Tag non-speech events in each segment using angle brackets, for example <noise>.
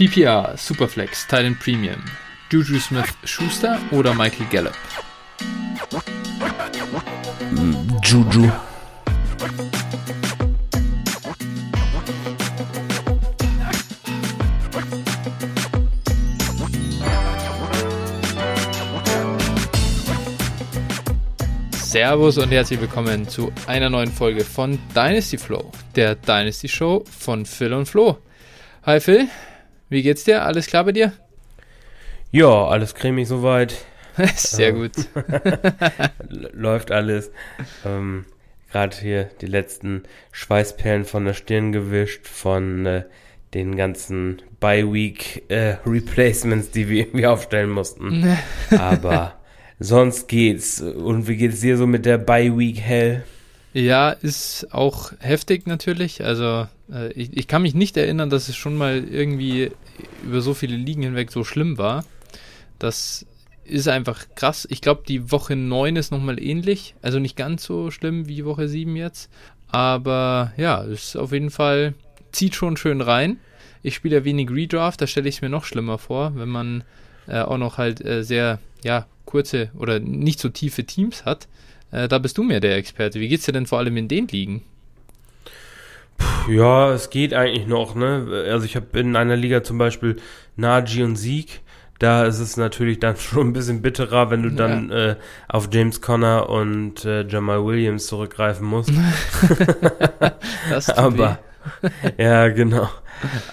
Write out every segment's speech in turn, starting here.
PPR, Superflex, Titan Premium. Juju Smith-Schuster oder Michael Gallup? Juju. Servus und herzlich willkommen zu einer neuen Folge von Dynasty Flow, der Dynasty Show von Phil und Flo. Hi Phil, wie geht's dir? Alles klar bei dir? Ja, alles cremig soweit. <laughs> Sehr Ähm, gut. <laughs> Läuft alles. Ähm, Gerade hier die letzten Schweißperlen von der Stirn gewischt, von äh, den ganzen Bi-Week äh, Replacements, die wir irgendwie aufstellen mussten. <laughs> Aber sonst geht's. Und wie geht's dir so mit der Bi-Week Hell? Ja, ist auch heftig natürlich. Also äh, ich, ich kann mich nicht erinnern, dass es schon mal irgendwie über so viele Ligen hinweg so schlimm war. Das ist einfach krass. Ich glaube, die Woche 9 ist nochmal ähnlich. Also nicht ganz so schlimm wie Woche 7 jetzt. Aber ja, ist auf jeden Fall, zieht schon schön rein. Ich spiele ja wenig Redraft, da stelle ich es mir noch schlimmer vor, wenn man äh, auch noch halt äh, sehr, ja, kurze oder nicht so tiefe Teams hat. Äh, da bist du mir der Experte. Wie geht's dir denn vor allem in den Ligen? Ja, es geht eigentlich noch, ne? Also ich habe in einer Liga zum Beispiel Najee und Sieg. Da ist es natürlich dann <laughs> schon ein bisschen bitterer, wenn du dann äh, auf James Conner und äh, Jamal Williams zurückgreifen musst. <laughs> Das tut aber <laughs> ja, genau.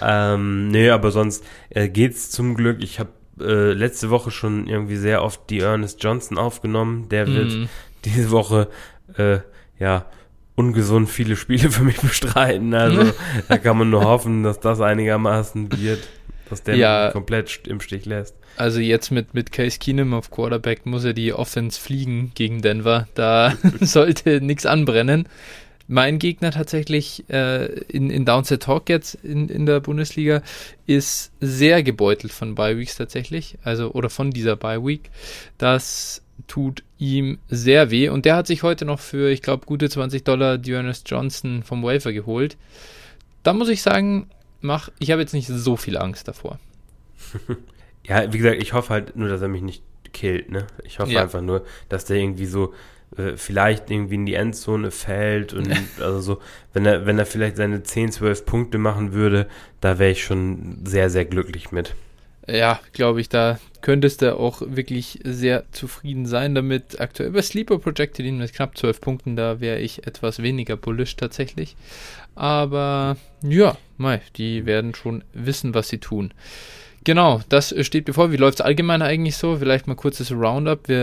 Ähm, nee, aber sonst äh, geht's zum Glück. Ich habe äh, letzte Woche schon irgendwie sehr oft die Ernest Johnson aufgenommen. Der weh. wird Mm, diese Woche äh, ja ungesund viele Spiele für mich bestreiten. Also <laughs> da kann man nur hoffen, dass das einigermaßen wird, dass der Ja. komplett im Stich lässt. Also jetzt mit, mit Case Keenum auf Quarterback muss er die Offense fliegen gegen Denver. Da <laughs> sollte nichts anbrennen. Mein Gegner tatsächlich äh, in, in Downset Talk jetzt in, in der Bundesliga ist sehr gebeutelt von Bye Weeks tatsächlich, also oder von dieser Bye Week. Das tut ihm sehr weh und der hat sich heute noch für, ich glaube, gute 20 Dollar Dearness Johnson vom Wafer geholt. Da muss ich sagen, mach, ich habe jetzt nicht so viel Angst davor. <laughs> Ja, wie gesagt, ich hoffe halt nur, dass er mich nicht killt, ne? Ich hoffe Ja. einfach nur, dass der irgendwie so äh, vielleicht irgendwie in die Endzone fällt und <laughs> also so, wenn er, wenn er vielleicht seine 10, 12 Punkte machen würde, da wäre ich schon sehr, sehr glücklich mit. Ja, glaube ich, da könntest du auch wirklich sehr zufrieden sein damit. Aktuell bei Sleeper projected ihn mit knapp 12 Punkten, da wäre ich etwas weniger bullish tatsächlich. Aber ja, mei, die werden schon wissen, was sie tun. Genau, das steht bevor. Wie läuft es allgemein eigentlich so? Vielleicht mal kurzes Roundup. Wir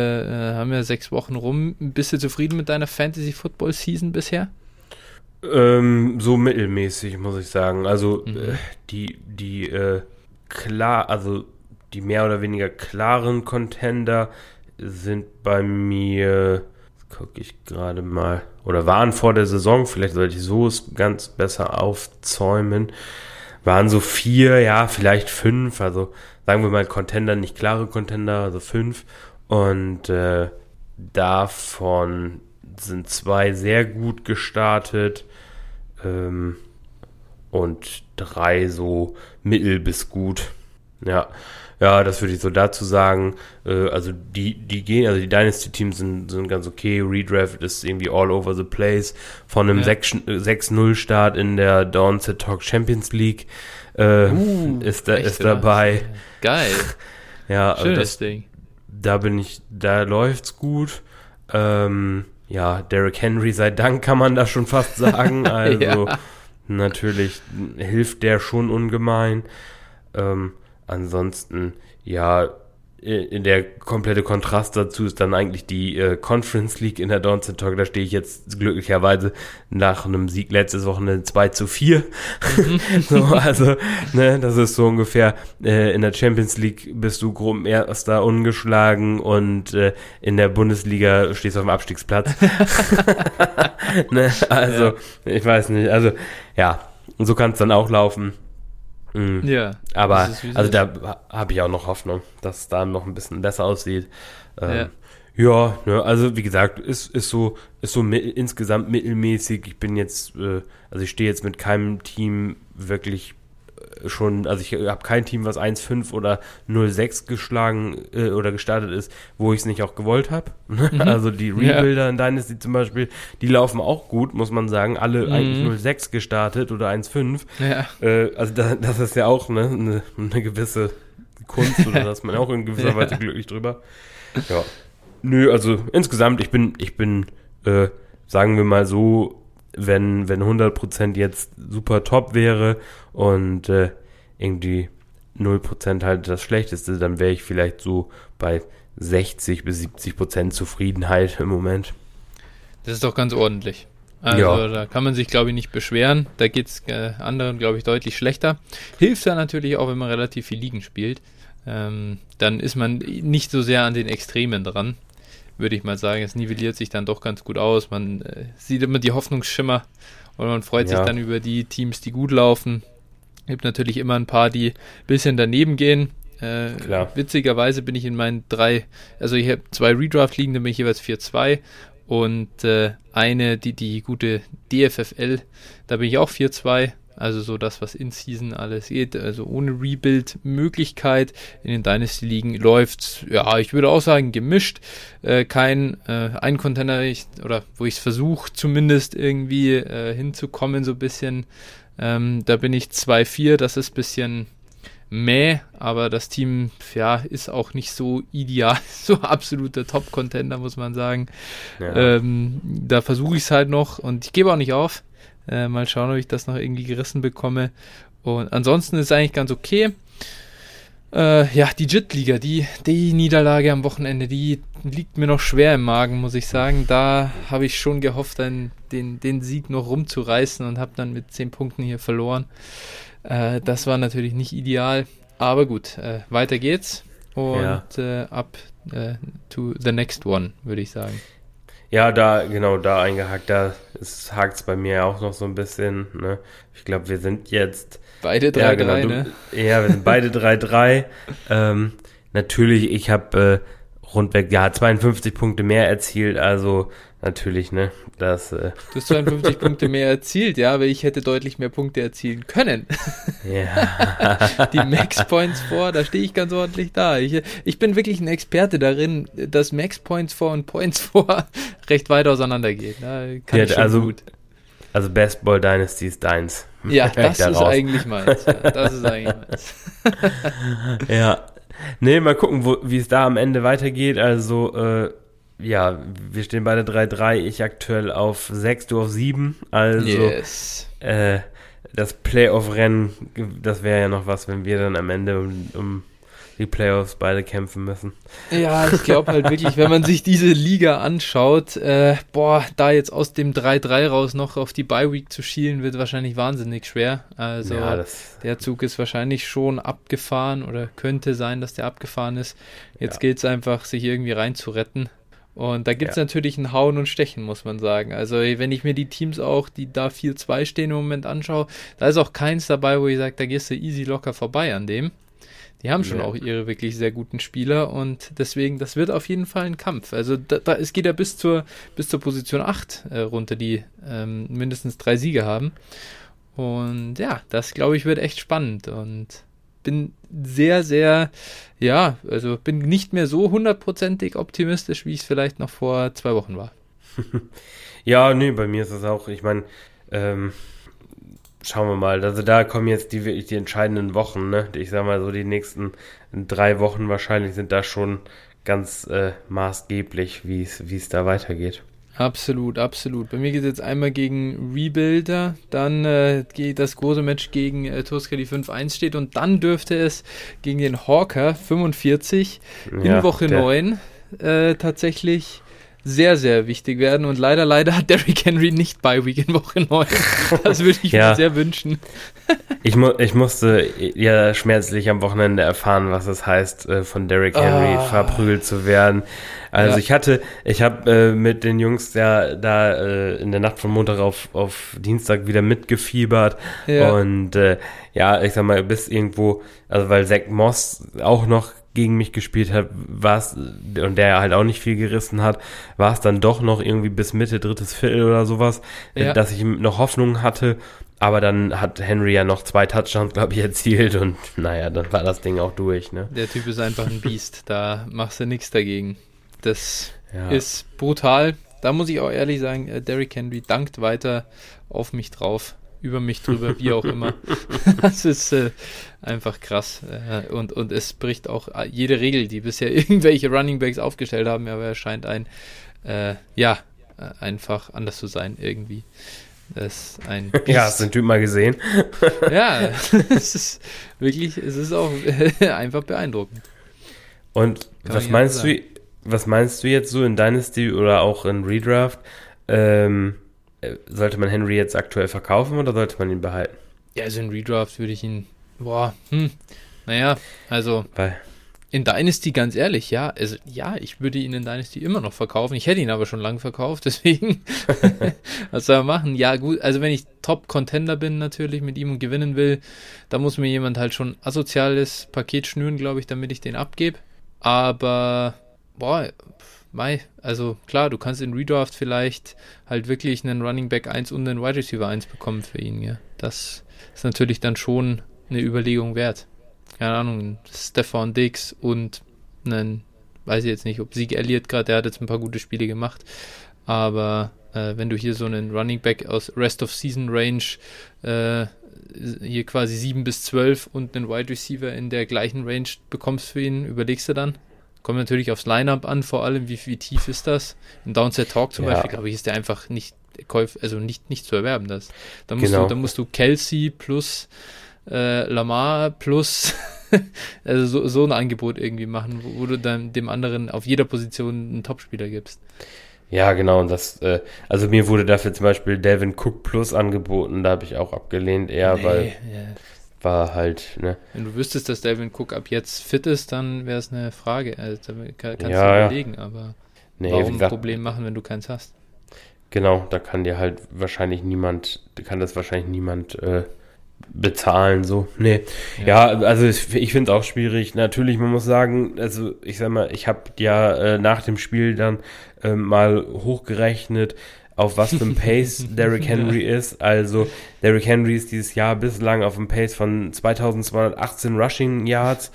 äh, haben ja sechs Wochen rum. Bist du zufrieden mit deiner Fantasy Football Season bisher? Ähm, so mittelmäßig, muss ich sagen. Also Mhm. äh, die, die äh, klar, also die mehr oder weniger klaren Contender sind bei mir, gucke ich gerade mal, oder waren vor der Saison, vielleicht sollte ich so es ganz besser aufzäumen, waren so vier, ja, vielleicht fünf, also sagen wir mal Contender, nicht klare Contender, also fünf. Und äh, davon sind zwei sehr gut gestartet ähm, und drei so mittel bis gut. Ja, ja, das würde ich so dazu sagen. Äh, also die, die gehen, also die Dynasty-Teams sind, sind ganz okay. Redraft ist irgendwie all over the place. Von einem Ja. 6 6-0-Start in der Downset Talk Champions League äh, ist, da, ist dabei. Geil. <laughs> Ja, also das, Ding. da bin ich, da läuft's gut. Ähm, ja, Derrick Henry sei Dank kann man da schon fast sagen. <laughs> Also Ja. Natürlich hilft der schon ungemein. Ähm, ansonsten, ja, äh, der komplette Kontrast dazu ist dann eigentlich die äh, Conference League in der Downset Talk. Da stehe ich jetzt glücklicherweise nach einem Sieg letztes Wochenende 2 zu 4. <laughs> so, also, ne, das ist so ungefähr, äh, in der Champions League bist du grob erster ungeschlagen und äh, in der Bundesliga stehst du auf dem Abstiegsplatz. <laughs> <laughs> ne, also, ich weiß nicht, also, ja, so kann es dann auch laufen. Mhm. Ja. Aber also da habe ich auch noch Hoffnung, dass es da noch ein bisschen besser aussieht. Ja. Ähm, ja, ne, also wie gesagt, ist, ist so, ist so mi insgesamt mittelmäßig. Ich bin jetzt, äh, also ich stehe jetzt mit keinem Team wirklich schon, also ich habe kein Team, was 1-5 oder 0-6 geschlagen äh, oder gestartet ist, wo ich es nicht auch gewollt habe. <laughs> Mhm. Also die Rebuilder ja. in Dynasty zum Beispiel, die laufen auch gut, muss man sagen. Alle mhm. eigentlich 0-6 gestartet oder 1-5. Ja. Äh, also da, das ist ja auch ne, eine, eine gewisse Kunst oder <laughs> da ist man auch in gewisser ja. Weise glücklich drüber. Ja. Nö, also insgesamt, ich bin, ich bin, äh, sagen wir mal so, wenn, wenn 100% jetzt super top wäre und äh, irgendwie 0% halt das Schlechteste, dann wäre ich vielleicht so bei 60 bis 70% Zufriedenheit im Moment. Das ist doch ganz ordentlich. Also ja. da kann man sich, glaube ich, nicht beschweren. Da geht es äh, anderen, glaube ich, deutlich schlechter. Hilft ja natürlich auch, wenn man relativ viel Liegen spielt. Ähm, dann ist man nicht so sehr an den Extremen dran würde ich mal sagen. Es nivelliert sich dann doch ganz gut aus. Man äh, sieht immer die Hoffnungsschimmer und man freut ja. sich dann über die Teams, die gut laufen. Es gibt natürlich immer ein paar, die ein bisschen daneben gehen. Äh, witzigerweise bin ich in meinen drei, also ich habe zwei Redraft liegen, da bin ich jeweils 4-2 und äh, eine, die, die gute DFFL, da bin ich auch 4-2 also so das, was in Season alles geht. Also ohne Rebuild-Möglichkeit. In den Dynasty-Ligen läuft ja, ich würde auch sagen, gemischt. Äh, kein äh, ein Container, ich, oder wo ich es versuche, zumindest irgendwie äh, hinzukommen, so ein bisschen. Ähm, da bin ich 2-4, das ist ein bisschen meh, aber das Team, ja, ist auch nicht so ideal, <laughs> so absoluter Top-Contender, muss man sagen. Ja. Ähm, da versuche ich es halt noch und ich gebe auch nicht auf. Äh, mal schauen, ob ich das noch irgendwie gerissen bekomme. Und ansonsten ist es eigentlich ganz okay. Äh, ja, die JIT-Liga, die, die Niederlage am Wochenende, die liegt mir noch schwer im Magen, muss ich sagen. Da habe ich schon gehofft, dann den, den Sieg noch rumzureißen und habe dann mit 10 Punkten hier verloren. Äh, das war natürlich nicht ideal, aber gut, äh, weiter geht's und ja. Äh, ab äh, to the next one, würde ich sagen. Ja, da, genau, da eingehakt, da hakt es bei mir auch noch so ein bisschen. Ne? Ich glaube, wir sind jetzt. Beide 3-3, ja, genau, ne? Ja, wir sind beide 3-3. ähm, natürlich, ich habe äh, rundweg, ja, 52 Punkte mehr erzielt, also natürlich, ne? Das, äh du hast 52 Punkte mehr erzielt, ja, aber ich hätte deutlich mehr Punkte erzielen können. Ja. <laughs> Die Max Points vor, da stehe ich ganz ordentlich da. Ich, ich bin wirklich ein Experte darin, dass Max Points vor und Points <laughs> vor recht weit auseinandergehen. Da kann ja, ich schon also, gut. Also Best Ball Dynasty ist deins. Ja, <laughs> das ist eigentlich meins. Ja, das ist eigentlich meins. ja. Nee, mal gucken, wie es da am Ende weitergeht. Also, äh, ja, wir stehen beide 3-3, ich aktuell auf 6, du auf 7. Also yes. äh, das Playoff-Rennen, das wäre ja noch was, wenn wir dann am Ende um, um die Playoffs beide kämpfen müssen. Ja, ich glaube halt wirklich, wenn man sich diese Liga anschaut, äh, boah, da jetzt aus dem 3-3 raus noch auf die Bye-Week zu schielen, wird wahrscheinlich wahnsinnig schwer. Also ja, der Zug ist wahrscheinlich schon abgefahren oder könnte sein, dass der abgefahren ist. Jetzt ja. gilt es einfach, sich irgendwie reinzuretten. Und da gibt es ja. natürlich ein Hauen und Stechen, muss man sagen. Also, wenn ich mir die Teams auch, die da 4-2 stehen im Moment anschaue, da ist auch keins dabei, wo ich sage, da gehst du easy locker vorbei an dem. Die haben schon ja. auch ihre wirklich sehr guten Spieler und deswegen, das wird auf jeden Fall ein Kampf. Also, da, da es geht ja bis zur, bis zur Position 8 äh, runter, die ähm, mindestens drei Siege haben. Und ja, das glaube ich wird echt spannend und bin sehr, sehr, ja, also bin nicht mehr so hundertprozentig optimistisch, wie ich es vielleicht noch vor zwei Wochen war. <laughs> ja, nee, bei mir ist es auch, ich meine, ähm, schauen wir mal. Also da kommen jetzt die wirklich die entscheidenden Wochen, ne? Ich sag mal so, die nächsten drei Wochen wahrscheinlich sind da schon ganz äh, maßgeblich, wie es da weitergeht. Absolut, absolut. Bei mir geht es jetzt einmal gegen Rebuilder, dann äh, geht das große Match gegen äh, Tosca, die 5-1 steht und dann dürfte es gegen den Hawker 45 ja, in Woche 9 äh, tatsächlich sehr, sehr wichtig werden. Und leider, leider hat Derrick Henry nicht bei Week in Woche 9. <laughs> Das würde ich ja. mir sehr wünschen. ich, mu ich musste ja schmerzlich am Wochenende erfahren, was es heißt, äh, von Derrick Henry oh. verprügelt zu werden. Also ja. ich hatte, ich habe äh, mit den Jungs ja da äh, in der Nacht von Montag auf, auf Dienstag wieder mitgefiebert. Ja. Und äh, ja, ich sag mal, bis irgendwo, also weil Zach Moss auch noch gegen mich gespielt hat, war es, und der halt auch nicht viel gerissen hat, war es dann doch noch irgendwie bis Mitte drittes Viertel oder sowas, ja. dass ich noch Hoffnung hatte. Aber dann hat Henry ja noch zwei Touchdowns, glaube ich, erzielt und naja, dann war das Ding auch durch. Ne? Der Typ ist einfach ein Biest. da machst du nichts dagegen. Das ja. ist brutal. Da muss ich auch ehrlich sagen, äh, Derrick Henry dankt weiter auf mich drauf, über mich drüber, wie auch immer. <laughs> das ist äh, einfach krass. Äh, und, und es bricht auch äh, jede Regel, die bisher <laughs> irgendwelche Running Backs aufgestellt haben, aber er scheint ein, äh, ja, äh, einfach anders zu sein irgendwie. Das ist ein Biest. <laughs> Ja, hast du den Typ mal gesehen? ja, es ist wirklich, es ist auch einfach beeindruckend. Und Kann was meinst du, was meinst du jetzt so in Dynasty oder auch in Redraft? Ähm, äh, sollte man Henry jetzt aktuell verkaufen oder sollte man ihn behalten? Ja, also in Redraft würde ich ihn, boah, hm, naja, also Weil, in Dynasty ganz ehrlich, ja, also ja, ich würde ihn in Dynasty immer noch verkaufen. Ich hätte ihn aber schon lange verkauft, <laughs> deswegen, <laughs> was soll er machen? Ja, gut, also wenn ich Top-Contender bin natürlich mit ihm und gewinnen will, da muss mir jemand halt schon asoziales Paket schnüren, glaube ich, damit ich den abgebe. Aber, boah, Mai, also klar, du kannst in Redraft vielleicht halt wirklich einen Running Back 1 und einen Wide Receiver 1 bekommen für ihn, ja. Das ist natürlich dann schon eine Überlegung wert. Keine Ahnung, Stefan Diggs und einen, weiß ich jetzt nicht, ob Sieg Elliott gerade, der hat jetzt ein paar gute Spiele gemacht, aber äh, wenn du hier so einen Running Back aus Rest of Season Range äh, hier quasi 7 bis 12 und einen Wide Receiver in der gleichen Range bekommst für ihn, überlegst du dann? Kommt natürlich aufs Lineup an, vor allem, wie, wie tief ist das? In Downset Talk zum ja. Beispiel, glaube ich, ist der einfach nicht Käuf, also nicht, nicht zu erwerben. Das. Da musst, genau. du, da musst du Kelsey plus äh, Lamar plus <laughs> also so, so ein Angebot irgendwie machen, wo, wo, du dann dem anderen auf jeder Position einen Topspieler gibst. Ja, genau, und das, äh, also mir wurde dafür zum Beispiel Devin Cook Plus angeboten, da habe ich auch abgelehnt, eher, nee, weil ja war halt, ne? Wenn du wüsstest, dass Delvin Cook ab jetzt fit ist, dann wäre es eine Frage. Also, kannst ja, du überlegen, aber nee, warum ein Problem machen, wenn du keins hast? Genau, da kann dir halt wahrscheinlich niemand, kann das wahrscheinlich niemand äh, bezahlen, so. Nee. Ja, ja also ich, ich finde es auch schwierig. Natürlich, man muss sagen, also ich sag mal, ich habe ja äh, nach dem Spiel dann äh, mal hochgerechnet, auf was für ein <laughs> Pace Derrick Henry ist. Also Derrick Henry ist dieses Jahr bislang auf einem Pace von 2218 Rushing Yards,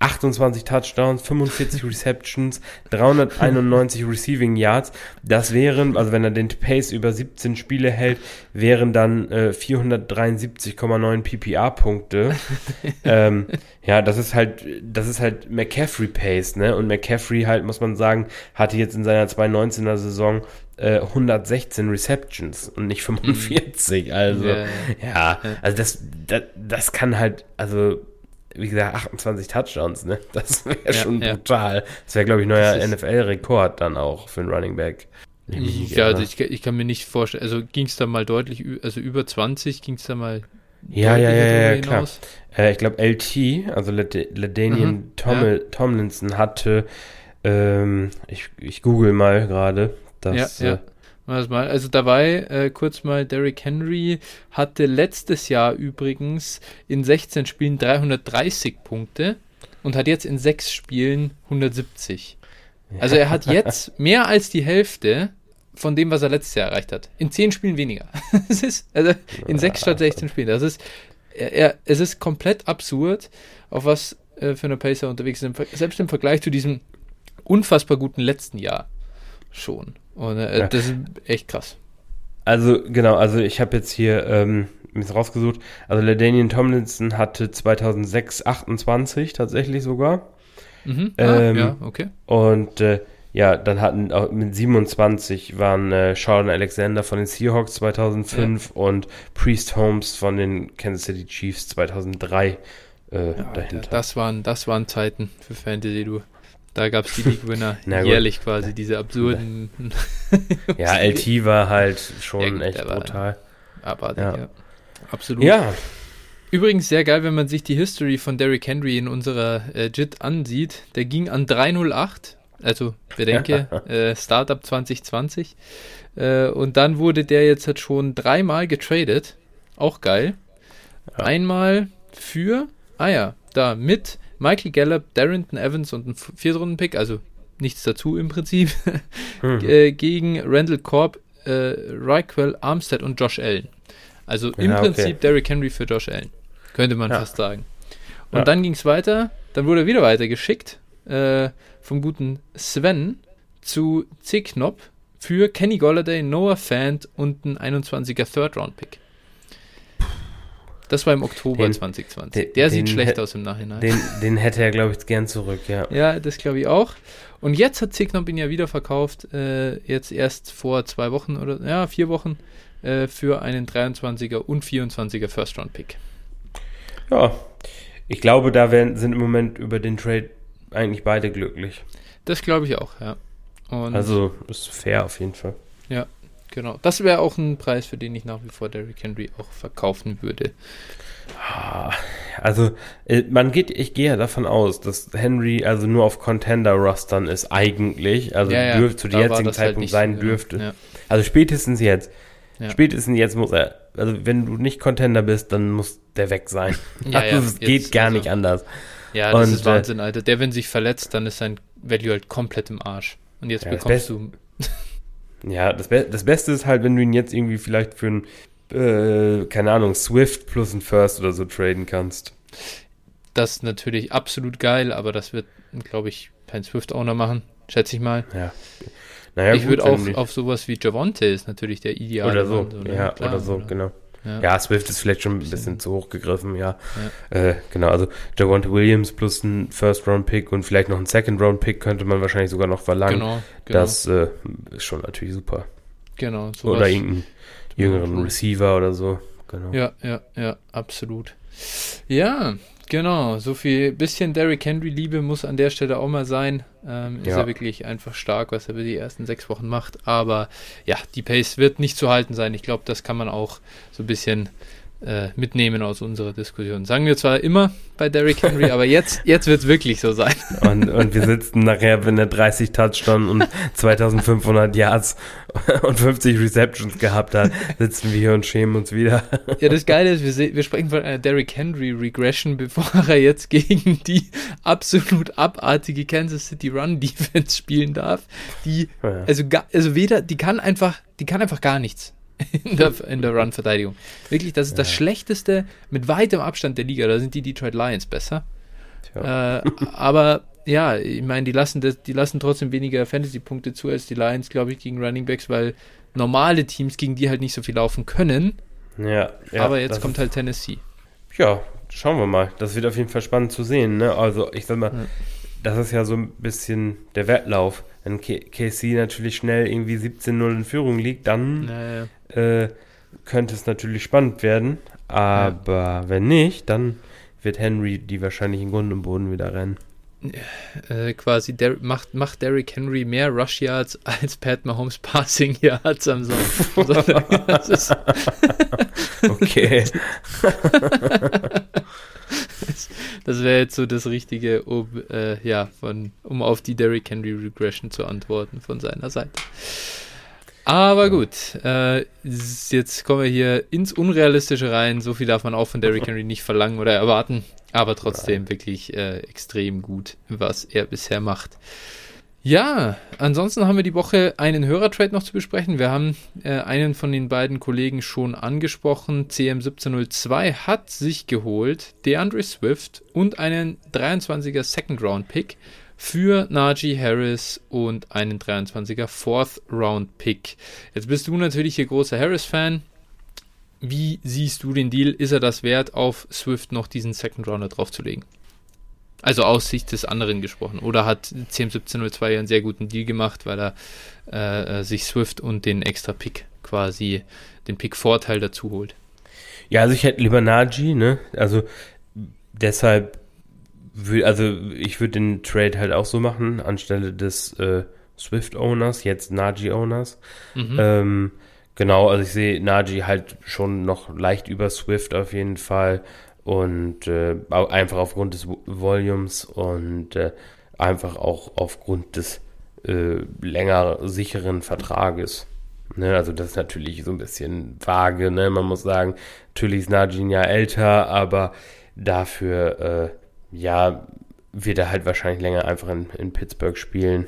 28 Touchdowns, 45 Receptions, 391 Receiving Yards. Das wären, also wenn er den Pace über 17 Spiele hält, wären dann äh, 473,9 PPA-Punkte. <laughs> ähm, ja, das ist halt, das ist halt McCaffrey Pace, ne? Und McCaffrey halt, muss man sagen, hatte jetzt in seiner 2019er Saison 116 äh, Receptions und nicht 45. Mhm. Also, ja, ja, also das, das, das kann halt, also wie gesagt, 28 Touchdowns, ne? <laughs> Das wäre ja, schon brutal. Ja. Das wäre, glaube ich, neuer NFL-Rekord dann auch für einen Running Back. Ja, also ich, ich, kann mir nicht vorstellen, also ging es da mal deutlich, also über 20 ging es da mal ja, ja, ja, ja, klar. Äh, ich glaube, LT, also Ladanian mhm, Tom ja. Tomlinson hatte, ähm, ich, ich google mal gerade, das, ja, ja. Äh, mal. Also dabei äh, kurz mal, Derrick Henry hatte letztes Jahr übrigens in 16 Spielen 330 Punkte und hat jetzt in 6 Spielen 170. Also er hat <laughs> jetzt mehr als die Hälfte von dem, was er letztes Jahr erreicht hat. In 10 Spielen weniger. <laughs> es ist, also in 6 statt 16 Spielen. Das ist, er, er, es ist komplett absurd, auf was äh, für eine Pacer unterwegs ist. Selbst im Vergleich zu diesem unfassbar guten letzten Jahr schon. Und äh, ja. das ist echt krass. Also, genau, also ich habe jetzt hier ähm, mir rausgesucht. Also, Ledanian Tomlinson hatte 2006 28 tatsächlich sogar. Mhm. Ah, ähm, ja, okay. Und äh, ja, dann hatten auch mit 27 waren äh, Sheldon Alexander von den Seahawks 2005 ja. und Priest Holmes von den Kansas City Chiefs 2003 äh, ja, dahinter. Das waren, das waren Zeiten für Fantasy, du. Da gab es die League-Winner <laughs> jährlich quasi, diese absurden. ja, <laughs> LT war halt schon ja, echt brutal. Aber ja. ja. Absolut. Ja. Übrigens sehr geil, wenn man sich die History von Derrick Henry in unserer äh, JIT ansieht. Der ging an 308, also bedenke, <laughs> äh, Startup 2020. Äh, und dann wurde der jetzt halt schon dreimal getradet. Auch geil. Ja. Einmal für, ah ja, da mit Michael Gallup, Darrington Evans und ein Viertrunden-Pick, also nichts dazu im Prinzip, <laughs> mhm. äh, gegen Randall Korb, äh, Raquel Armstead und Josh Allen. Also im Ja, okay. Prinzip Derrick Henry für Josh Allen. Könnte man Ja. fast sagen. Und Ja. dann ging es weiter. Dann wurde er wieder weitergeschickt äh, vom guten Sven zu C-Knop für Kenny Golladay, Noah Fant und ein 21er Third-Round-Pick. Das war im Oktober Den- 2020. den- Der sieht schlecht aus im Nachhinein. Den, den hätte er, glaube ich, gern zurück, ja. Ja, das glaube ich auch. Und jetzt hat Zicknop ihn ja wieder verkauft, äh, jetzt erst vor zwei Wochen oder ja, vier Wochen äh, für einen 23er und 24er First-Round-Pick. Ja, ich glaube, da werden, sind im Moment über den Trade eigentlich beide glücklich. Das glaube ich auch, ja. Und Also ist fair auf jeden Fall. Genau, das wäre auch ein Preis, für den ich nach wie vor Derrick Henry auch verkaufen würde. Ah, Also äh, man geht, ich gehe ja davon aus, dass Henry also nur auf Contender-Rostern ist eigentlich, also ja, ja, dürfte zu dem jetzigen halt Zeitpunkt nicht sein dürfte. Ja. Also spätestens jetzt. Spätestens jetzt muss er, also wenn du nicht Contender bist, dann muss der weg sein. <laughs> Also es geht jetzt, gar also- nicht anders. Ja, das Und, ist äh, Wahnsinn, Alter. Der, wenn sich verletzt, dann ist sein Value halt komplett im Arsch. Und jetzt bekommst du. Ja, das, Be das Beste ist halt, wenn du ihn jetzt irgendwie vielleicht für ein, äh, keine Ahnung, Swift plus ein First oder so traden kannst. Das ist natürlich absolut geil, aber das wird, glaube ich, kein Swift-Owner machen, schätze ich mal. Ja. Naja, ich würde nicht- auf sowas wie Javonte ist natürlich der ideale Oder so, Mann, ne? ja, oder so, genau. Ja. Ja, Swift ist vielleicht schon ein bisschen zu hoch gegriffen, ja. Äh, genau, also Javonte Williams plus ein First-Round-Pick und vielleicht noch ein Second-Round-Pick könnte man wahrscheinlich sogar noch verlangen. Genau, genau, Das äh, ist schon natürlich super. genau. sowas. oder irgendeinen jüngeren schon. Receiver oder so. Genau. Ja, ja, ja, absolut. Ja, genau. So viel bisschen Derrick Henry Liebe muss an der Stelle auch mal sein. Ähm, ist Ja. wirklich einfach stark, was er über die ersten sechs Wochen macht. Aber ja, die Pace wird nicht zu halten sein. Ich glaube, das kann man auch so ein bisschen mitnehmen aus unserer Diskussion. Sagen wir zwar immer bei Derrick Henry, aber jetzt, jetzt wird es wirklich so sein. <laughs> Und, und wir sitzen nachher, wenn er 30 Touchdowns und 2500 Yards und 50 Receptions gehabt hat, sitzen wir hier und schämen uns wieder. Ja, das Geile ist, wir, wir sprechen von einer Derrick Henry Regression, bevor er jetzt gegen die absolut abartige Kansas City Run Defense spielen darf. Die, also, also weder, die kann einfach, die kann einfach gar nichts in der, in der Run-Verteidigung. Wirklich, das ist das Ja. schlechteste mit weitem Abstand der Liga. Da sind die Detroit Lions besser. Äh, aber ja, ich meine, die lassen das, die lassen trotzdem weniger Fantasy-Punkte zu als die Lions, glaube ich, gegen Running Backs, weil normale Teams gegen die halt nicht so viel laufen können. Ja, ja, aber jetzt das kommt halt Tennessee. Ja, schauen wir mal. Das wird auf jeden Fall spannend zu sehen. Ne? Also, ich sag mal, Ja. das ist ja so ein bisschen der Wettlauf. Wenn K KC natürlich schnell irgendwie 17-0 in Führung liegt, dann Naja. Äh, könnte es natürlich spannend werden. Aber wenn nicht, dann wird Henry die wahrscheinlich in Grund und Boden wieder rennen. Äh, quasi Der macht, macht Derrick Henry mehr Rush Yards als Pat Mahomes Passing Yards am Sonntag. <laughs> Okay. <laughs> das wäre jetzt so das Richtige, um, äh, ja, von, um auf die Derrick Henry Regression zu antworten von seiner Seite. Aber gut, äh, jetzt kommen wir hier ins Unrealistische rein. So viel darf man auch von Derrick Henry nicht verlangen oder erwarten. Aber trotzdem wirklich äh, extrem gut, was er bisher macht. Ja, ansonsten haben wir die Woche einen Hörertrade noch zu besprechen. Wir haben äh, einen von den beiden Kollegen schon angesprochen. CM1702 hat sich geholt DeAndre Swift und einen 23er Second Round Pick für Najee Harris und einen 23er Fourth Round Pick. Jetzt bist du natürlich hier großer Harris-Fan. Wie siehst du den Deal? Ist er das wert, auf Swift noch diesen Second Rounder draufzulegen? Also aus Sicht des anderen gesprochen. Oder hat CM1702 einen sehr guten Deal gemacht, weil er äh, äh, sich Swift und den extra Pick quasi, den Pick-Vorteil dazu holt. Ja, also ich hätte lieber Najee, ne? Also deshalb, also ich würde den Trade halt auch so machen, anstelle des äh, Swift-Owners, jetzt Najee-Owners. Mhm. Ähm, genau, also ich sehe Najee halt schon noch leicht über Swift auf jeden Fall und äh, einfach aufgrund des Vo- Volumes und äh, einfach auch aufgrund des äh, länger sicheren Vertrages. Ne, also das ist natürlich so ein bisschen vage, ne? Man muss sagen, natürlich ist Najee ein Jahr älter, aber dafür äh, ja wird er halt wahrscheinlich länger einfach in, in Pittsburgh spielen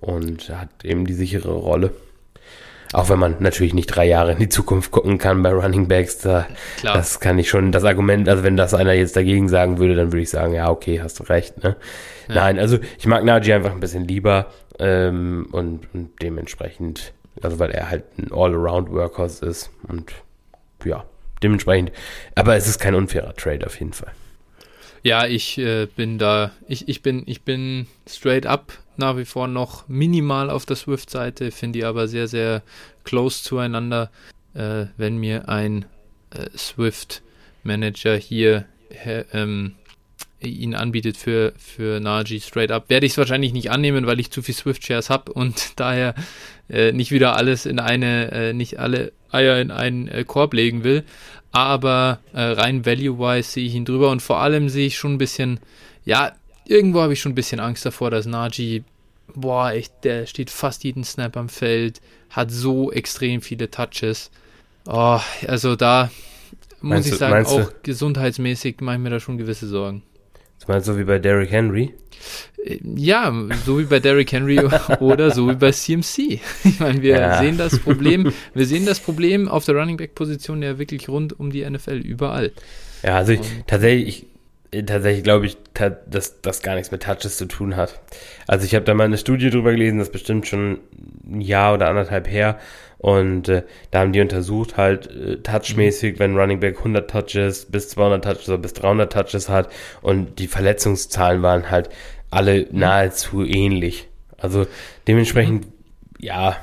und hat eben die sichere Rolle. Auch wenn man natürlich nicht drei Jahre in die Zukunft gucken kann bei Running Backs, da, Klar. das kann ich schon, das Argument, also wenn das einer jetzt dagegen sagen würde, dann würde ich sagen, ja, okay, hast du recht. Ne? Ja. Nein, also ich mag Najee einfach ein bisschen lieber ähm, und, und dementsprechend, also weil er halt ein All-Around-Workhorse ist und ja, dementsprechend, aber es ist kein unfairer Trade auf jeden Fall. Ja, ich äh, bin da, ich, ich bin, ich bin straight up nach wie vor noch minimal auf der Swift-Seite, finde die aber sehr, sehr close zueinander. Äh, wenn mir ein äh, Swift-Manager hier äh, ähm, ihn anbietet für, für Najee straight up, werde ich es wahrscheinlich nicht annehmen, weil ich zu viel Swift-Shares habe und <laughs> daher äh, nicht wieder alles in eine, äh, nicht alle Eier in einen äh, Korb legen will. Aber äh, rein value-wise sehe ich ihn drüber und vor allem sehe ich schon ein bisschen, ja, irgendwo habe ich schon ein bisschen Angst davor, dass Najee, boah, echt, der steht fast jeden Snap am Feld, hat so extrem viele Touches. Oh, also da muss Meinst ich sagen, auch gesundheitsmäßig mache ich mir da schon gewisse Sorgen. Das meinst du so wie bei Derrick Henry? Äh, Ja, so wie bei Derrick Henry <laughs> oder so wie bei CMC. Ich meine, wir Ja. sehen das Problem, <laughs> wir sehen das Problem auf der Running Back Position ja wirklich rund um die NFL überall. Ja, also ich, tatsächlich, ich, äh, tatsächlich glaube ich, dass das gar nichts mit Touches zu tun hat. Also ich habe da mal eine Studie drüber gelesen, das ist bestimmt schon ein Jahr oder anderthalb her. Und äh, da haben die untersucht halt äh, touchmäßig, wenn Running Back 100 Touches bis 200 Touches oder bis 300 Touches hat. Und die Verletzungszahlen waren halt alle nahezu ähnlich. Also dementsprechend, ja,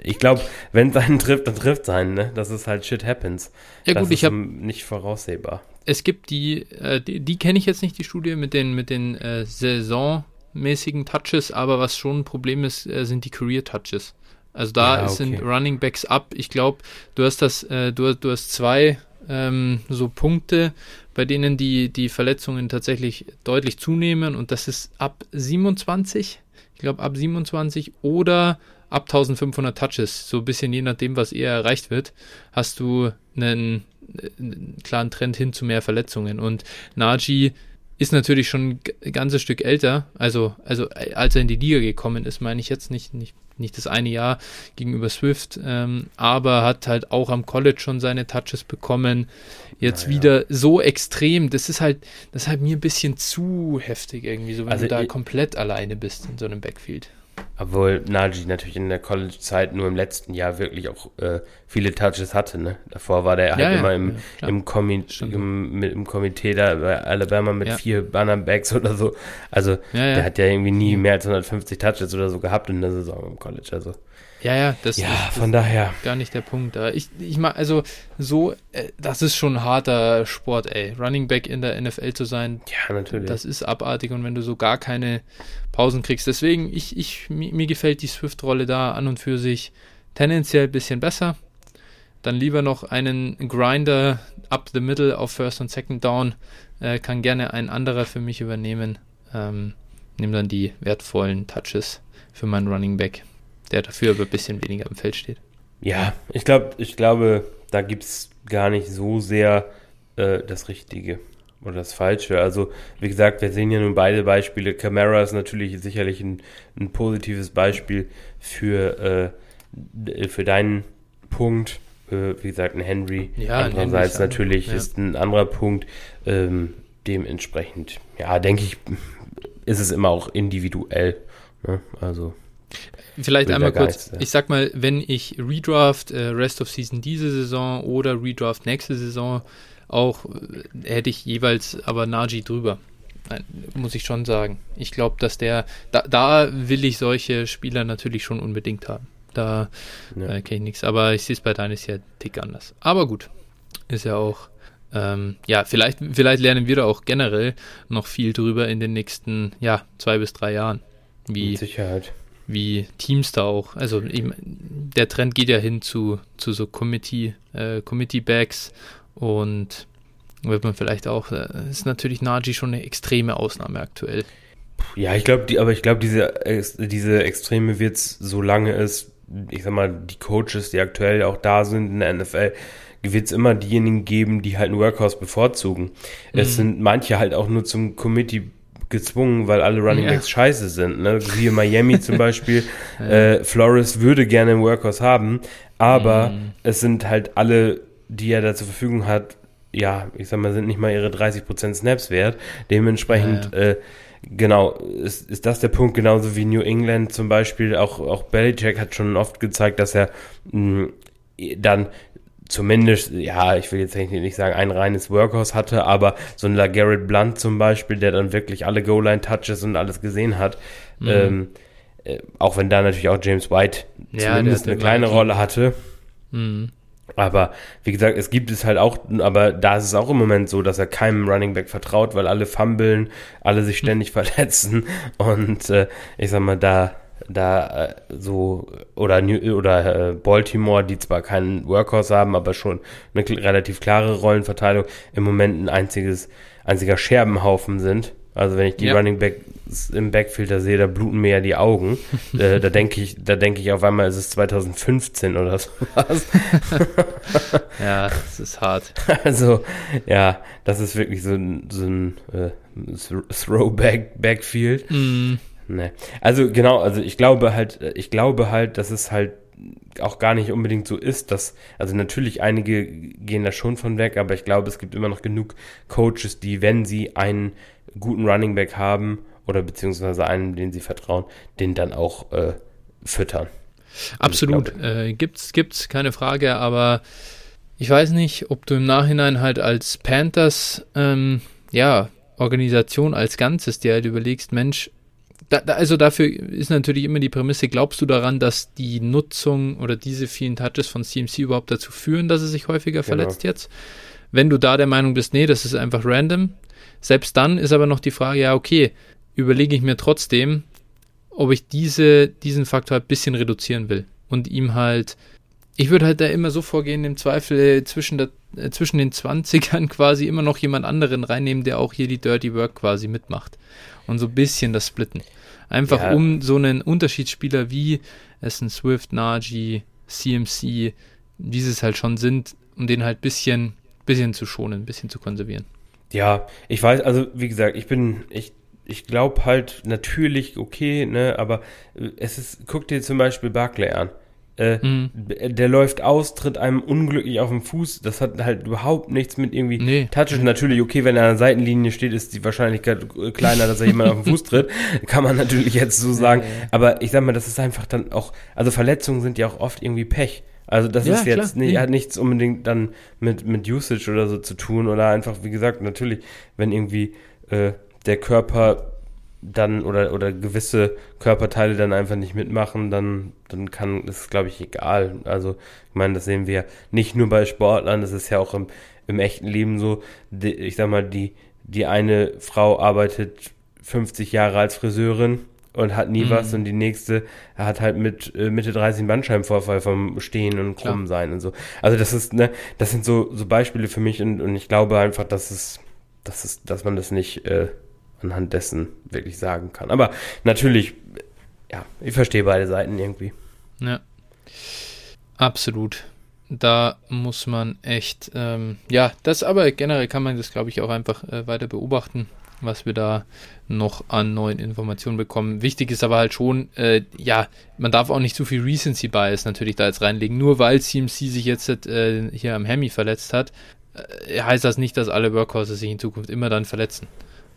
ich glaube, wenn es einen trifft, dann trifft es einen. Ne? Das ist halt shit happens. Ja das gut, ist ich habe nicht voraussehbar. es gibt die, äh, die, die kenne ich jetzt nicht, die Studie mit den, mit den äh, saisonmäßigen Touches, aber was schon ein Problem ist, äh, sind die Career Touches. Also da Ja, okay. sind Running Backs up. Ich glaube, du hast das, äh, du, du hast zwei ähm, so Punkte, bei denen die, die Verletzungen tatsächlich deutlich zunehmen und das ist ab 27, ich glaube ab 27 oder ab 1500 Touches, so ein bisschen je nachdem, was eher erreicht wird, hast du einen, einen klaren Trend hin zu mehr Verletzungen. Und Najee ist natürlich schon ein ganzes Stück älter, also, also äh, als er in die Liga gekommen ist, meine ich jetzt nicht, nicht, nicht das eine Jahr gegenüber Swift, ähm, aber hat halt auch am College schon seine Touches bekommen. Jetzt Naja. wieder so extrem, das ist halt, das ist halt mir ein bisschen zu heftig irgendwie, so wenn Also du da komplett alleine bist in so einem Backfield. Obwohl Najee natürlich in der College-Zeit nur im letzten Jahr wirklich auch äh, viele Touches hatte. Ne? Davor war der halt Ja, immer im, ja, im, Komi im, im Komitee da bei Alabama mit vier Bannerbacks oder so. Also der hat ja irgendwie nie mehr als 150 Touches oder so gehabt in der Saison im College. Also Ja, ja, das ja, ist, das von daher. gar nicht der Punkt. Aber ich, ich mag, also so, äh, das ist schon ein harter Sport, ey. Running Back in der NFL zu sein, Ja, natürlich. das ist abartig und wenn du so gar keine Pausen kriegst. Deswegen, ich, ich, mir, mir gefällt die Swift-Rolle da an und für sich tendenziell ein bisschen besser. Dann lieber noch einen Grinder up the middle auf First und Second Down. Äh, kann gerne ein anderer für mich übernehmen. Ähm, nimm dann die wertvollen Touches für meinen Running Back, der dafür aber ein bisschen weniger im Feld steht. Ja, ich glaube, ich glaube, da gibt's gar nicht so sehr äh, das Richtige oder das Falsche. Also, wie gesagt, wir sehen ja nun beide Beispiele. Camara ist natürlich sicherlich ein, ein positives Beispiel für, äh, für deinen Punkt. Äh, wie gesagt, ein Henry. Ja, ein Henry Andererseits ein- natürlich ja. ist ein anderer Punkt. Ähm, dementsprechend, ja, denke ich, ist es immer auch individuell. Ne? Also, Vielleicht einmal gar kurz, ja. ich sag mal, wenn ich Redraft äh, Rest of Season diese Saison oder Redraft nächste Saison auch, äh, hätte ich jeweils aber Najee drüber. Nein, muss ich schon sagen. Ich glaube, dass der, da, da will ich solche Spieler natürlich schon unbedingt haben. Da ja. äh, kenne ich nichts. Aber ich sehe es bei Deines ja Tick anders. Aber gut, ist ja auch, ähm, ja, vielleicht, vielleicht lernen wir da auch generell noch viel drüber in den nächsten, ja, zwei bis drei Jahren. Wie, mit Sicherheit. Wie Teams da auch. Also eben, der Trend geht ja hin zu, zu so Committee, äh, Committee Bags und wird man vielleicht auch, äh, ist natürlich Najee schon eine extreme Ausnahme aktuell. Ja, ich glaube, aber ich glaube, diese, diese Extreme wird's, solange es, ich sag mal, die Coaches, die aktuell auch da sind in der NFL, wird's immer diejenigen geben, die halt einen Workhouse bevorzugen. Es Mhm. sind manche halt auch nur zum Committee gezwungen, weil alle Running Backs ja. scheiße sind. Ne? Wie Miami zum <laughs> Beispiel. ja. äh, Flores würde gerne einen Workhorse haben, aber mhm. es sind halt alle, die er da zur Verfügung hat, ja, ich sag mal, sind nicht mal ihre 30% Snaps wert. Dementsprechend, ja, äh, genau, ist, ist das der Punkt, genauso wie New England zum Beispiel. Auch, auch Belichick hat schon oft gezeigt, dass er mh, dann zumindest, ja, ich will jetzt nicht sagen, ein reines Workhouse hatte, aber so ein LaGarrett Blunt zum Beispiel, der dann wirklich alle Goal-Line-Touches und alles gesehen hat, mhm. ähm, äh, auch wenn da natürlich auch James White ja, zumindest eine kleine Rolle hatte. Mhm. Aber wie gesagt, es gibt es halt auch, aber da ist es auch im Moment so, dass er keinem Running Back vertraut, weil alle fummeln, alle sich <laughs> ständig verletzen und äh, ich sag mal, da da äh, so oder oder äh, Baltimore, die zwar keinen Workhorse haben, aber schon eine relativ klare Rollenverteilung im Moment ein einziges einziger Scherbenhaufen sind. Also wenn ich die ja. Running Backs im Backfield da sehe, da bluten mir ja die Augen. äh, da denke ich, da denke ich auf einmal, ist es 2015 oder so was. <laughs> ja, das ist hart. Also ja, das ist wirklich so ein, so ein äh, Throwback Backfield. Mm. Nee. Also genau, also ich glaube halt, ich glaube halt, dass es halt auch gar nicht unbedingt so ist, dass, also natürlich einige gehen da schon von weg, aber ich glaube, es gibt immer noch genug Coaches, die, wenn sie einen guten Running Back haben oder beziehungsweise einen, den sie vertrauen, den dann auch äh, füttern. Absolut, äh, gibt's, gibt's, keine Frage, aber ich weiß nicht, ob du im Nachhinein halt als Panthers, ähm, ja, Organisation als Ganzes dir halt überlegst, Mensch, da, da, also dafür ist natürlich immer die Prämisse, glaubst du daran, dass die Nutzung oder diese vielen Touches von CMC überhaupt dazu führen, dass er sich häufiger genau. verletzt jetzt? Wenn du da der Meinung bist, nee, das ist einfach random, selbst dann ist aber noch die Frage, ja, okay, überlege ich mir trotzdem, ob ich diese, diesen Faktor ein bisschen reduzieren will und ihm halt, ich würde halt da immer so vorgehen, im Zweifel äh, zwischen, der, äh, zwischen den 20ern <laughs> quasi immer noch jemand anderen reinnehmen, der auch hier die Dirty Work quasi mitmacht und so ein bisschen das splitten. Einfach ja. um so einen Unterschiedsspieler wie es ein Swift, Najee, CMC, wie sie es halt schon sind, um den halt ein bisschen, bisschen zu schonen, ein bisschen zu konservieren. Ja, ich weiß, also wie gesagt, ich bin, ich, ich glaube halt natürlich, okay, ne, aber es ist, guck dir zum Beispiel Barclay an. Äh, mhm. Der läuft aus, tritt einem unglücklich auf den Fuß. Das hat halt überhaupt nichts mit irgendwie nee. Touches. Natürlich, okay, wenn er an der Seitenlinie steht, ist die Wahrscheinlichkeit kleiner, dass er jemand auf den Fuß tritt. <laughs> Kann man natürlich jetzt so sagen. Aber ich sag mal, das ist einfach dann auch, also Verletzungen sind ja auch oft irgendwie Pech. Also das ja, ist jetzt nicht, hat nichts unbedingt dann mit, mit Usage oder so zu tun oder einfach, wie gesagt, natürlich, wenn irgendwie äh, der Körper dann oder, oder gewisse Körperteile dann einfach nicht mitmachen, dann, dann kann, das ist glaube ich egal. Also, ich meine, das sehen wir nicht nur bei Sportlern, das ist ja auch im, im echten Leben so. Die, ich sag mal, die, die eine Frau arbeitet 50 Jahre als Friseurin und hat nie mhm. was und die nächste hat halt mit äh, Mitte 30 einen Bandscheibenvorfall vom Stehen und Krumm sein und so. Also das ist, ne, das sind so, so Beispiele für mich und, und ich glaube einfach, dass es, dass es, dass man das nicht äh, anhand dessen wirklich sagen kann. Aber natürlich, ja, ich verstehe beide Seiten irgendwie. Ja. Absolut. Da muss man echt, ähm, ja, das aber generell kann man das, glaube ich, auch einfach äh, weiter beobachten, was wir da noch an neuen Informationen bekommen. Wichtig ist aber halt schon, äh, ja, man darf auch nicht zu viel Recency Bias natürlich da jetzt reinlegen. Nur weil CMC sich jetzt äh, hier am Hemi verletzt hat, äh, heißt das nicht, dass alle Workhorses sich in Zukunft immer dann verletzen.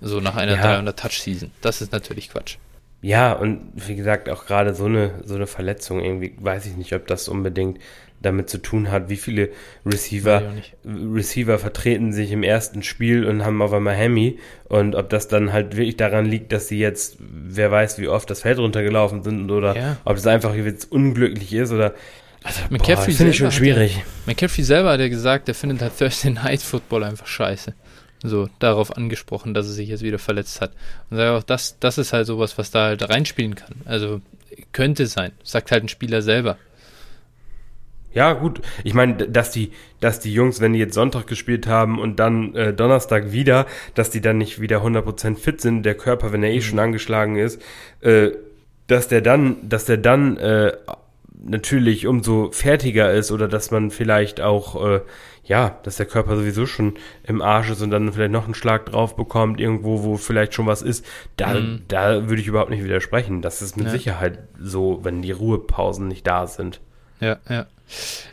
So nach einer ja. 300 Touch Season. Das ist natürlich Quatsch. Ja, und wie gesagt, auch gerade so eine, so eine Verletzung irgendwie, weiß ich nicht, ob das unbedingt damit zu tun hat, wie viele Receiver, Receiver vertreten sich im ersten Spiel und haben auf einmal Hemi und ob das dann halt wirklich daran liegt, dass sie jetzt, wer weiß, wie oft das Feld runtergelaufen sind oder ja. ob es einfach jetzt unglücklich ist oder also, McCaffrey finde ich schon schwierig. Ja, McCaffrey selber hat ja gesagt, der findet halt Thursday Night Football einfach scheiße so darauf angesprochen, dass er sich jetzt wieder verletzt hat. Und sage auch, das, das ist halt sowas, was da halt reinspielen kann. Also könnte sein, sagt halt ein Spieler selber. Ja, gut. Ich meine, dass die, dass die Jungs, wenn die jetzt Sonntag gespielt haben und dann äh, Donnerstag wieder, dass die dann nicht wieder 100% fit sind, der Körper, wenn er eh mhm. schon angeschlagen ist, äh, dass der dann, dass der dann äh, natürlich umso fertiger ist oder dass man vielleicht auch, äh, ja, dass der Körper sowieso schon im Arsch ist und dann vielleicht noch einen Schlag drauf bekommt, irgendwo, wo vielleicht schon was ist, da, Mhm. da würde ich überhaupt nicht widersprechen. Das ist mit Ja. Sicherheit so, wenn die Ruhepausen nicht da sind. Ja, ja.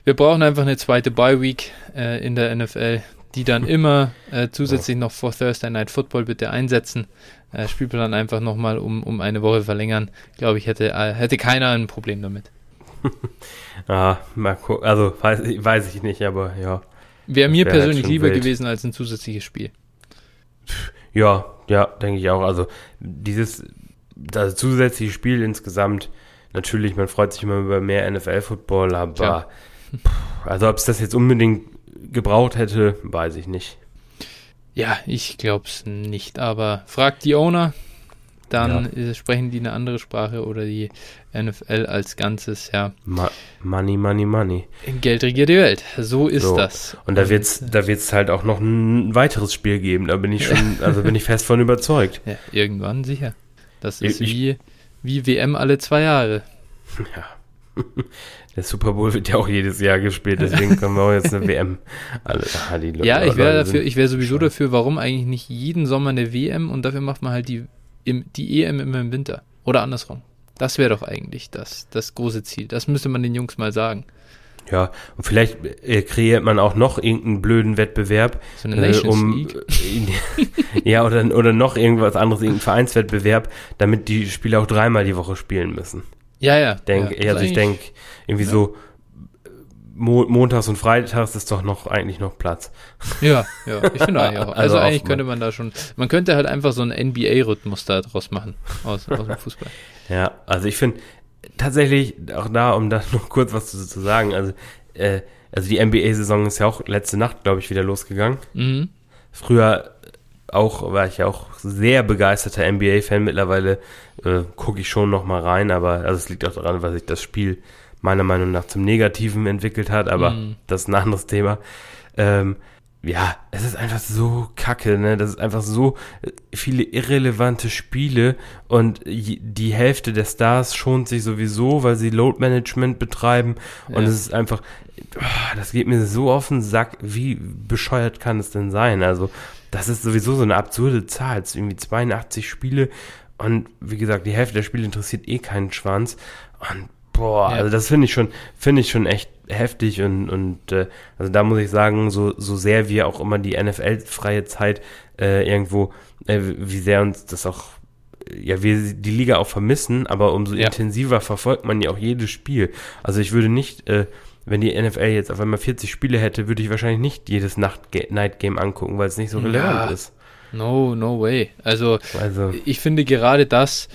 Wir brauchen einfach eine zweite Bye-Week äh, in der NFL, die dann <laughs> immer äh, zusätzlich noch vor Thursday Night Football bitte einsetzen. Äh, Spielplan einfach nochmal um, um eine Woche verlängern. Glaube ich, hätte, äh, hätte keiner ein Problem damit. <laughs> Ah, mal gucken. Also, weiß, ich- weiß ich nicht, aber ja. Wäre mir wär halt persönlich schon lieber wild. gewesen als ein zusätzliches Spiel. Ja, ja, denke ich auch. Also, dieses das zusätzliche Spiel insgesamt, natürlich, man freut sich immer über mehr NFL-Football, aber pff, also, ob es das jetzt unbedingt gebraucht hätte, weiß ich nicht. Ja, ich glaube es nicht, aber fragt die Owner, dann äh, sprechen die eine andere Sprache oder die NFL als Ganzes, ja. Ma money, money, money. Geld regiert die Welt. So ist So. das. Und da wird's, äh, da wird's halt auch noch ein weiteres Spiel geben. Da bin ich schon, <laughs> also bin ich fest von überzeugt. Ja, irgendwann sicher. Das Ich- ist wie, wie WM alle zwei Jahre. Ja. <laughs> Der Super Bowl wird ja auch jedes Jahr gespielt, deswegen können wir auch jetzt eine WM. <laughs> Alle, ah, die Ja, ich wäre dafür, ich wäre sowieso dafür, warum eigentlich nicht jeden Sommer eine WM und dafür macht man halt die, im, die EM immer im Winter. Oder andersrum. Das wäre doch eigentlich das, das große Ziel. Das müsste man den Jungs mal sagen. Ja, und vielleicht äh, kreiert man auch noch irgendeinen blöden Wettbewerb, So eine äh, um äh, <laughs> ja oder oder noch irgendwas anderes, irgendein Vereinswettbewerb, damit die Spieler auch dreimal die Woche spielen müssen. Ja, ja. Denk, ja, also ich denke irgendwie Ja. so Mo montags und freitags ist doch noch eigentlich noch Platz. Ja, ja, ich finde <laughs> eigentlich auch. Also, Also eigentlich könnte man da schon, man könnte halt einfach so einen NBA-Rhythmus da draus machen. Aus, aus dem Fußball. Ja, also ich finde tatsächlich auch da, um da <laughs> noch kurz was zu, zu sagen, also äh, also die NBA-Saison ist ja auch letzte Nacht, glaube ich, wieder losgegangen. Mhm. Früher auch war ich ja auch sehr begeisterter NBA-Fan. Mittlerweile äh, gucke ich schon noch mal rein, aber also es liegt auch daran, weil sich das Spiel meiner Meinung nach zum Negativen entwickelt hat. Aber Mhm. das ist ein anderes Thema. Ähm, ja, es ist einfach so kacke, ne? Das ist einfach so äh, viele irrelevante Spiele und die Hälfte der Stars schont sich sowieso, weil sie Load Management betreiben und Ja. es ist einfach, ah, das geht mir so auf den Sack, wie bescheuert kann es denn sein? Also, das ist sowieso so eine absurde Zahl, es sind irgendwie 82 Spiele und wie gesagt, die Hälfte der Spiele interessiert eh keinen Schwanz und boah, Ja. also das finde ich schon, finde ich schon echt heftig und, und äh, also da muss ich sagen, so, so sehr wir auch immer die NFL-freie Zeit äh, irgendwo, äh, wie sehr uns das auch, ja, wir die Liga auch vermissen, aber umso Ja. intensiver verfolgt man ja auch jedes Spiel. Also ich würde nicht, äh, wenn die NFL jetzt auf einmal 40 Spiele hätte, würde ich wahrscheinlich nicht jedes Nacht Night Game angucken, weil es nicht so relevant Ja. ist. No, no way. Also, Also, ich finde gerade das,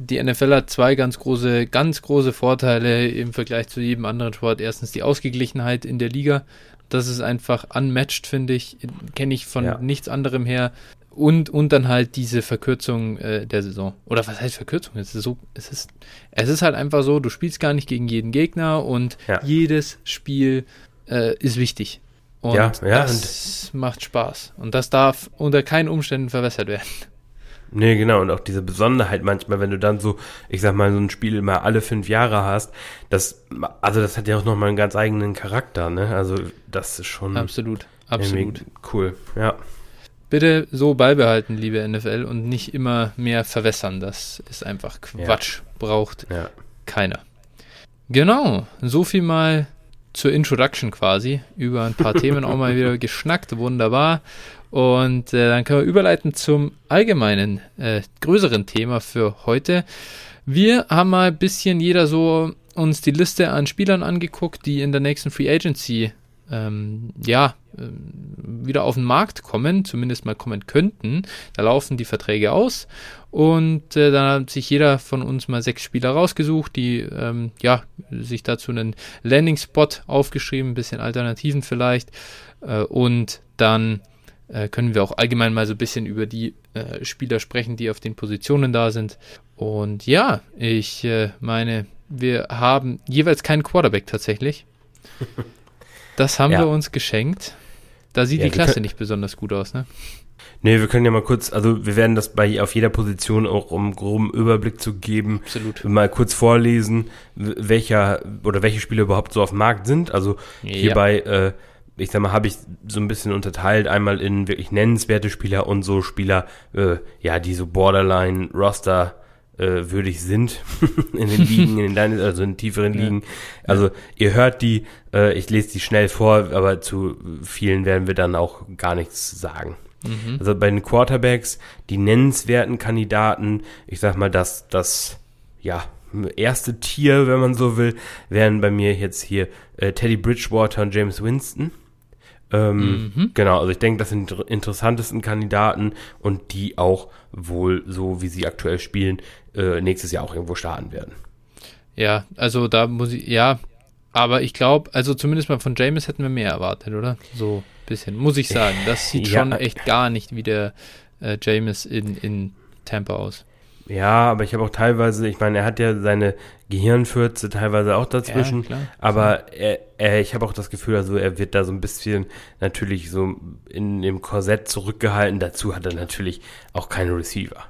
die NFL hat zwei ganz große, ganz große Vorteile im Vergleich zu jedem anderen Sport. Erstens die Ausgeglichenheit in der Liga. Das ist einfach unmatched, finde ich. Kenne ich von Ja. nichts anderem her. Und, und dann halt diese Verkürzung äh, der Saison. Oder was heißt Verkürzung? Es ist so, es ist, es ist halt einfach so, du spielst gar nicht gegen jeden Gegner und Ja. jedes Spiel äh, ist wichtig. Und Ja, das macht Spaß. Und das darf unter keinen Umständen verwässert werden. Nee, genau. Und auch diese Besonderheit manchmal, wenn du dann so, ich sag mal, so ein Spiel mal alle fünf Jahre hast, das, also das hat ja auch nochmal einen ganz eigenen Charakter, ne? Also das ist schon Absolut, absolut. cool. Ja. Bitte so beibehalten, liebe NFL, und nicht immer mehr verwässern. Das ist einfach Quatsch. Braucht Ja. keiner. Genau, so viel mal zur Introduction quasi. Über ein paar Themen auch mal wieder <laughs> geschnackt. Wunderbar. Und äh, dann können wir überleiten zum allgemeinen, äh, größeren Thema für heute. Wir haben mal ein bisschen jeder so uns die Liste an Spielern angeguckt, die in der nächsten Free Agency ähm, ja, ähm, wieder auf den Markt kommen, zumindest mal kommen könnten. Da laufen die Verträge aus und äh, dann hat sich jeder von uns mal sechs Spieler rausgesucht, die ähm, ja, sich dazu einen Landing-Spot aufgeschrieben, ein bisschen Alternativen vielleicht äh, und dann äh, können wir auch allgemein mal so ein bisschen über die äh, Spieler sprechen, die auf den Positionen da sind. Und ja, ich äh, meine, wir haben jeweils keinen Quarterback tatsächlich. <laughs> Das haben Ja. wir uns geschenkt. Da sieht Ja, die Klasse können- nicht besonders gut aus, ne? Nee, wir können ja mal kurz, also wir werden das bei auf jeder Position auch um groben Überblick zu geben, Absolut. mal kurz vorlesen, welcher oder welche Spieler überhaupt so auf dem Markt sind. Also Ja. hierbei, äh, ich sag mal, habe ich so ein bisschen unterteilt, einmal in wirklich nennenswerte Spieler und so Spieler, äh, ja, die so Borderline Roster äh, würdig sind <laughs> in den Ligen, in den also in tieferen Ja. Ligen. Also ihr hört die, äh, ich lese die schnell vor, aber zu vielen werden wir dann auch gar nichts sagen. Mhm. Also bei den Quarterbacks, die nennenswerten Kandidaten, ich sag mal, das, das, ja, erste Tier, wenn man so will, wären bei mir jetzt hier äh, Teddy Bridgewater und James Winston. Ähm, Mhm. Genau, also ich denke, das sind die interessantesten Kandidaten und die auch wohl so, wie sie aktuell spielen, äh, nächstes Jahr auch irgendwo starten werden. Ja, also da muss ich, ja, aber ich glaube, also zumindest mal von James hätten wir mehr erwartet, oder? So ein bisschen, muss ich sagen. Das sieht <laughs> Ja. schon echt gar nicht wie der äh, James in, in Tampa aus. Ja, aber ich habe auch teilweise, ich meine, er hat ja seine Gehirnfürze teilweise auch dazwischen. Ja, klar. Aber er, er, ich habe auch das Gefühl, also er wird da so ein bisschen natürlich so in dem Korsett zurückgehalten. Dazu hat er natürlich auch keine Receiver.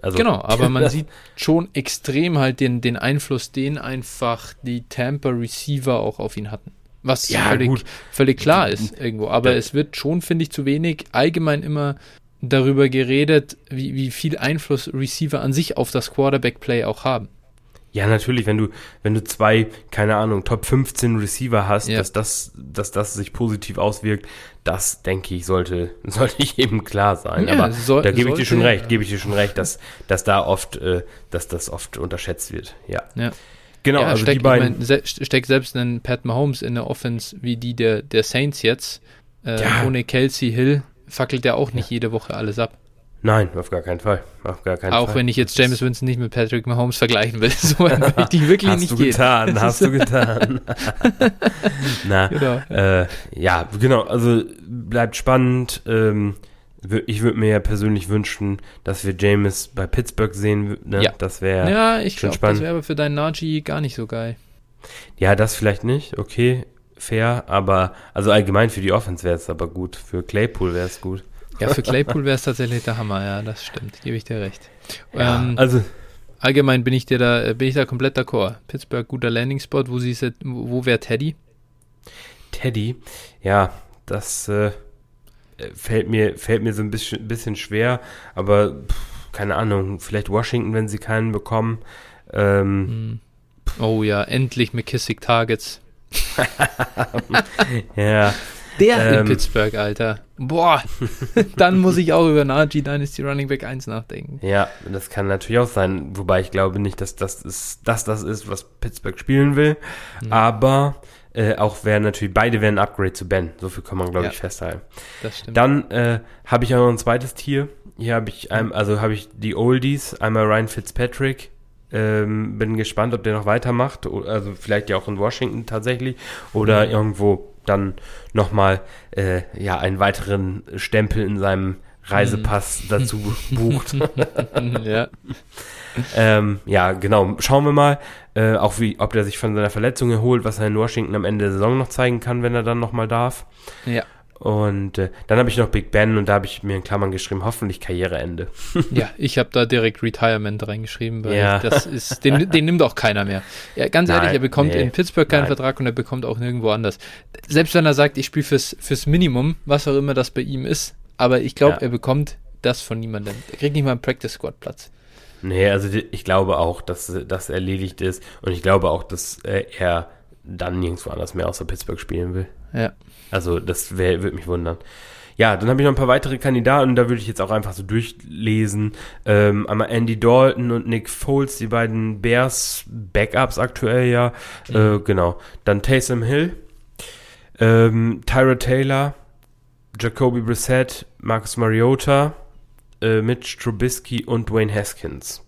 Also, Genau, <laughs> aber man sieht schon extrem halt den, den Einfluss, den einfach die Tampa Receiver auch auf ihn hatten. Was Ja, völlig, gut. völlig klar ist irgendwo. Aber Da- es wird schon, finde ich, zu wenig allgemein immer darüber geredet, wie, wie viel Einfluss Receiver an sich auf das Quarterback-Play auch haben. Ja, natürlich, wenn du, wenn du zwei, keine Ahnung, Top 15 Receiver hast, Ja. dass das, dass das sich positiv auswirkt, das denke ich, sollte, <laughs> sollte ich eben klar sein. Ja, Aber soll- da gebe ich dir schon recht, gebe ich dir schon recht, dass, dass da oft, äh, dass das oft unterschätzt wird. Ja. Ja. Genau, also steck, die beiden. Ich mein, steckt selbst einen Pat Mahomes in der Offense wie die der, der Saints jetzt. Äh. Ohne Kelsey Hill fackelt er auch nicht jede Woche alles ab. Nein, auf gar keinen Fall. Auf gar keinen Auch Fall. wenn ich jetzt James Winston nicht mit Patrick Mahomes vergleichen will. <laughs> So möchte ich <laughs> wirklich hast nicht du gehen. getan, Das hast ist- du getan. <laughs> Na, Genau. äh, ja, genau, also bleibt spannend. Ähm, ich würde mir ja persönlich wünschen, dass wir James bei Pittsburgh sehen. Ne? Ja. Das wäre, ja. Ja, ich schon glaube, das spannend. wäre aber für deinen Najee gar nicht so geil. das vielleicht nicht, okay, fair, aber also allgemein für die Offense wäre es aber gut. Für Claypool wäre es gut. Ja, für Claypool wäre es tatsächlich der Hammer, ja, das stimmt, gebe ich dir recht. Ja, Ähm, also allgemein bin ich dir da, bin ich da komplett d'accord. Pittsburgh, guter Landing-Spot, wo wo wo wäre Teddy? Teddy, ja, das äh, fällt mir fällt mir so ein bisschen, bisschen schwer, aber pff, keine Ahnung, vielleicht Washington, wenn sie keinen bekommen. Ähm, Hm. Oh ja, endlich McKissick Targets. <laughs> ja, Der in Ähm. Pittsburgh, Alter. Boah, dann muss ich auch über Najee Dynasty Running Back 1 nachdenken. ja, das kann natürlich auch sein, wobei ich glaube nicht, dass das ist, dass das ist, was Pittsburgh spielen will, Mhm. aber äh, auch wären natürlich, beide wären ein Upgrade zu Ben, so viel kann man glaube Ja. ich festhalten. Das stimmt. Dann äh, habe ich auch noch ein zweites Tier. Hier habe ich, ein, also habe ich die Oldies, einmal Ryan Fitzpatrick. Ähm, bin gespannt, ob der noch weitermacht. Also vielleicht ja auch in Washington tatsächlich. Oder irgendwo dann nochmal äh, ja, einen weiteren Stempel in seinem Reisepass dazu bucht. <laughs> ja. ähm, ja, genau. Schauen wir mal, äh, auch wie, ob der sich von seiner Verletzung erholt, was er in Washington am Ende der Saison noch zeigen kann, wenn er dann nochmal darf. ja. Und äh, dann habe ich noch Big Ben und da habe ich mir in Klammern geschrieben, hoffentlich Karriereende. <laughs> Ja, ich habe da direkt Retirement reingeschrieben, weil Ja. das ist, den, den nimmt auch keiner mehr. Ja, ganz Nein, ehrlich, er bekommt nee, in Pittsburgh keinen nein. Vertrag und er bekommt auch nirgendwo anders. Selbst wenn er sagt, ich spiele fürs, fürs Minimum, was auch immer das bei ihm ist, aber ich glaube, Ja. er bekommt das von niemandem. Er kriegt nicht mal einen Practice Squad Platz. Nee, also ich glaube auch, dass das erledigt ist und ich glaube auch, dass äh, er dann nirgendwo anders mehr außer Pittsburgh spielen will. Ja. Also das wär, würde mich wundern. Ja, dann habe ich noch ein paar weitere Kandidaten, da würde ich jetzt auch einfach so durchlesen. Ähm, einmal Andy Dalton und Nick Foles, die beiden Bears Backups aktuell ja. Äh, genau. Dann Taysom Hill, ähm, Tyra Taylor, Jacoby Brissett, Marcus Mariota, äh, Mitch Trubisky und Dwayne Haskins.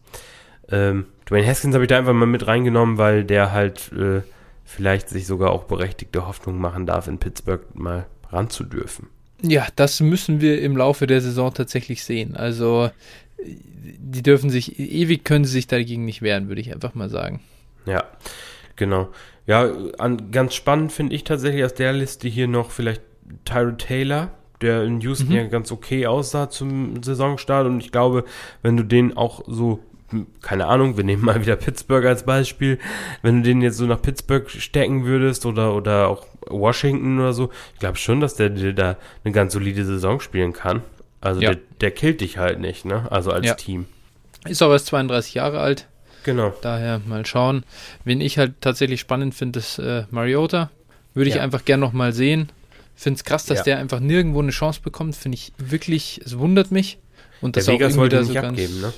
Ähm, Dwayne Haskins habe ich da einfach mal mit reingenommen, weil der halt äh, vielleicht sich sogar auch berechtigte Hoffnung machen darf, in Pittsburgh mal ranzudürfen. Ja, das müssen wir im Laufe der Saison tatsächlich sehen. Also, die dürfen sich, ewig können sie sich dagegen nicht wehren, würde ich einfach mal sagen. Ja, genau. Ja, an, ganz spannend finde ich tatsächlich aus der Liste hier noch vielleicht Tyra Taylor, der in Houston mhm. ja ganz okay aussah zum Saisonstart. Und ich glaube, wenn du den auch so, keine Ahnung, wir nehmen mal wieder Pittsburgh als Beispiel, wenn du den jetzt so nach Pittsburgh stecken würdest oder, oder auch Washington oder so, ich glaube schon, dass der dir da eine ganz solide Saison spielen kann. Also ja. der, der killt dich halt nicht, ne? Also als ja. Team. Ist auch erst 32 Jahre alt. Genau. Daher mal schauen. Wen ich halt tatsächlich spannend finde, ist äh, Mariota. Würde ich ja. einfach gern nochmal sehen. Finde es krass, dass der einfach nirgendwo eine Chance bekommt. Finde ich wirklich, es wundert mich. Und der das Vegas auch wollte nicht so abgeben, ne?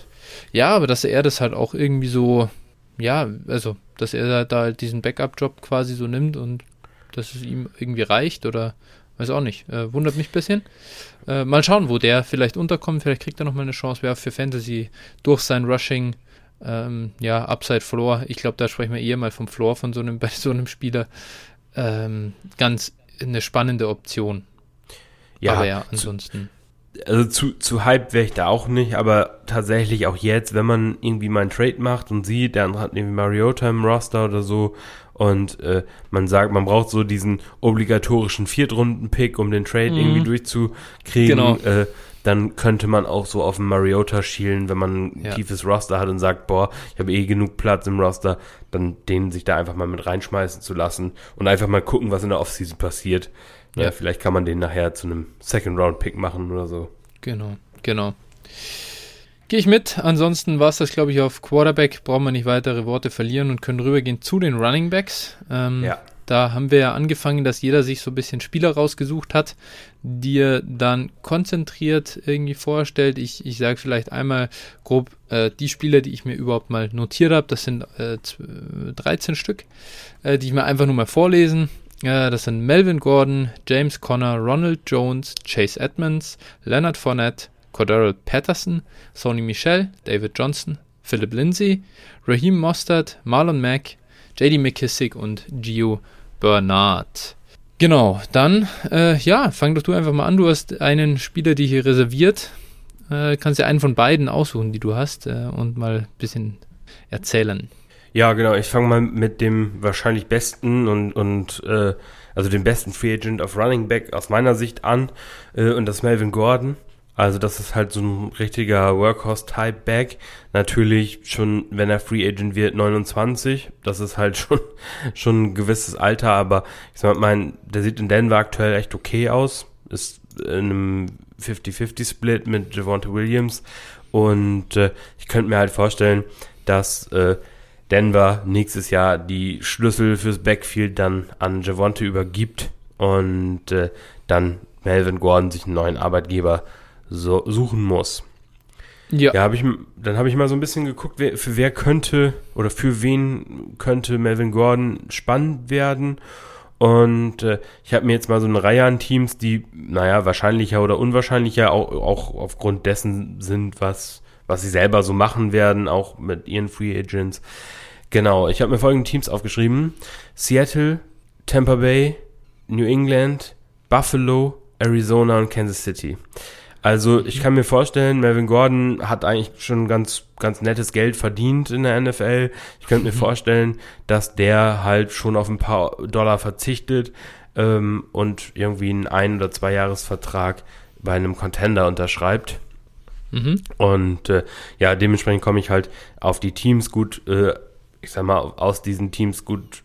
Ja, aber dass er das halt auch irgendwie so, ja, also, dass er da halt diesen Backup-Job quasi so nimmt und dass es ihm irgendwie reicht oder weiß auch nicht. Äh, wundert mich ein bisschen. Äh, mal schauen, wo der vielleicht unterkommt. Vielleicht kriegt er nochmal eine Chance. Wäre für Fantasy durch sein Rushing, ähm, ja, Upside Floor. Ich glaube, da sprechen wir eher mal vom Floor von so einem, <laughs> bei so einem Spieler. Ähm, ganz eine spannende Option. Ja, aber ja, ansonsten. Also zu, zu hype wäre ich da auch nicht, aber tatsächlich auch jetzt, wenn man irgendwie mal einen Trade macht und sieht, der andere hat irgendwie Mariota im Roster oder so und äh, man sagt, man braucht so diesen obligatorischen Viertrunden-Pick, um den Trade mhm. irgendwie durchzukriegen, genau. äh, dann könnte man auch so auf den Mariota schielen, wenn man ein ja. tiefes Roster hat und sagt, boah, ich habe eh genug Platz im Roster, dann den sich da einfach mal mit reinschmeißen zu lassen und einfach mal gucken, was in der Offseason passiert. Ja. ja vielleicht kann man den nachher zu einem Second-Round-Pick machen oder so. Genau, genau. Gehe ich mit. Ansonsten war es das, glaube ich, auf Quarterback. Brauchen wir nicht weitere Worte verlieren und können rübergehen zu den Running Backs. Ähm, ja. Da haben wir ja angefangen, dass jeder sich so ein bisschen Spieler rausgesucht hat, die er dann konzentriert irgendwie vorstellt. Ich, ich sage vielleicht einmal grob äh, die Spieler, die ich mir überhaupt mal notiert habe. Das sind äh, 13 Stück, äh, die ich mir einfach nur mal vorlesen. Äh, das sind Melvin Gordon, James Conner, Ronald Jones, Chase Edmonds, Leonard Fournette, Cordero Patterson, Sony Michel, David Johnson, Philip Lindsay, Raheem Mostert, Marlon Mack, JD McKissick und Gio Bernard. Genau, dann, äh, ja, fang doch du einfach mal an. Du hast einen Spieler, die hier reserviert. Äh, kannst ja einen von beiden aussuchen, die du hast, äh, und mal ein bisschen erzählen. Ja, genau. Ich fange mal mit dem wahrscheinlich besten und, und äh, also dem besten Free Agent of Running Back aus meiner Sicht an. Äh, und das ist Melvin Gordon. Also das ist halt so ein richtiger Workhorse-Type-Back. Natürlich schon, wenn er Free Agent wird, 29. Das ist halt <laughs> schon, schon ein gewisses Alter, aber ich sag mal, der sieht in Denver aktuell echt okay aus. Ist in einem 50-50-Split mit Javonte Williams. Und äh, ich könnte mir halt vorstellen, dass äh, Denver nächstes Jahr die Schlüssel fürs Backfield dann an Javonte übergibt und äh, dann Melvin Gordon sich einen neuen Arbeitgeber so, suchen muss. Ja. ja hab ich, dann habe ich mal so ein bisschen geguckt, wer, für wer könnte oder für wen könnte Melvin Gordon spannend werden. Und äh, ich habe mir jetzt mal so eine Reihe an Teams, die, naja, wahrscheinlicher oder unwahrscheinlicher auch, auch aufgrund dessen sind, was, was sie selber so machen werden, auch mit ihren Free Agents. Genau, ich habe mir folgende Teams aufgeschrieben. Seattle, Tampa Bay, New England, Buffalo, Arizona und Kansas City. Also ich kann mir vorstellen, Melvin Gordon hat eigentlich schon ganz, ganz nettes Geld verdient in der NFL. Ich könnte mir mhm. vorstellen, dass der halt schon auf ein paar Dollar verzichtet ähm, und irgendwie einen ein- oder zwei Jahresvertrag bei einem Contender unterschreibt. Mhm. Und äh, ja, dementsprechend komme ich halt auf die Teams gut, äh, ich sag mal, aus diesen Teams gut,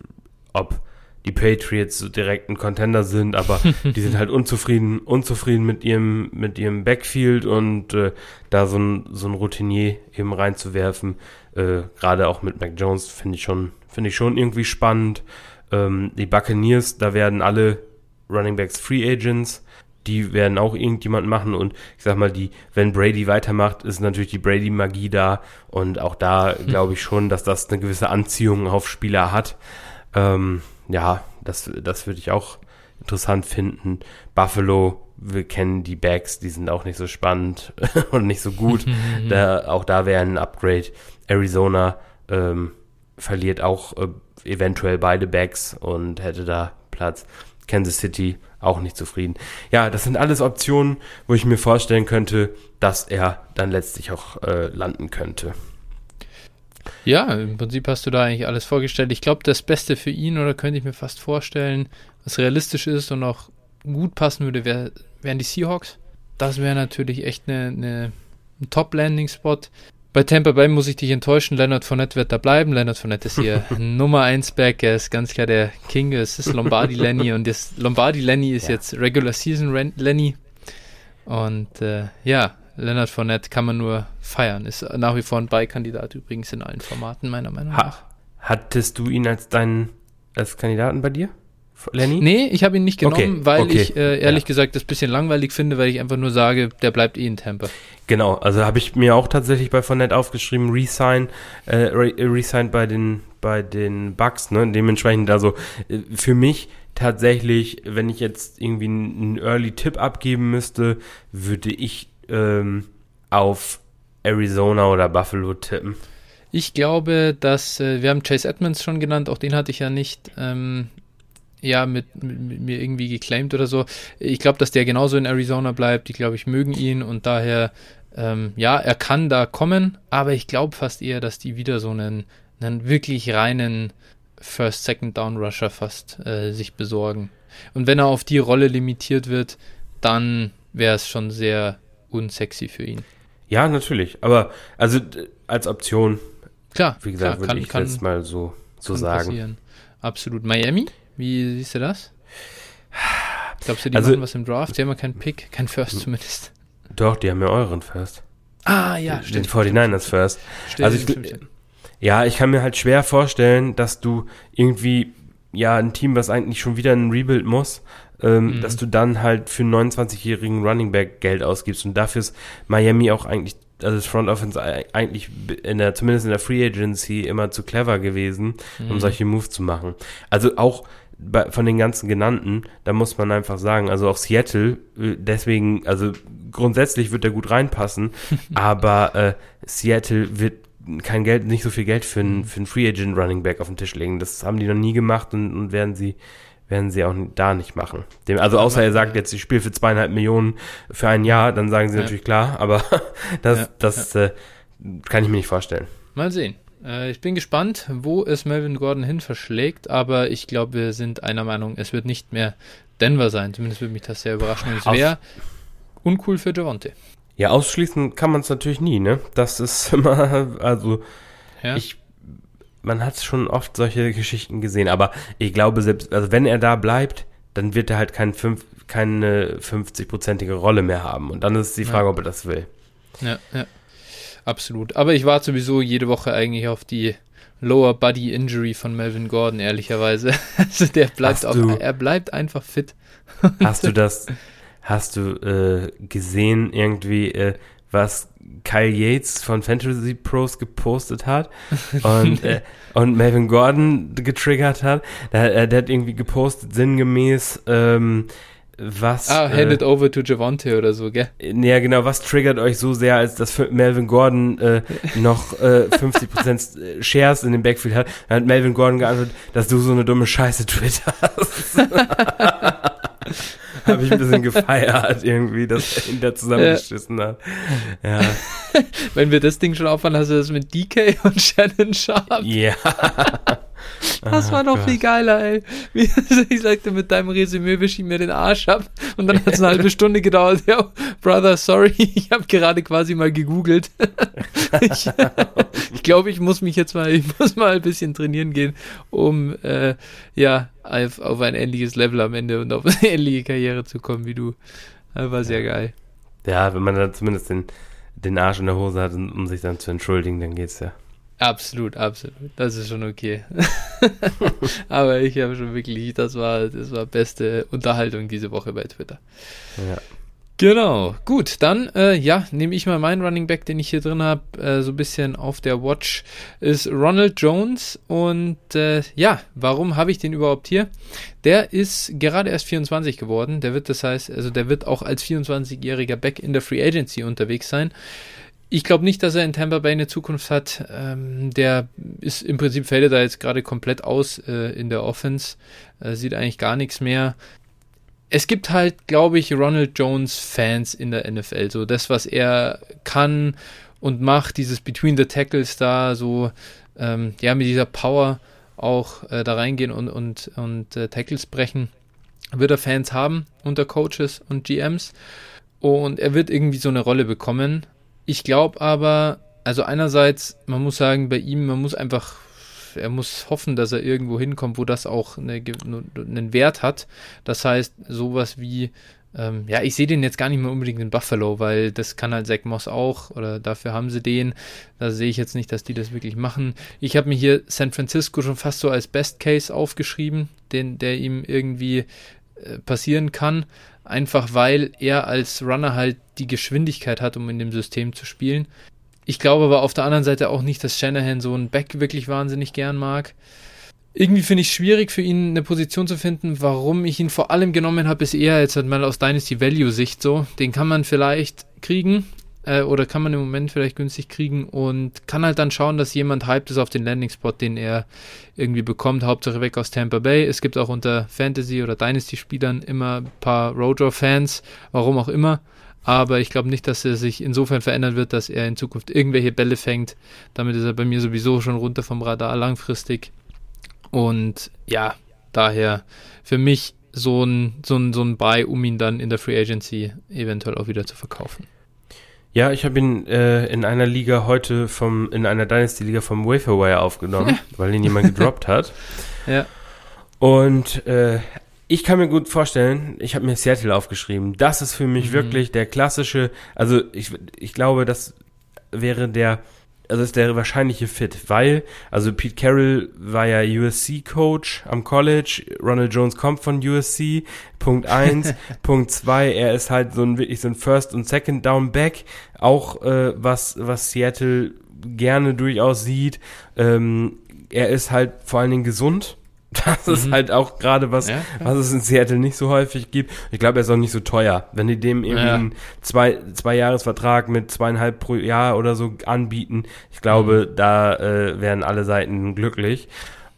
ob die Patriots so direkt ein Contender sind, aber die sind halt <laughs> unzufrieden, unzufrieden mit ihrem, mit ihrem Backfield und äh, da so ein, so ein Routinier eben reinzuwerfen, äh, gerade auch mit Mac Jones, finde ich schon, finde ich schon irgendwie spannend. Ähm, die Buccaneers, da werden alle Running Backs Free Agents, die werden auch irgendjemand machen und ich sag mal, die, wenn Brady weitermacht, ist natürlich die Brady-Magie da und auch da <laughs> glaube ich schon, dass das eine gewisse Anziehung auf Spieler hat. Ähm, ja, das, das würde ich auch interessant finden. Buffalo, wir kennen die Backs, die sind auch nicht so spannend <laughs> und nicht so gut. <laughs> da, auch da wäre ein Upgrade. Arizona ähm, verliert auch äh, eventuell beide Backs und hätte da Platz. Kansas City auch nicht zufrieden. Ja, das sind alles Optionen, wo ich mir vorstellen könnte, dass er dann letztlich auch äh, landen könnte. Ja, im Prinzip hast du da eigentlich alles vorgestellt. Ich glaube, das Beste für ihn, oder könnte ich mir fast vorstellen, was realistisch ist und auch gut passen würde, wär, wären die Seahawks. Das wäre natürlich echt eine, eine, ein Top-Landing-Spot. Bei Tampa Bay muss ich dich enttäuschen, Leonard Fournette wird da bleiben. Leonard Fournette ist hier <laughs> Nummer 1 Back, er ist ganz klar der King, es ist Lombardi Lenny und das Lombardi Lenny ist ja. jetzt Regular Season Lenny. Und äh, ja, Leonard Fournette kann man nur feiern, ist nach wie vor ein Beikandidat übrigens in allen Formaten, meiner Meinung nach. Ha hattest du ihn als deinen als Kandidaten bei dir? Lenny? Nee, ich habe ihn nicht genommen, okay, weil okay. ich äh, ehrlich ja. gesagt das ein bisschen langweilig finde, weil ich einfach nur sage, der bleibt eh in Tampa. Genau, also habe ich mir auch tatsächlich bei Fournette aufgeschrieben, Resign, äh, re Resign bei den, bei den Bugs, ne? Dementsprechend, also äh, für mich tatsächlich, wenn ich jetzt irgendwie einen Early-Tipp abgeben müsste, würde ich ähm, auf Arizona oder Buffalo tippen. Ich glaube, dass äh, wir haben Chase Edmonds schon genannt, auch den hatte ich ja nicht ähm, ja mit, mit, mit, mir irgendwie geclaimed oder so. Ich glaube, dass der genauso in Arizona bleibt. Ich glaube, ich mögen ihn und daher ähm, ja, er kann da kommen, aber ich glaube fast eher, dass die wieder so einen, einen wirklich reinen First, Second Down Rusher fast äh, sich besorgen. Und wenn er auf die Rolle limitiert wird, dann wäre es schon sehr unsexy für ihn. Ja, natürlich. Aber also als Option, klar, wie gesagt, würde ich kann, jetzt mal so, so sagen. Passieren. Absolut. Miami, wie siehst du das? Glaubst du, die also, machen was im Draft? Die haben ja keinen Pick, kein First zumindest. Doch, die haben ja euren First. Ah, ja, den, stimmt. Den 49ers First. Stimmt, also ich, stimmt, stimmt. Ja, ich kann mir halt schwer vorstellen, dass du irgendwie, ja, ein Team, was eigentlich schon wieder ein Rebuild muss, ähm, mhm. dass du dann halt für einen 29-jährigen Running Back Geld ausgibst. Und dafür ist Miami auch eigentlich, also das Front Offense eigentlich in der, zumindest in der Free Agency immer zu clever gewesen, mhm. um solche Moves zu machen. Also auch bei, von den ganzen genannten, da muss man einfach sagen, also auch Seattle, äh, deswegen, also grundsätzlich wird er gut reinpassen, <laughs> aber äh, Seattle wird kein Geld, nicht so viel Geld für einen, für einen Free Agent Running Back auf den Tisch legen. Das haben die noch nie gemacht und, und werden sie werden sie auch da nicht machen. Dem, also außer er sagt jetzt, ich spiele für zweieinhalb Millionen für ein Jahr, dann sagen sie ja. natürlich klar, aber <laughs> das, ja, das ja. Äh, kann ich mir nicht vorstellen. Mal sehen. Äh, ich bin gespannt, wo es Melvin Gordon hin verschlägt, aber ich glaube, wir sind einer Meinung, es wird nicht mehr Denver sein. Zumindest würde mich das sehr überraschen. Und es wäre uncool für Javonte. Ja, ausschließen kann man es natürlich nie, ne? Das ist <laughs> immer, also ja. ich, man hat schon oft solche Geschichten gesehen, aber ich glaube, selbst, also wenn er da bleibt, dann wird er halt kein fünf, keine 50-prozentige Rolle mehr haben. Und dann ist die Frage, ja. ob er das will. Ja, ja. Absolut. Aber ich warte sowieso jede Woche eigentlich auf die Lower Body Injury von Melvin Gordon, ehrlicherweise. <laughs> Also der bleibt auch, er bleibt einfach fit. Hast du das, hast du äh, gesehen irgendwie, äh, was Kyle Yates von Fantasy Pros gepostet hat und, <laughs> äh, und Melvin Gordon getriggert hat? Der, äh, der hat irgendwie gepostet sinngemäß, ähm, was. Ah, hand äh, it over to Javante oder so, gell? Ja, genau. Was triggert euch so sehr, als dass Melvin Gordon äh, noch äh, 50% Shares in dem Backfield hat? Dann hat Melvin Gordon geantwortet, dass du so eine dumme Scheiße twitterst. <laughs> <laughs> habe ich ein bisschen gefeiert irgendwie, dass er ihn da zusammengeschissen ja. hat. Ja. <laughs> Wenn wir das Ding schon auffahren, hast du das mit DK und Shannon Sharp. Ja. Das war noch viel geiler, ey. <laughs> Wie ich sagte, mit deinem Resümee wisch ich mir den Arsch ab. Und dann hat es eine halbe Stunde gedauert. Ja, Brother, sorry, <laughs> ich habe gerade quasi mal gegoogelt. <laughs> ich, ich glaube, ich muss mich jetzt mal, ich muss mal ein bisschen trainieren gehen, um äh, ja auf, auf ein ähnliches Level am Ende und auf eine ähnliche Karriere zu kommen wie du. Das war sehr geil. Ja, wenn man dann zumindest den, den Arsch in der Hose hat, um sich dann zu entschuldigen, dann geht's ja. Absolut, absolut. Das ist schon okay. <laughs> Aber ich habe schon wirklich, das war, das war beste Unterhaltung diese Woche bei Twitter. Ja. Genau, gut, dann äh, ja, nehme ich mal meinen Running Back, den ich hier drin habe, äh, so ein bisschen auf der Watch, ist Ronald Jones und äh, ja, warum habe ich den überhaupt hier? Der ist gerade erst 24 geworden, der wird das heißt, also der wird auch als 24-jähriger Back in der Free Agency unterwegs sein. Ich glaube nicht, dass er in Tampa Bay eine Zukunft hat. Ähm, der ist im Prinzip fällt er da jetzt gerade komplett aus äh, in der Offense. Äh, sieht eigentlich gar nichts mehr. Es gibt halt, glaube ich, Ronald Jones Fans in der NFL. So das, was er kann und macht, dieses Between the Tackles da, so ähm, ja mit dieser Power auch äh, da reingehen und und und äh, Tackles brechen. wird er Fans haben unter Coaches und GMs und er wird irgendwie so eine Rolle bekommen. Ich glaube aber, also einerseits, man muss sagen, bei ihm, man muss einfach, er muss hoffen, dass er irgendwo hinkommt, wo das auch eine, einen Wert hat. Das heißt, sowas wie ähm, ja, ich sehe den jetzt gar nicht mehr unbedingt in Buffalo, weil das kann halt Zach Moss auch oder dafür haben sie den. Da sehe ich jetzt nicht, dass die das wirklich machen. Ich habe mir hier San Francisco schon fast so als Best Case aufgeschrieben, den, der ihm irgendwie äh, passieren kann. Einfach weil er als Runner halt die Geschwindigkeit hat, um in dem System zu spielen. Ich glaube aber auf der anderen Seite auch nicht, dass Shanahan so einen Back wirklich wahnsinnig gern mag. Irgendwie finde ich es schwierig für ihn eine Position zu finden. Warum ich ihn vor allem genommen habe, ist eher jetzt halt mal aus Dynasty Value Sicht so. Den kann man vielleicht kriegen äh, oder kann man im Moment vielleicht günstig kriegen und kann halt dann schauen, dass jemand hyped ist auf den Landing Spot, den er irgendwie bekommt. Hauptsache weg aus Tampa Bay. Es gibt auch unter Fantasy oder Dynasty Spielern immer ein paar Rojo Fans, warum auch immer. Aber ich glaube nicht, dass er sich insofern verändern wird, dass er in Zukunft irgendwelche Bälle fängt. Damit ist er bei mir sowieso schon runter vom Radar langfristig. Und ja, daher für mich so ein, so ein, so ein Buy, um ihn dann in der Free Agency eventuell auch wieder zu verkaufen. Ja, ich habe ihn äh, in einer Liga heute vom, in einer Dynasty-Liga vom Waferwire aufgenommen, <laughs> weil ihn jemand gedroppt hat. Ja. Und äh, ich kann mir gut vorstellen, ich habe mir Seattle aufgeschrieben. Das ist für mich mhm. wirklich der klassische, also ich, ich glaube, das wäre der also ist der wahrscheinliche Fit, weil, also Pete Carroll war ja USC-Coach am College, Ronald Jones kommt von USC, Punkt eins <laughs> Punkt zwei er ist halt so ein wirklich so ein First- und Second-Down-Back, auch äh, was, was Seattle gerne durchaus sieht. Ähm, er ist halt vor allen Dingen gesund, das ist mhm. halt auch gerade was, ja, was es in Seattle nicht so häufig gibt. Ich glaube, er ist auch nicht so teuer. Wenn die dem irgendwie ja. einen zwei, zwei Jahresvertrag mit zweieinhalb pro Jahr oder so anbieten, ich glaube, mhm. da äh, wären alle Seiten glücklich.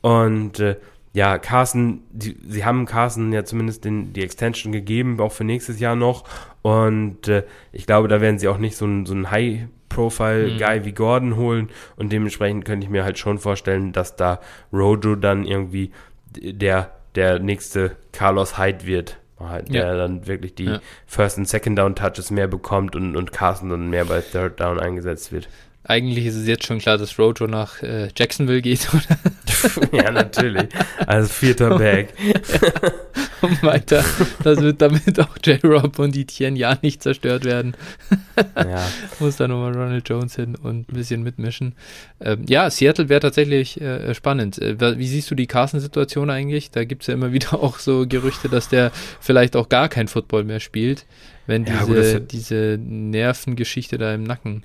Und äh, ja, Carson, die, sie haben Carson ja zumindest den, die Extension gegeben, auch für nächstes Jahr noch. Und äh, ich glaube, da werden sie auch nicht so ein, so ein High Profile-Guy mhm. wie Gordon holen und dementsprechend könnte ich mir halt schon vorstellen, dass da Rojo dann irgendwie der, der nächste Carlos Hyde wird. Halt, der ja. dann wirklich die ja. First und Second Down Touches mehr bekommt und, und Carson dann mehr bei Third Down eingesetzt wird. Eigentlich ist es jetzt schon klar, dass Rojo nach äh, Jacksonville geht, <laughs> oder? ja, natürlich. Als vierter ja, <laughs> und weiter. Das wird damit auch J-Rob und Etienne ja nicht zerstört werden. ja. <laughs> Muss da nochmal Ronald Jones hin und ein bisschen mitmischen. Ähm, ja, Seattle wäre tatsächlich äh, spannend. Äh, wie siehst du die Carson-Situation eigentlich? Da gibt es ja immer wieder auch so Gerüchte, dass der vielleicht auch gar kein Football mehr spielt, wenn ja, diese, gut, diese Nervengeschichte da im Nacken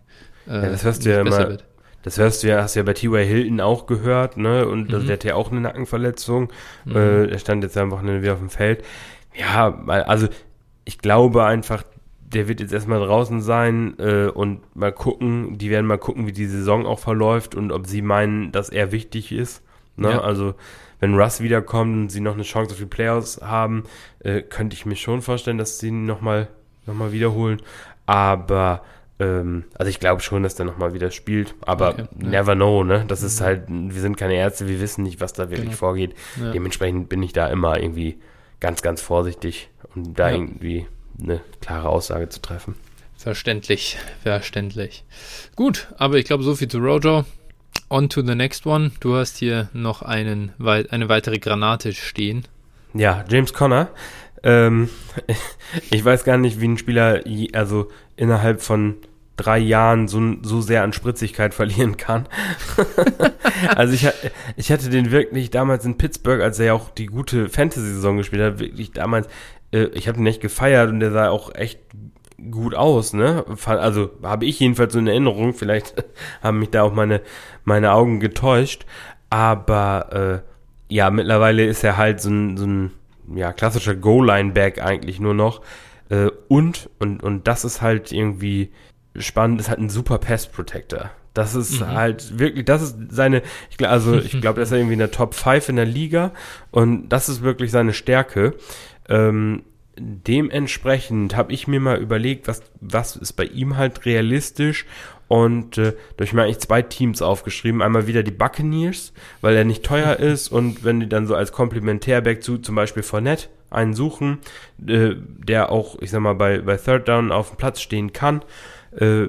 ja, das hörst du ja immer. Wird. Das hörst du ja, hast du ja bei T.Y. Hilton auch gehört, ne? Und mhm. der hat ja auch eine Nackenverletzung. Mhm. Äh, er stand jetzt einfach wieder auf dem Feld. Ja, also ich glaube einfach, der wird jetzt erstmal draußen sein äh, und mal gucken, die werden mal gucken, wie die Saison auch verläuft und ob sie meinen, dass er wichtig ist. Ne? Ja. Also wenn Russ wiederkommt und sie noch eine Chance auf die Playoffs haben, äh, könnte ich mir schon vorstellen, dass sie ihn nochmal noch mal wiederholen. Aber ähm, also ich glaube schon, dass der nochmal wieder spielt, aber okay, ja. never know, ne? Das ist mhm. halt, wir sind keine Ärzte, wir wissen nicht, was da wirklich genau. vorgeht. Ja. Dementsprechend bin ich da immer irgendwie ganz, ganz vorsichtig, um da ja. irgendwie eine klare Aussage zu treffen. Verständlich, verständlich. Gut, aber ich glaube, so viel zu Rojo. On to the next one. Du hast hier noch einen, eine weitere Granate stehen. Ja, James Conner. Ähm, <laughs> ich weiß gar nicht, wie ein Spieler also innerhalb von drei Jahren so, so sehr an Spritzigkeit <laughs> verlieren kann. <laughs> also ich, ich hatte den wirklich damals in Pittsburgh, als er ja auch die gute Fantasy-Saison gespielt hat, wirklich damals, äh, ich habe ihn echt gefeiert und der sah auch echt gut aus, ne? Also habe ich jedenfalls so in Erinnerung, vielleicht <laughs> haben mich da auch meine, meine Augen getäuscht, aber äh, ja, mittlerweile ist er halt so ein, so ein ja, klassischer Goal-Line-Back eigentlich nur noch. Äh, und, und, und das ist halt irgendwie spannend, ist halt ein super Pest-Protector. Das ist mhm. halt wirklich, das ist seine, ich glaube, also ich <laughs> glaube, er ist irgendwie in der Top 5 in der Liga und das ist wirklich seine Stärke. Ähm, dementsprechend habe ich mir mal überlegt, was, was ist bei ihm halt realistisch Und äh, durch mir eigentlich zwei Teams aufgeschrieben. Einmal wieder die Buccaneers, weil er nicht teuer ist und wenn die dann so als Komplementärback zu zum Beispiel Fournette einen suchen, äh, der auch, ich sag mal, bei, bei Third Down auf dem Platz stehen kann, äh,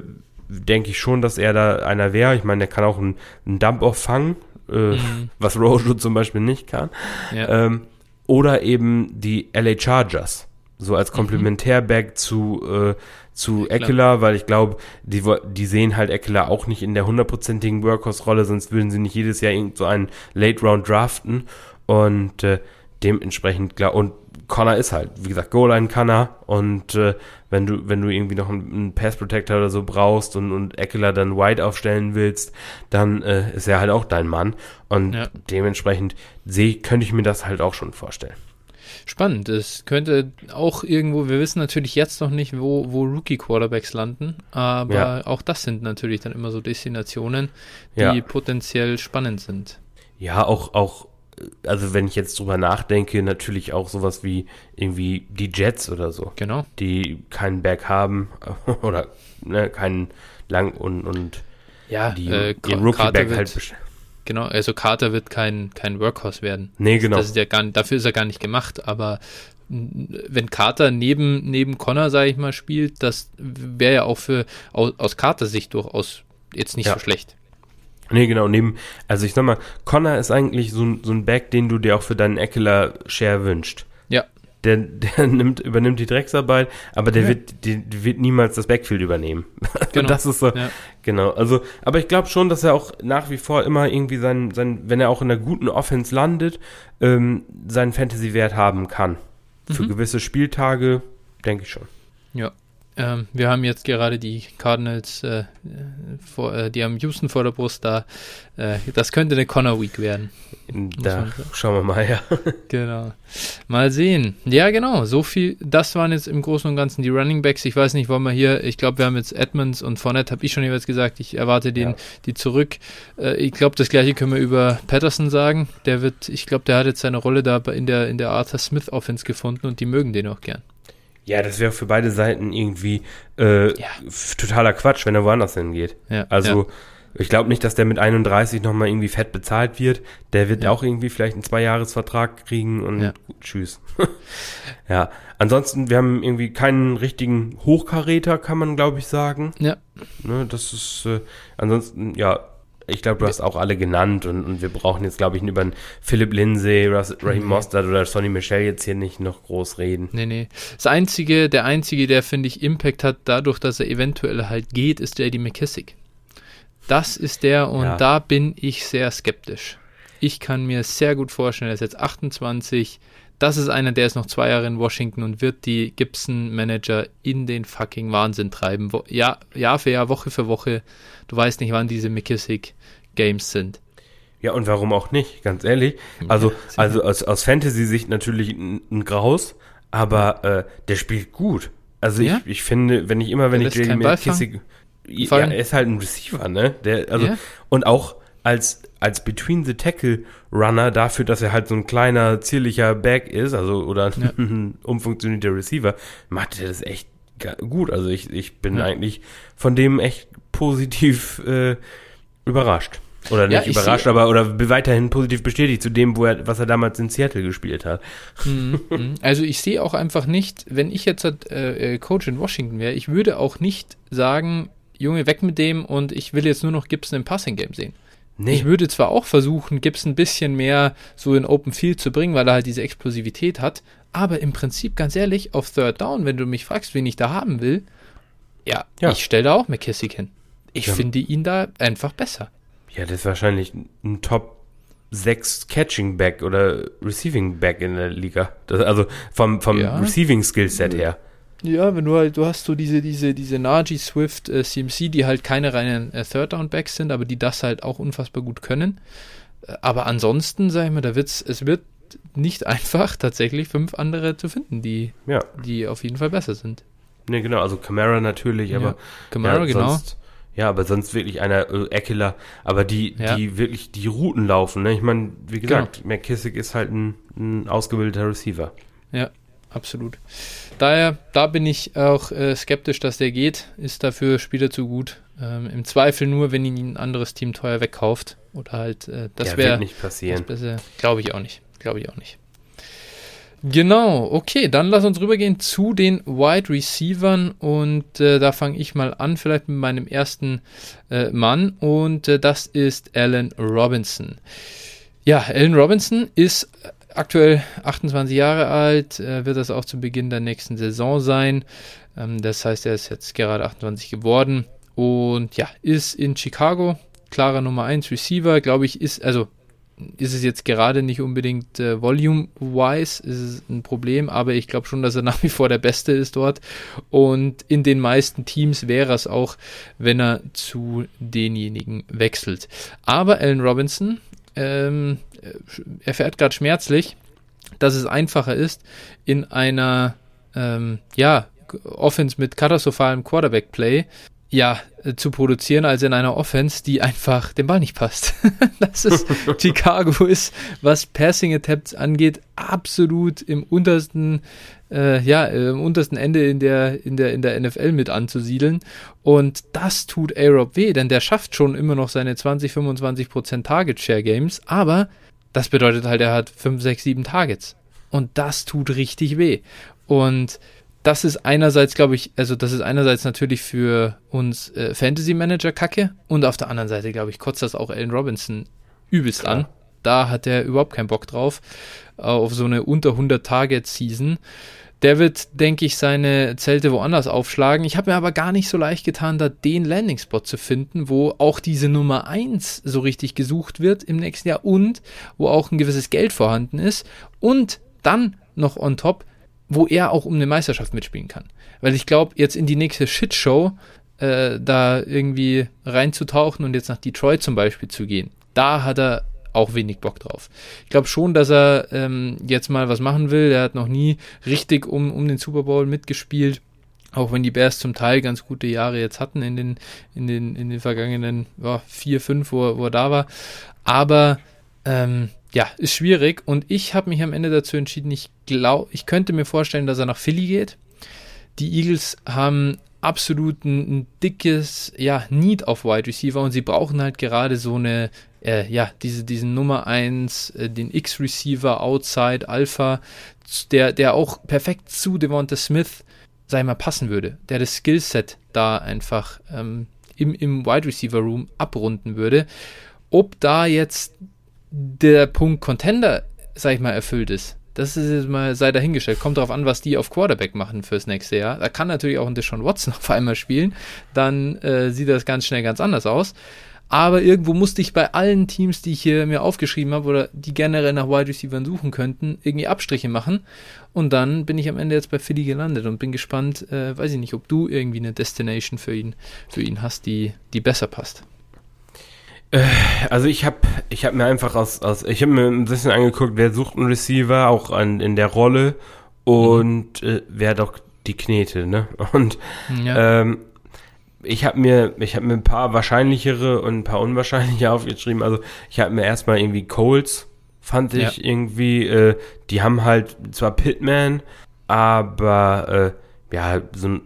denke ich schon, dass er da einer wäre. Ich meine, der kann auch einen, einen Dump-Off fangen, äh, mhm. <laughs> was Rojo zum Beispiel nicht kann. Ja. Ähm, oder eben die LA Chargers, so als mhm. Komplementärback zu, äh, zu Eckler, weil ich glaube, die, die sehen halt Eckler auch nicht in der hundertprozentigen Workhorse-Rolle, sonst würden sie nicht jedes Jahr irgend so einen Late-Round draften. Und äh, dementsprechend, klar, und Connor ist halt, wie gesagt, Goal-Line kann er und äh, wenn du, wenn du irgendwie noch einen, einen Pass-Protector oder so brauchst und, und Eckler dann wide aufstellen willst, dann äh, ist er halt auch dein Mann und ja. dementsprechend seh, könnte ich mir das halt auch schon vorstellen. Spannend. Es könnte auch irgendwo, wir wissen natürlich jetzt noch nicht, wo, wo Rookie-Quarterbacks landen, aber ja. auch das sind natürlich dann immer so Destinationen, die ja. potenziell spannend sind. Ja, auch, auch also wenn ich jetzt drüber nachdenke, natürlich auch sowas wie irgendwie die Jets oder so. Genau. Die keinen Back haben <laughs> oder ne, keinen lang und, und ja, die äh, ihren Rookie-Back halt Genau, also Carter wird kein, kein Workhorse werden. Nee, genau. Das ist ja gar, dafür ist er gar nicht gemacht, aber wenn Carter neben, neben Connor, sage ich mal, spielt, das wäre ja auch für aus, aus Carters Sicht durchaus jetzt nicht ja. so schlecht. Nee, genau, neben, also ich sag mal, Connor ist eigentlich so, so ein Back, den du dir auch für deinen Eckler-Share wünscht. Ja. Der, der <laughs> nimmt, übernimmt die Drecksarbeit, aber der ja. wird, die, wird niemals das Backfield übernehmen. <laughs> Genau. das ist so, ja. genau. Also, aber ich glaube schon, dass er auch nach wie vor immer irgendwie sein, sein, wenn er auch in einer guten Offense landet, ähm, seinen Fantasy-Wert haben kann. Für mhm. gewisse Spieltage, denke ich schon. Ja. Ähm, wir haben jetzt gerade die Cardinals, äh, vor, äh, die haben Houston vor der Brust da. Äh, das könnte eine Connor Week werden. Da schauen wir mal, ja. <laughs> genau. Mal sehen. Ja, genau. So viel. Das waren jetzt im Großen und Ganzen die Running Backs. Ich weiß nicht, wollen wir hier. Ich glaube, wir haben jetzt Edmonds und Fournette, habe ich schon jeweils gesagt. Ich erwarte den, ja. die zurück. Äh, ich glaube, das gleiche können wir über Patterson sagen. Der wird, ich glaube, der hat jetzt seine Rolle da in der, in der Arthur Smith Offense gefunden und die mögen den auch gern. Ja, das wäre für beide Seiten irgendwie äh, ja. totaler Quatsch, wenn er woanders hingeht. Ja, also ja. ich glaube nicht, dass der mit 31 nochmal irgendwie fett bezahlt wird. Der wird auch irgendwie vielleicht einen Zweijahresvertrag kriegen und gut, tschüss. <laughs> ja, ansonsten, wir haben irgendwie keinen richtigen Hochkaräter, kann man glaube ich sagen. Ja. Ne, das ist, äh, ansonsten, ja, ich glaube, du hast auch alle genannt und, und wir brauchen jetzt, glaube ich, über einen Philipp Lindsay, Raheem Mostert oder Sonny Michel jetzt hier nicht noch groß reden. Nee, nee. Das einzige, der einzige, der, finde ich, Impact hat, dadurch, dass er eventuell halt geht, ist JD McKissick. Das ist der und ja. da bin ich sehr skeptisch. Ich kann mir sehr gut vorstellen, er ist jetzt 28. Das ist einer, der ist noch zwei Jahre in Washington und wird die Gibson-Manager in den fucking Wahnsinn treiben. Wo, Jahr, Jahr für Jahr, Woche für Woche. Du weißt nicht, wann diese McKissick-Games sind. Ja, und warum auch nicht, ganz ehrlich. Also, also aus, aus Fantasy-Sicht natürlich ein, ein, Graus, aber äh, der spielt gut. Also ja? ich, ich finde, wenn ich immer, wenn der ich JD McKissick. Ja, er ist halt ein Receiver, ne? Der, also, ja? und auch als, als Between the Tackle Runner dafür, dass er halt so ein kleiner, zierlicher Back ist, also oder ja. ein <laughs> umfunktionierter Receiver, macht er das echt gut. Also ich, ich bin ja. eigentlich von dem echt positiv äh, überrascht. Oder nicht ja, überrascht, aber oder weiterhin positiv bestätigt zu dem, wo er, was er damals in Seattle gespielt hat. Mhm, mhm. Also ich sehe auch einfach nicht, wenn ich jetzt äh, äh, Coach in Washington wäre, ich würde auch nicht sagen, Junge, weg mit dem und ich will jetzt nur noch Gibson im Passing Game sehen. Nee. Ich würde zwar auch versuchen, Gibbs ein bisschen mehr so in Open Field zu bringen, weil er halt diese Explosivität hat, aber im Prinzip, ganz ehrlich, auf Third Down, wenn du mich fragst, wen ich da haben will, ja, ja. ich stelle da auch McKissick hin. Ich ja. finde ihn da einfach besser. Ja, das ist wahrscheinlich ein Top 6 Catching Back oder Receiving Back in der Liga. Das, also vom, vom ja. Receiving Skillset her. Ja, wenn du halt, du hast so diese, diese, diese Najee Swift äh, CMC, die halt keine reinen äh, Third Down Backs sind, aber die das halt auch unfassbar gut können. Äh, aber ansonsten, sag ich mal, da wird's, es wird nicht <laughs> einfach, tatsächlich fünf andere zu finden, die, ja. die auf jeden Fall besser sind. Ne, genau, also Camara natürlich, aber. Ja, Camara, ja, genau. Sonst, ja, aber sonst wirklich einer äh, Eckler, aber die, ja. die wirklich die Routen laufen. Ne? Ich meine, wie gesagt, genau. McKissick ist halt ein, ein ausgebildeter Receiver. Ja, absolut. Daher, da bin ich auch äh, skeptisch, dass der geht. Ist dafür Spieler zu gut. Ähm, Im Zweifel nur, wenn ihn ein anderes Team teuer wegkauft. Oder halt, äh, das Ja, wäre. nicht passieren. Glaube ich auch nicht. Glaube ich auch nicht. Genau, okay, dann lass uns rübergehen zu den Wide Receivern und äh, da fange ich mal an, vielleicht mit meinem ersten äh, Mann und äh, das ist Allen Robinson. Ja, Allen Robinson ist aktuell 28 Jahre alt, äh, wird das auch zu Beginn der nächsten Saison sein. Ähm, das heißt, er ist jetzt gerade 28 geworden und ja, ist in Chicago, klarer Nummer 1 Receiver, glaube ich, ist, also ist es jetzt gerade nicht unbedingt äh, volume-wise, ist es ein Problem, aber ich glaube schon, dass er <laughs> nach wie vor der Beste ist dort. Und in den meisten Teams wäre es auch, wenn er zu denjenigen wechselt. Aber Allen Robinson ähm, erfährt gerade schmerzlich, dass es einfacher ist, in einer ähm, ja, Offense mit katastrophalem Quarterback-Play ja, äh, zu produzieren, als in einer Offense, die einfach dem Ball nicht passt. <laughs> das ist <laughs> Chicago ist, was Passing Attempts angeht, absolut im untersten, äh, ja, im untersten Ende in der, in der, in der NFL mit anzusiedeln. Und das tut A-Rob weh, denn der schafft schon immer noch seine 20, 25 Prozent Target Share Games, aber das bedeutet halt, er hat 5, 6, 7 Targets. Und das tut richtig weh. Und das ist einerseits, glaube ich, also das ist einerseits natürlich für uns äh, Fantasy Manager Kacke und auf der anderen Seite, glaube ich, kotzt das auch Allen Robinson übelst Klar. an. Da hat er überhaupt keinen Bock drauf, äh, auf so eine unter 100 Target Season. Der wird, denke ich, seine Zelte woanders aufschlagen. Ich habe mir aber gar nicht so leicht getan, da den Landing-Spot zu finden, wo auch diese Nummer 1 so richtig gesucht wird im nächsten Jahr und wo auch ein gewisses Geld vorhanden ist. Und dann noch on top wo er auch um eine Meisterschaft mitspielen kann. Weil ich glaube, jetzt in die nächste Shitshow äh, da irgendwie reinzutauchen und jetzt nach Detroit zum Beispiel zu gehen, da hat er auch wenig Bock drauf. Ich glaube schon, dass er ähm, jetzt mal was machen will. Er hat noch nie richtig um, um den Super Bowl mitgespielt. Auch wenn die Bears zum Teil ganz gute Jahre jetzt hatten in den, in den, in den vergangenen ja, vier, fünf, wo, wo er da war. Aber ähm, ja, ist schwierig. Und ich habe mich am Ende dazu entschieden, ich glaube, ich könnte mir vorstellen, dass er nach Philly geht. Die Eagles haben absolut ein, ein dickes ja, Need auf Wide Receiver und sie brauchen halt gerade so eine, äh, ja, diese, diesen Nummer 1, äh, den X-Receiver, Outside, Alpha, der, der auch perfekt zu Devonta Smith, sei mal, passen würde, der das Skillset da einfach ähm, im, im Wide Receiver Room abrunden würde. Ob da jetzt der Punkt Contender, sag ich mal, erfüllt ist. Das ist jetzt mal, sei dahingestellt. Kommt darauf an, was die auf Quarterback machen fürs nächste Jahr. Da kann natürlich auch ein Deshaun Watson <laughs> auf einmal spielen. Dann äh, sieht das ganz schnell ganz anders aus. Aber irgendwo musste ich bei allen Teams, die ich hier mir aufgeschrieben habe oder die generell nach Wide Receivers suchen könnten, irgendwie Abstriche machen. Und dann bin ich am Ende jetzt bei Philly gelandet und bin gespannt, äh, weiß ich nicht, ob du irgendwie eine Destination für ihn, für ihn hast, die, die besser passt. Äh, also ich habe ich hab mir einfach aus, aus ich habe mir ein bisschen angeguckt, wer sucht einen Receiver, auch an, in der Rolle und mhm. äh, wer doch die Knete, ne? Und ja. ähm, ich habe mir, ich habe mir ein paar wahrscheinlichere und ein paar unwahrscheinliche <laughs> aufgeschrieben. Also ich habe mir erstmal irgendwie Coles, fand ich ja. irgendwie, äh, die haben halt zwar Pitman, aber äh, ja, so ein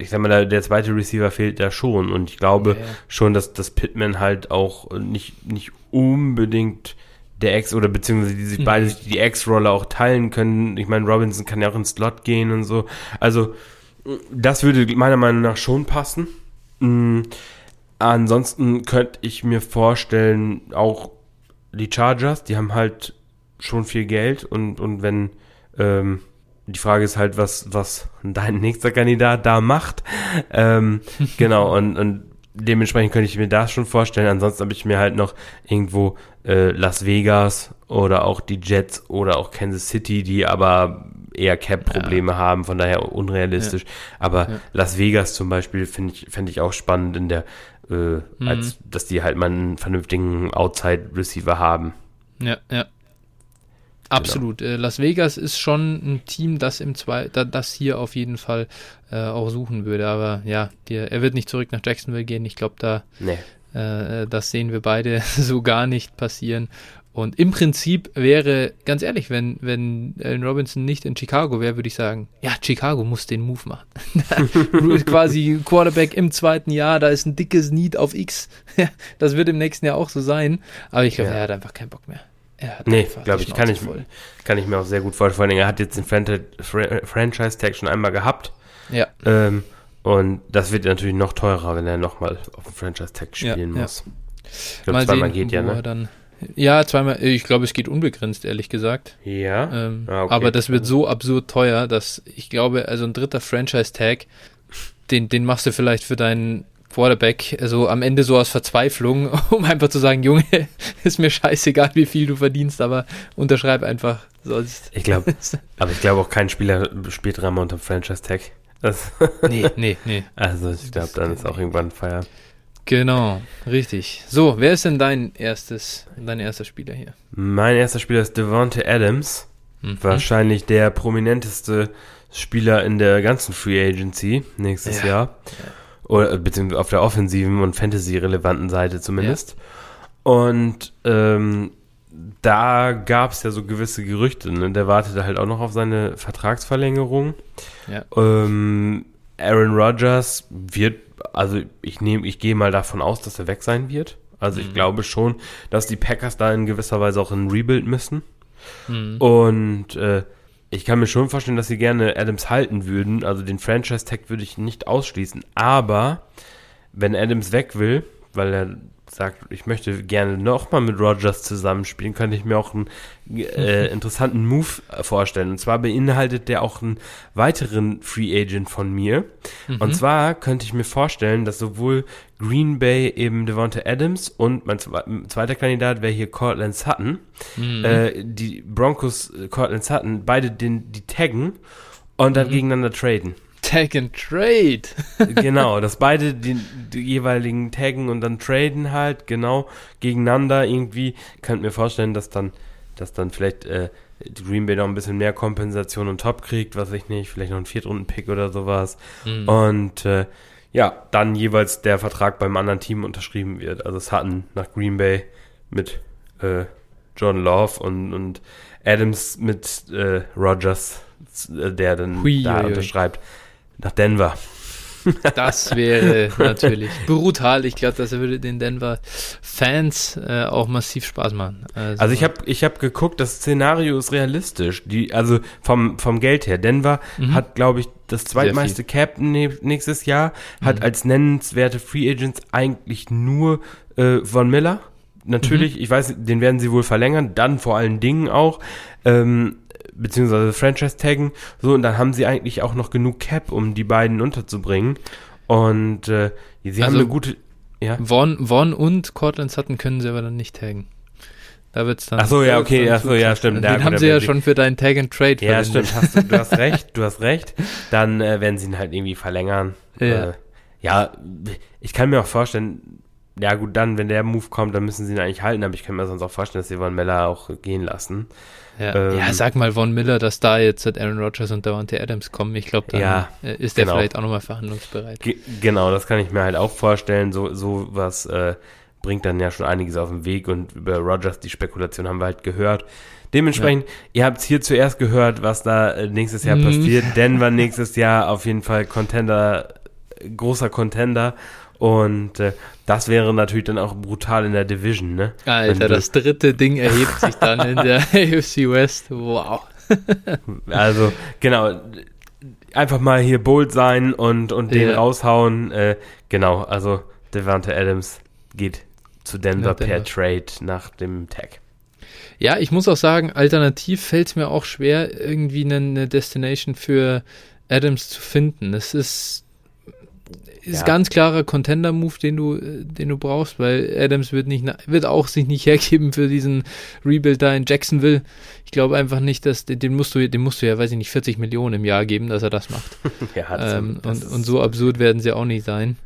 ich sag mal, der, zweite Receiver fehlt da schon. Und ich glaube yeah. schon, dass das Pittman halt auch nicht, nicht unbedingt der Ex oder beziehungsweise die sich mhm. beide die Ex-Rolle auch teilen können. Ich meine, Robinson kann ja auch ins Slot gehen und so. Also, das würde meiner Meinung nach schon passen. Mhm. Ansonsten könnte ich mir vorstellen, auch die Chargers, die haben halt schon viel Geld und, und wenn ähm, die Frage ist halt, was, was dein <laughs> nächster Kandidat da macht. Ähm, <laughs> genau, und, und dementsprechend könnte ich mir das schon vorstellen. Ansonsten habe ich mir halt noch irgendwo äh, Las Vegas oder auch die Jets oder auch Kansas City, die aber eher Cap-Probleme ja. haben, von daher unrealistisch. Ja. Aber ja. Las Vegas zum Beispiel finde ich, fände ich auch spannend in der, äh, mhm. als dass die halt mal einen vernünftigen Outside-Receiver haben. Ja, ja. Absolut. Genau. Las Vegas ist schon ein Team, das im zwei, das hier auf jeden Fall äh, auch suchen würde. Aber ja, die, er wird nicht zurück nach Jacksonville gehen. Ich glaube, da nee. Äh, das sehen wir beide <laughs> so gar nicht passieren. Und im Prinzip wäre, ganz ehrlich, wenn, wenn Allen Robinson nicht in Chicago wäre, würde ich sagen, ja, Chicago muss den Move machen. <laughs> <laughs> Quasi Quarterback im zweiten Jahr, da ist ein dickes Need auf X. das wird im nächsten Jahr auch so sein. Aber ich glaube, ja. er hat einfach keinen Bock mehr. nee, glaube ich, kann ich, kann ich mir auch sehr gut vorstellen. Vor allem, er hat jetzt den Franchise-Tag schon einmal gehabt. Ja. Ähm, und das wird natürlich noch teurer, wenn er nochmal auf dem Franchise-Tag spielen ja, muss. Ja. Ich glaube, zweimal sehen, geht ja, ne? Ja, zweimal. Ich glaube, es geht unbegrenzt, ehrlich gesagt. Ja. Ähm, ah, okay. Aber das wird so absurd teuer, dass ich glaube, also ein dritter Franchise-Tag, den, den machst du vielleicht für deinen Quarterback, also am Ende so aus Verzweiflung, <laughs> um einfach zu sagen, Junge, <laughs> ist mir scheißegal, wie viel du verdienst, aber unterschreib einfach. Sonst. Ich glaube, <laughs> aber ich glaube auch kein Spieler spielt dreimal unter Franchise-Tag. Das nee, nee, nee. Also ich glaube, dann ist auch irgendwann Feier. Genau, richtig. So, wer ist denn dein erstes, dein erster Spieler hier? Mein erster Spieler ist Devonte Adams. Mhm. Wahrscheinlich der prominenteste Spieler in der ganzen Free Agency nächstes ja. Jahr. Ja. Oder beziehungsweise auf der offensiven und Fantasy-relevanten Seite zumindest. Ja. Und ähm, da gab es ja so gewisse Gerüchte. Ne? Der wartete halt auch noch auf seine Vertragsverlängerung. Ja. Ähm, Aaron Rodgers wird, also ich nehme, ich gehe mal davon aus, dass er weg sein wird. Also ich mhm. glaube schon, dass die Packers da in gewisser Weise auch ein Rebuild müssen. Mhm. Und äh, ich kann mir schon vorstellen, dass sie gerne Adams halten würden. Also den Franchise-Tag würde ich nicht ausschließen. Aber wenn Adams weg will, weil er sagt, ich möchte gerne nochmal mit Rogers zusammenspielen, könnte ich mir auch einen äh, <laughs> interessanten Move vorstellen. Und zwar beinhaltet der auch einen weiteren Free Agent von mir. Mhm. Und zwar könnte ich mir vorstellen, dass sowohl Green Bay eben Devonta Adams und mein zweiter Kandidat wäre hier Cortland Sutton. Mhm. Äh, die Broncos äh, Cortland Sutton beide den, die taggen und dann mhm. gegeneinander traden. Tag and Trade. <laughs> genau, dass beide die, die, jeweiligen taggen und dann traden halt, genau, gegeneinander irgendwie. Könnt mir vorstellen, dass dann, dass dann vielleicht äh, die Green Bay noch ein bisschen mehr Kompensation und Top kriegt, was ich nicht, vielleicht noch ein Viertrunden-Pick oder sowas. Mhm. Und äh, ja, dann jeweils der Vertrag beim anderen Team unterschrieben wird. Also es hatten nach Green Bay mit äh, John Love und, und Adams mit äh, Rogers, äh, der dann Hui, da unterschreibt nach Denver. Das wäre natürlich brutal. Ich glaube, das würde den Denver-Fans äh, auch massiv Spaß machen. Also, also ich habe ich hab geguckt, das Szenario ist realistisch. Die, also vom, vom Geld her. Denver mhm. hat, glaube ich, das zweitmeiste Cap nächstes Jahr, hat mhm. als nennenswerte Free Agents eigentlich nur äh, Von Miller. Natürlich, mhm. ich weiß, den werden sie wohl verlängern, dann vor allen Dingen auch. Ähm, beziehungsweise Franchise taggen, so, und dann haben sie eigentlich auch noch genug Cap, um die beiden unterzubringen. Und äh, sie also, haben eine gute. Ja. Vaughn, Vaughn und Cortland Sutton können sie aber dann nicht taggen. Da wird's dann. Ach so, ja, okay, ach so, ja, stimmt. Den ja, haben sie ja schon für deinen Tag and Trade Ja, stimmt, hast du, du hast <laughs> recht, du hast recht. Dann äh, werden sie ihn halt irgendwie verlängern. Ja. Äh, ja, ich kann mir auch vorstellen, ja gut, dann, wenn der Move kommt, dann müssen sie ihn eigentlich halten, aber ich kann mir sonst auch vorstellen, dass sie Von Meller auch gehen lassen. Ja. Ähm, ja, sag mal Von Miller, dass da jetzt Aaron Rodgers und Davante Adams kommen. Ich glaube, dann ja, äh, ist der genau. vielleicht auch nochmal verhandlungsbereit. Ge genau, das kann ich mir halt auch vorstellen. So, so was äh, bringt dann ja schon einiges auf den Weg und über Rodgers, die Spekulation haben wir halt gehört. Dementsprechend, ja. ihr habt es hier zuerst gehört, was da äh, nächstes Jahr mhm. passiert. <laughs> Denver nächstes Jahr auf jeden Fall Contender, großer Contender. Und äh, das wäre natürlich dann auch brutal in der Division, ne? Alter, das dritte Ding erhebt sich dann in der <laughs> AFC West. Wow. <laughs> also, genau. Einfach mal hier bold sein und, und den ja. raushauen. Äh, genau, also Devante Adams geht zu Denver, Denver. per Trade nach dem Tag. Ja, ich muss auch sagen, alternativ fällt es mir auch schwer, irgendwie eine Destination für Adams zu finden. Es ist ist ja. ganz klarer Contender-Move, den du, den du brauchst, weil Adams wird nicht, wird auch sich nicht <laughs> hergeben für diesen Rebuild da in Jacksonville. Ich glaube einfach nicht, dass den musst du, den musst du ja, weiß ich nicht, 40 Millionen im Jahr geben, dass er das macht. <laughs> ja, ähm, und, und so absurd werden sie auch nicht sein.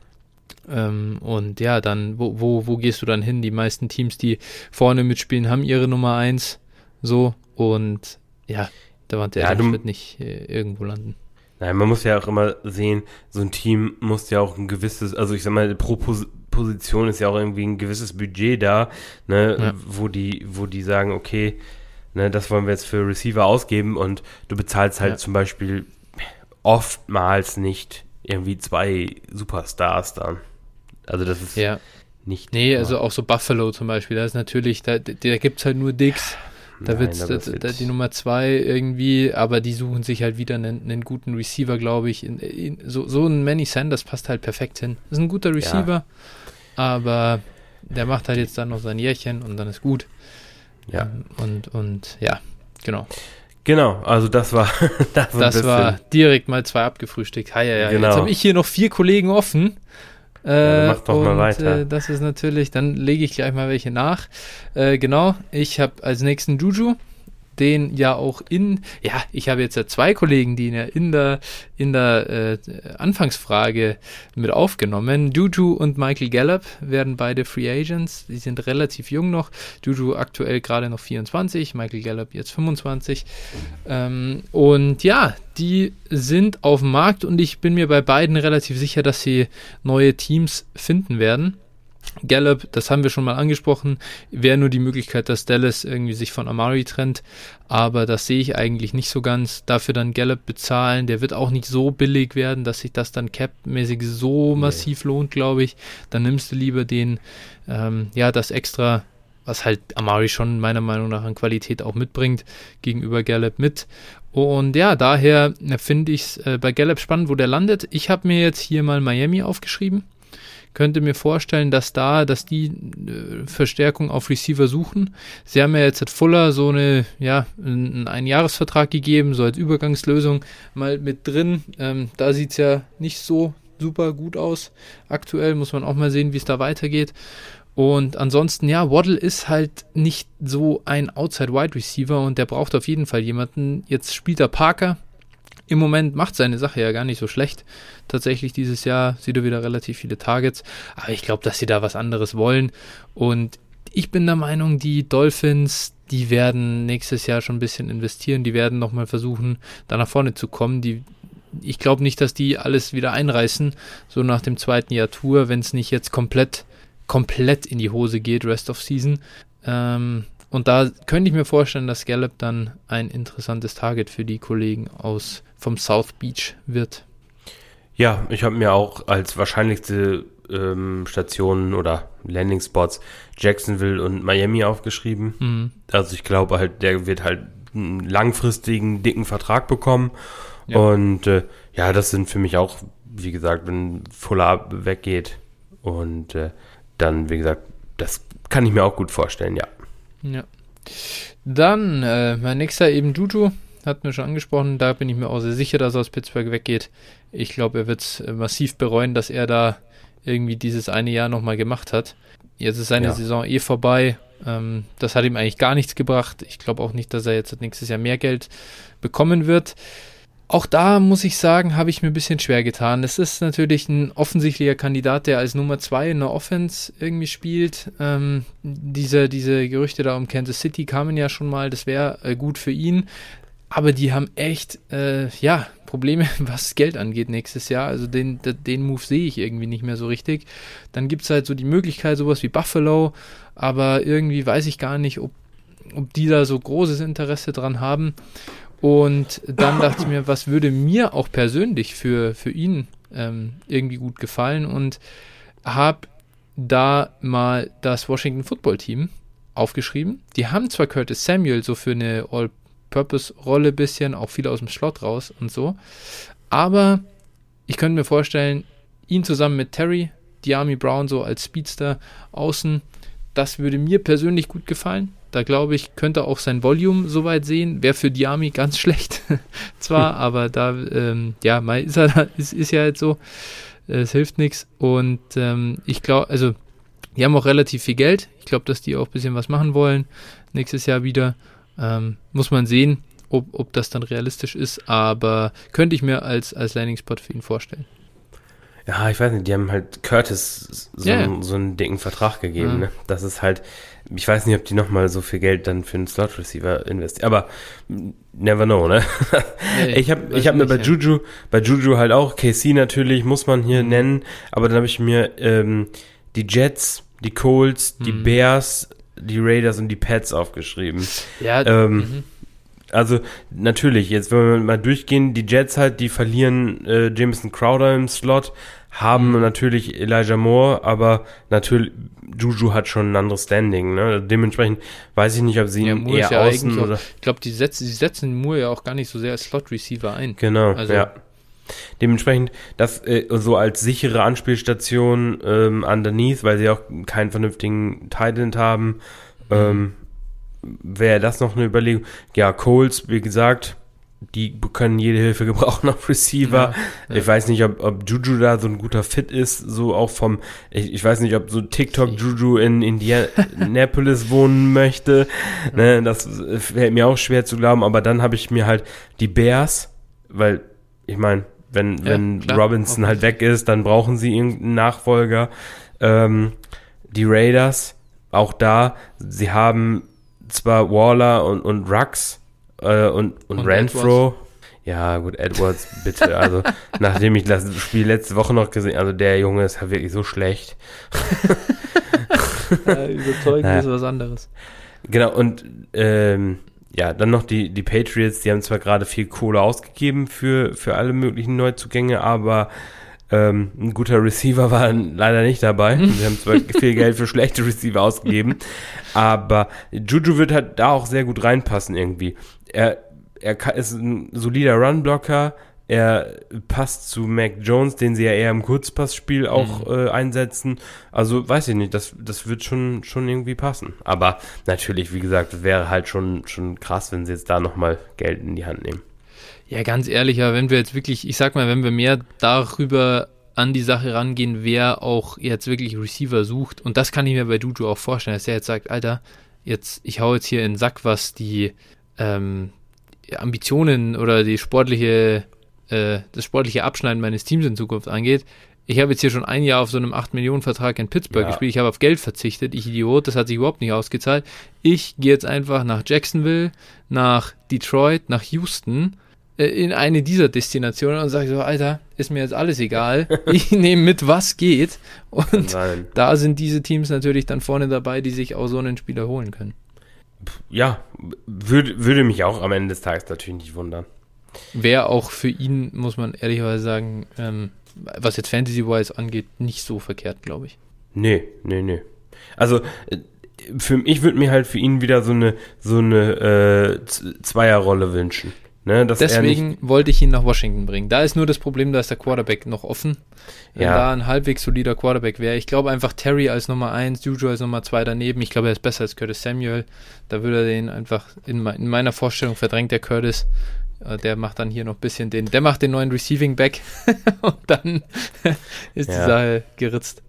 Ähm, und ja, dann, wo, wo, wo gehst du dann hin? Die meisten Teams, die vorne mitspielen, haben ihre Nummer 1 so und ja, da war der ja, wird nicht äh, irgendwo landen. Nein, man muss ja auch immer sehen, so ein Team muss ja auch ein gewisses, also ich sag mal, pro, Position ist ja auch irgendwie ein gewisses Budget da, ne, Ja. wo die, wo die sagen, okay, ne, das wollen wir jetzt für Receiver ausgeben und du bezahlst halt Ja. zum Beispiel oftmals nicht irgendwie zwei Superstars dann. Also das ist Ja. nicht. Nee, also auch so Buffalo zum Beispiel, da ist natürlich, da, da gibt es halt nur Dicks. Aber da, wird- die Nummer zwei irgendwie, aber die suchen sich halt wieder einen, einen guten Receiver, glaube ich. In, in, so, so ein Manny Sanders passt halt perfekt hin. Ist ein guter Receiver, aber der macht halt jetzt dann noch sein Jährchen und dann ist gut. Ja. Ähm, Und, und ja, genau. Genau, also das war <laughs> das, Das war direkt mal zwei abgefrühstückt. Hi, ja, ja. Genau. Jetzt habe ich hier noch vier Kollegen offen. Ja, Äh, mach doch mal und, weiter. Äh, das ist natürlich, dann lege ich gleich mal welche nach. Äh, genau, ich habe als nächsten Juju, den ja auch in, ja, ich habe jetzt ja zwei Kollegen, die ihn ja in der, in der äh, Anfangsfrage mit aufgenommen. Juju und Michael Gallup werden beide Free Agents. Die sind relativ jung noch. Juju aktuell gerade noch 24, Michael Gallup jetzt 25. Ähm, und ja, die sind auf dem Markt und ich bin mir bei beiden relativ sicher, dass sie neue Teams finden werden. Gallup, das haben wir schon mal angesprochen, wäre nur die Möglichkeit, dass Dallas irgendwie sich von Amari trennt, aber das sehe ich eigentlich nicht so ganz. Dafür dann Gallup bezahlen, der wird auch nicht so billig werden, dass sich das dann cap-mäßig so massiv lohnt, glaube ich. Dann nimmst du lieber den, ähm, ja, das extra, was halt Amari schon meiner Meinung nach an Qualität auch mitbringt, gegenüber Gallup mit. Und ja, daher finde ich es äh, bei Gallup spannend, wo der landet. Ich habe mir jetzt hier mal Miami aufgeschrieben könnte mir vorstellen, dass da, dass die äh, Verstärkung auf Receiver suchen. Sie haben ja jetzt at Fuller so eine, ja, einen Einjahresvertrag gegeben, so als Übergangslösung mal mit drin. Ähm, da sieht's ja nicht so super gut aus. Aktuell muss man auch mal sehen, wie es da weitergeht. Und ansonsten, ja, Waddle ist halt nicht so ein Outside-Wide Receiver und der braucht auf jeden Fall jemanden. Jetzt spielt er Parker, im Moment macht seine Sache ja gar nicht so schlecht. Tatsächlich dieses Jahr sieht er wieder relativ viele Targets. Aber ich glaube, dass sie da was anderes wollen. Und ich bin der Meinung, die Dolphins, die werden nächstes Jahr schon ein bisschen investieren. Die werden nochmal versuchen, da nach vorne zu kommen. Die, ich glaube nicht, dass die alles wieder einreißen, so nach dem zweiten Jahr Tour, wenn es nicht jetzt komplett, komplett in die Hose geht, Rest of Season. Ähm, und da könnte ich mir vorstellen, dass Gallup dann ein interessantes Target für die Kollegen aus vom South Beach wird. Ja, ich habe mir auch als wahrscheinlichste ähm, Stationen oder Landing Spots Jacksonville und Miami aufgeschrieben. Mhm. Also ich glaube halt, der wird halt einen langfristigen, dicken Vertrag bekommen. Ja. Und äh, ja, das sind für mich auch, wie gesagt, wenn Fuller weggeht und äh, dann, wie gesagt, das kann ich mir auch gut vorstellen, ja. Ja. Dann, äh, mein nächster eben Juju, hatten wir schon angesprochen. Da bin ich mir auch sehr sicher, dass er aus Pittsburgh weggeht. Ich glaube, er wird es massiv bereuen, dass er da irgendwie dieses eine Jahr nochmal gemacht hat. Jetzt ist seine Ja. Saison eh vorbei. Ähm, das hat ihm eigentlich gar nichts gebracht. Ich glaube auch nicht, dass er jetzt nächstes Jahr mehr Geld bekommen wird. Auch da muss ich sagen, habe ich mir ein bisschen schwer getan. Es ist natürlich ein offensichtlicher Kandidat, der als Nummer 2 in der Offense irgendwie spielt. Ähm, diese, diese Gerüchte da um Kansas City kamen ja schon mal, das wäre äh, gut für ihn. Aber die haben echt, äh, ja, Probleme, <laughs> was Geld angeht nächstes Jahr. Also den, den, Move sehe ich irgendwie nicht mehr so richtig. Dann gibt es halt so die Möglichkeit, sowas wie Buffalo, aber irgendwie weiß ich gar nicht, ob, ob die da so großes Interesse dran haben. Und dann dachte ich mir, was würde mir auch persönlich für, für ihn ähm, irgendwie gut gefallen und habe da mal das Washington Football Team aufgeschrieben. Die haben zwar Curtis Samuel so für eine All-Purpose-Rolle bisschen, auch viel aus dem Slot raus und so, aber ich könnte mir vorstellen, ihn zusammen mit Terry, Diami Brown so als Speedster außen, das würde mir persönlich gut gefallen. Da glaube ich, könnte auch sein Volume soweit sehen. Wäre für Diami ganz <laughs> schlecht, zwar, aber da, ähm, ja, mal ist er da, ist, ist ja halt so. Es hilft nichts. Und ähm, ich glaube, also, die haben auch relativ viel Geld. Ich glaube, dass die auch ein bisschen was machen wollen. Nächstes Jahr wieder. Ähm, muss man sehen, ob, ob das dann realistisch ist. Aber könnte ich mir als, als Landing-Spot für ihn vorstellen. Ja, ich weiß nicht, die haben halt Curtis so, ja. einen, so einen dicken Vertrag gegeben. Ja. Ne? Das ist halt, ich weiß nicht, ob die nochmal so viel Geld dann für einen Slot-Receiver investieren. Aber never know, ne? Nee, ich habe ich hab mir bei ja. Juju, bei Juju halt auch, KC natürlich, muss man hier nennen, aber dann habe ich mir ähm, die Jets, die Colts, die Mhm. Bears, die Raiders und die Pets aufgeschrieben. Ja, Ähm, mhm. Also natürlich, jetzt wenn wir mal durchgehen, die Jets halt, die verlieren äh, Jameson Crowder im Slot, haben Mhm. natürlich Elijah Moore, aber natürlich, Juju hat schon ein anderes Standing. Ne? Dementsprechend weiß ich nicht, ob sie Ja, ihn Moore eher ja außen eigentlich auch- oder... ich glaube, die setzen, die setzen Moore ja auch gar nicht so sehr als Slot-Receiver ein. Genau, Also- ja. Dementsprechend das äh, so als sichere Anspielstation ähm, underneath, weil sie auch keinen vernünftigen Tight haben, ähm, wäre das noch eine Überlegung. Ja, Coles, wie gesagt, die können jede Hilfe gebrauchen auf Receiver. Ja, Ich weiß nicht, ob, ob Juju da so ein guter Fit ist, so auch vom, ich, ich weiß nicht, ob so TikTok Juju in Indianapolis <laughs> wohnen möchte. Ne, das fällt mir auch schwer zu glauben, aber dann habe ich mir halt die Bears, weil ich meine, wenn, Ja, wenn klar. Robinson halt weg ist, dann brauchen sie irgendeinen Nachfolger. Ähm, die Raiders, auch da, sie haben zwar Waller und, und Rux äh, und, und, Und Renfro. Ja, gut, Edwards, bitte. Also, <laughs> nachdem ich das Spiel letzte Woche noch gesehen also der Junge ist ja wirklich so schlecht. <laughs> Ja, überzeugen Ja. ist was anderes. Genau, und ähm, ja, dann noch die, die Patriots, die haben zwar gerade viel Kohle ausgegeben für, für alle möglichen Neuzugänge, aber ähm, ein guter Receiver war leider nicht dabei. <laughs> Sie haben zwar viel Geld für schlechte Receiver ausgegeben, aber Juju wird halt da auch sehr gut reinpassen irgendwie. Er, er ist ein solider Runblocker, er passt zu Mac Jones, den sie ja eher im Kurzpassspiel auch äh, einsetzen. Also weiß ich nicht, das, das wird schon, schon irgendwie passen. Aber natürlich, wie gesagt, wäre halt schon, schon krass, wenn sie jetzt da nochmal Geld in die Hand nehmen. Ja, ganz ehrlich, ja, wenn wir jetzt wirklich, ich sag mal, wenn wir mehr darüber an die Sache rangehen, wer auch jetzt wirklich Receiver sucht, und das kann ich mir bei Juju auch vorstellen, dass er jetzt sagt, Alter, jetzt, ich hau jetzt hier in den Sack, was die ähm, Ambitionen oder die sportliche, äh, das sportliche Abschneiden meines Teams in Zukunft angeht. Ich habe jetzt hier schon ein Jahr auf so einem 8-Millionen-Vertrag in Pittsburgh Ja. gespielt. Ich habe auf Geld verzichtet. Ich Idiot, das hat sich überhaupt nicht ausgezahlt. Ich gehe jetzt einfach nach Jacksonville, nach Detroit, nach Houston, äh, in eine dieser Destinationen und sage so, Alter, ist mir jetzt alles egal. <laughs> Ich nehme mit, was geht. Und sein. da sind diese Teams natürlich dann vorne dabei, die sich auch so einen Spieler holen können. Ja, würde, würde mich auch am Ende des Tages natürlich nicht wundern. Wäre auch für ihn, muss man ehrlicherweise sagen, ähm, was jetzt Fantasy-wise angeht, nicht so verkehrt, glaube ich. Nee, nee, nee. Also, äh, für, ich würde mir halt für ihn wieder so eine, so eine äh, Zweierrolle wünschen. Ne, Deswegen wollte ich ihn nach Washington bringen. Da ist nur das Problem, da ist der Quarterback noch offen. Wenn Ja. da ein halbwegs solider Quarterback wäre. Ich glaube einfach Terry als Nummer 1, Juju als Nummer 2 daneben. Ich glaube, er ist besser als Curtis Samuel. Da würde er den einfach, in, in meiner Vorstellung verdrängt der Curtis. Äh, Der macht dann hier noch ein bisschen den, der macht den neuen Receiving Back <laughs> und dann <laughs> ist die Ja. Sache geritzt.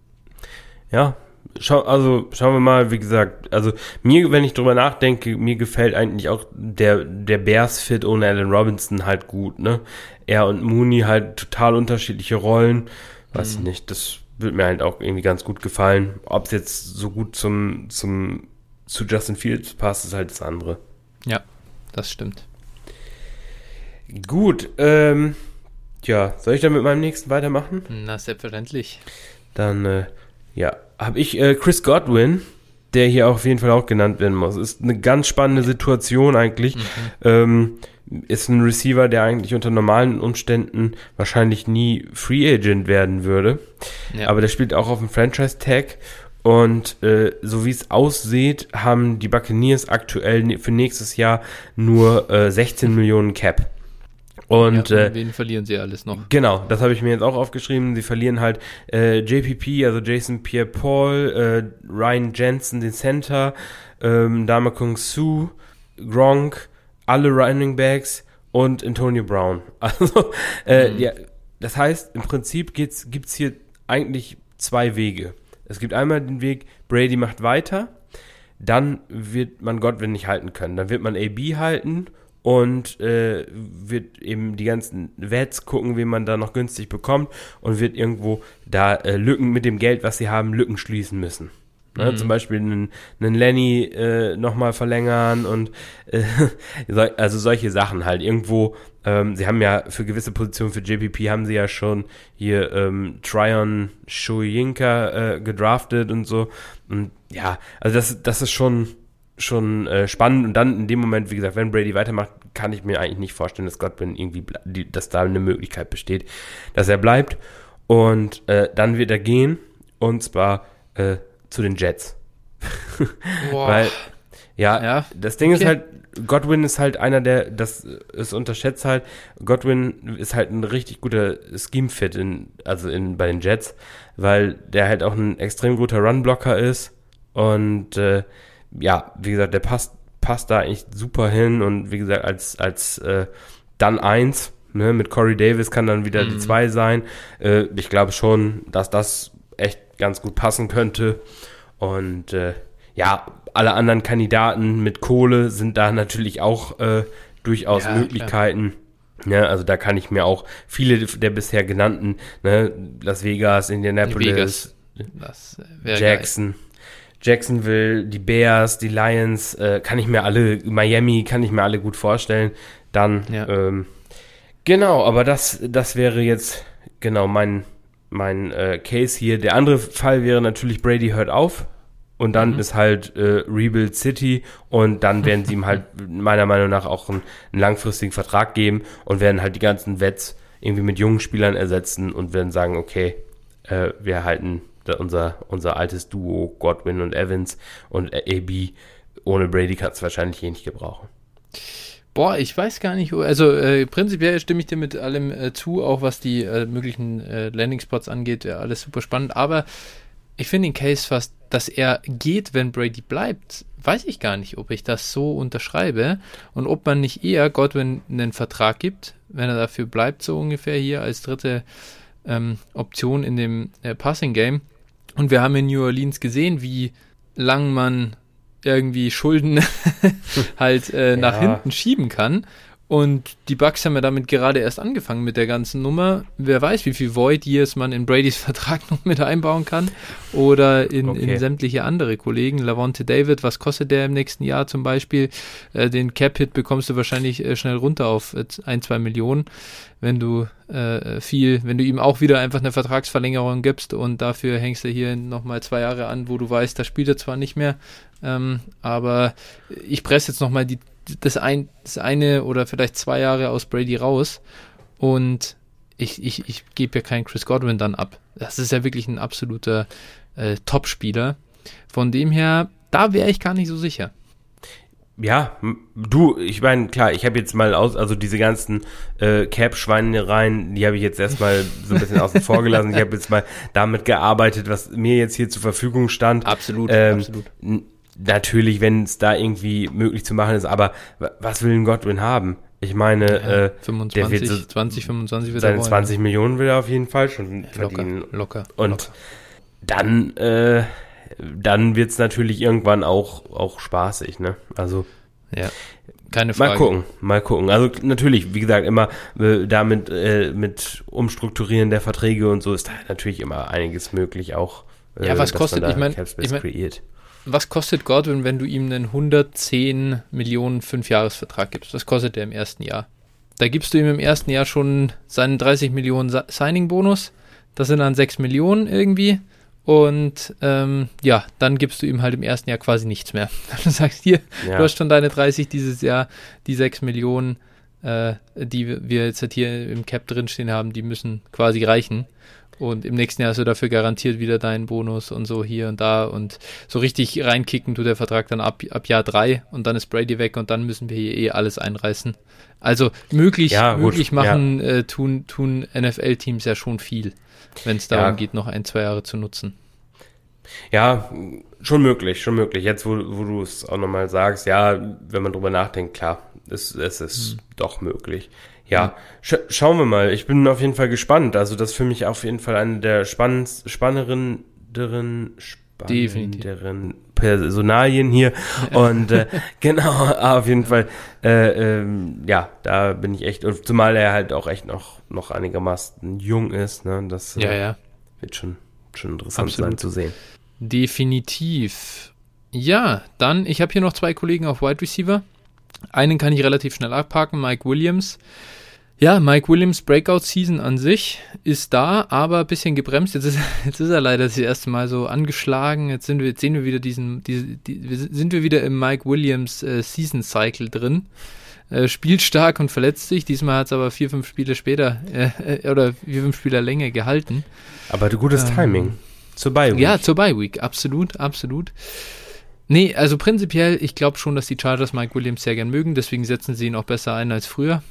Ja, schau, also schauen wir mal, wie gesagt, also mir, wenn ich drüber nachdenke, mir gefällt eigentlich auch der, der Bears-Fit ohne Allen Robinson halt gut, ne? Er und Mooney halt total unterschiedliche Rollen. Weiß ich nicht, das wird mir halt auch irgendwie ganz gut gefallen. Ob es jetzt so gut zum, zum, zu Justin Fields passt, ist halt das andere. Ja, das stimmt. Gut, ähm, ja, soll ich dann mit meinem nächsten weitermachen? Na, selbstverständlich. Dann, äh, ja, habe ich äh, Chris Godwin, der hier auf jeden Fall auch genannt werden muss. Ist eine ganz spannende Situation eigentlich. Ähm, ist ein Receiver, der eigentlich unter normalen Umständen wahrscheinlich nie Free Agent werden würde. Ja. Aber der spielt auch auf dem Franchise-Tag. Und äh, so wie es aussieht, haben die Buccaneers aktuell ne- für nächstes Jahr nur äh, 16 Millionen Cap. Und ja, äh, wen verlieren sie alles noch? Genau, das habe ich mir jetzt auch aufgeschrieben. Sie verlieren halt äh, JPP, also Jason Pierre-Paul, äh, Ryan Jensen, den Center, ähm, Dama Kung Su, Gronk, alle Running Backs und Antonio Brown. <laughs> Also, äh, Mhm. ja, das heißt, im Prinzip geht's, gibt's hier eigentlich zwei Wege. Es gibt einmal den Weg, Brady macht weiter, dann wird man Godwin nicht halten können. Dann wird man AB halten und äh, wird eben die ganzen Wets gucken, wen man da noch günstig bekommt und wird irgendwo da äh, Lücken mit dem Geld, was sie haben, Lücken schließen müssen. Ne? Mhm. Zum Beispiel einen, einen Lenny äh, nochmal verlängern und äh, <laughs> also solche Sachen halt. Irgendwo, ähm, sie haben ja für gewisse Positionen für JPP haben sie ja schon hier ähm, Tryon Shoyinka äh, gedraftet und so. Und ja, also das, das ist schon schon äh, spannend. Und dann in dem Moment, wie gesagt, wenn Brady weitermacht, kann ich mir eigentlich nicht vorstellen, dass Godwin irgendwie, dass da eine Möglichkeit besteht, dass er bleibt. Und äh, dann wird er gehen. Und zwar äh, zu den Jets. <laughs> Weil, ja, ja, das Ding okay. ist halt, Godwin ist halt einer der, das ist unterschätzt halt, Godwin ist halt ein richtig guter Scheme-Fit in, also in, bei den Jets, weil der halt auch ein extrem guter Run-Blocker ist. Und äh, ja, wie gesagt, der passt, passt da eigentlich super hin und wie gesagt, als, als äh, dann eins, ne, mit Corey Davis kann dann wieder mhm. die zwei sein. Äh, ich glaube schon, dass das echt ganz gut passen könnte. Und äh, ja, alle anderen Kandidaten mit Kohle sind da natürlich auch äh, durchaus ja, Möglichkeiten. Ja, also da kann ich mir auch viele der bisher genannten, ne, Las Vegas, Indianapolis, Vegas. Jackson, geil. Jacksonville, die Bears, die Lions, äh, kann ich mir alle, Miami kann ich mir alle gut vorstellen. Dann, ja. ähm, genau, aber das, das wäre jetzt genau mein, mein äh, Case hier. Der andere Fall wäre natürlich Brady hört auf. Und dann mhm. ist halt äh, Rebuild City und dann werden sie ihm halt <laughs> meiner Meinung nach auch einen, einen langfristigen Vertrag geben und werden halt die ganzen Wets irgendwie mit jungen Spielern ersetzen und werden sagen, okay, äh, wir halten unser, unser altes Duo Godwin und Evans und AB ohne Brady kann es wahrscheinlich eh nicht gebrauchen. Boah, ich weiß gar nicht. Also äh, prinzipiell stimme ich dir mit allem äh, zu, auch was die äh, möglichen äh, Landing-Spots angeht. Ja, alles super spannend. Aber ich finde den Case fast, dass er geht, wenn Brady bleibt, weiß ich gar nicht, ob ich das so unterschreibe und ob man nicht eher Godwin einen Vertrag gibt, wenn er dafür bleibt, so ungefähr hier als dritte ähm, Option in dem äh, Passing Game. Und wir haben in New Orleans gesehen, wie lang man irgendwie Schulden <laughs> halt äh, nach ja. hinten schieben kann. Und die Bucks haben ja damit gerade erst angefangen mit der ganzen Nummer. Wer weiß, wie viel Void Years man in Bradys <laughs> Vertrag noch mit einbauen kann. Oder in, okay. in sämtliche andere Kollegen. Lavonte David, was kostet der im nächsten Jahr zum Beispiel? Äh, den Cap-Hit bekommst du wahrscheinlich äh, schnell runter auf äh, ein, zwei Millionen, wenn du äh, viel, wenn du ihm auch wieder einfach eine Vertragsverlängerung gibst und dafür hängst du hier nochmal zwei Jahre an, wo du weißt, da spielt er zwar nicht mehr, ähm, aber ich presse jetzt nochmal die das, ein, das eine oder vielleicht zwei Jahre aus Brady raus und ich, ich, ich gebe ja keinen Chris Godwin dann ab. Das ist ja wirklich ein absoluter äh, Top-Spieler. Von dem her, da wäre ich gar nicht so sicher. Ja, du, ich meine, klar, ich habe jetzt mal aus, also diese ganzen äh, Cap-Schweinereien, die habe ich jetzt erstmal so ein bisschen außen vor gelassen. Ich habe jetzt mal damit gearbeitet, was mir jetzt hier zur Verfügung stand. Absolut, ähm, absolut natürlich, wenn es da irgendwie möglich zu machen ist, aber was will ein Godwin haben? Ich meine, ja, äh, 25, der wird so 20, 25 wird seine 20 Millionen will er auf jeden Fall schon ja, verdienen. Locker, locker Und locker. dann, äh, dann wird's natürlich irgendwann auch, auch spaßig, ne? Also. Ja. Keine Frage. Mal gucken, mal gucken. Also natürlich, wie gesagt, immer äh, damit äh, mit Umstrukturieren der Verträge und so ist da natürlich immer einiges möglich auch. Äh, ja, was kostet, ich meine, ich mein, kreiert was kostet Godwin, wenn du ihm einen 110 Millionen Fünfjahresvertrag gibst? Was kostet der im ersten Jahr? Da gibst du ihm im ersten Jahr schon seinen 30 Millionen Signing-Bonus. Das sind dann 6 Millionen irgendwie. Und ähm, ja, dann gibst du ihm halt im ersten Jahr quasi nichts mehr. <laughs> Du sagst hier, ja. du hast schon deine 30 dieses Jahr, die 6 Millionen, äh, die wir jetzt halt hier im Cap drinstehen haben, die müssen quasi reichen. Und im nächsten Jahr hast du dafür garantiert wieder deinen Bonus und so hier und da. Und so richtig reinkicken tut der Vertrag dann ab, ab Jahr drei und dann ist Brady weg und dann müssen wir hier eh alles einreißen. Also möglich, ja, möglich machen ja. äh, tun, tun NFL-Teams ja schon viel, wenn es darum ja. geht, noch ein, zwei Jahre zu nutzen. Ja, schon möglich, schon möglich. Jetzt, wo, wo du es auch nochmal sagst, ja, wenn man drüber nachdenkt, klar, es, es ist hm. doch möglich. Ja, sch schauen wir mal. Ich bin auf jeden Fall gespannt. Also das ist für mich auf jeden Fall eine der spannenderen, spannenderen, spannenderen Personalien hier. Und äh, <laughs> genau, auf jeden Fall, äh, ähm, ja, da bin ich echt, und zumal er halt auch echt noch, noch einigermaßen jung ist, ne? Das ja, äh, ja. wird schon, schon interessant Absolut. sein zu sehen. Definitiv. Ja, dann, ich habe hier noch zwei Kollegen auf Wide Receiver. Einen kann ich relativ schnell abhaken, Mike Williams. Ja, Mike Williams Breakout Season an sich ist da, aber ein bisschen gebremst. Jetzt ist, <laughs> jetzt ist er leider das erste Mal so angeschlagen. Jetzt sind wir, jetzt sehen wir wieder diesen, diese, die, sind wir wieder im Mike Williams äh, Season Cycle drin. Äh, spielt stark und verletzt sich. Diesmal hat es aber vier, fünf Spiele später äh, äh, oder vier, fünf Spiele länger gehalten. Aber gutes ähm, Timing. Zur Bye Week. Ja, zur Bye Week. Absolut, absolut. Nee, also prinzipiell, ich glaube schon, dass die Chargers Mike Williams sehr gern mögen, deswegen setzen sie ihn auch besser ein als früher.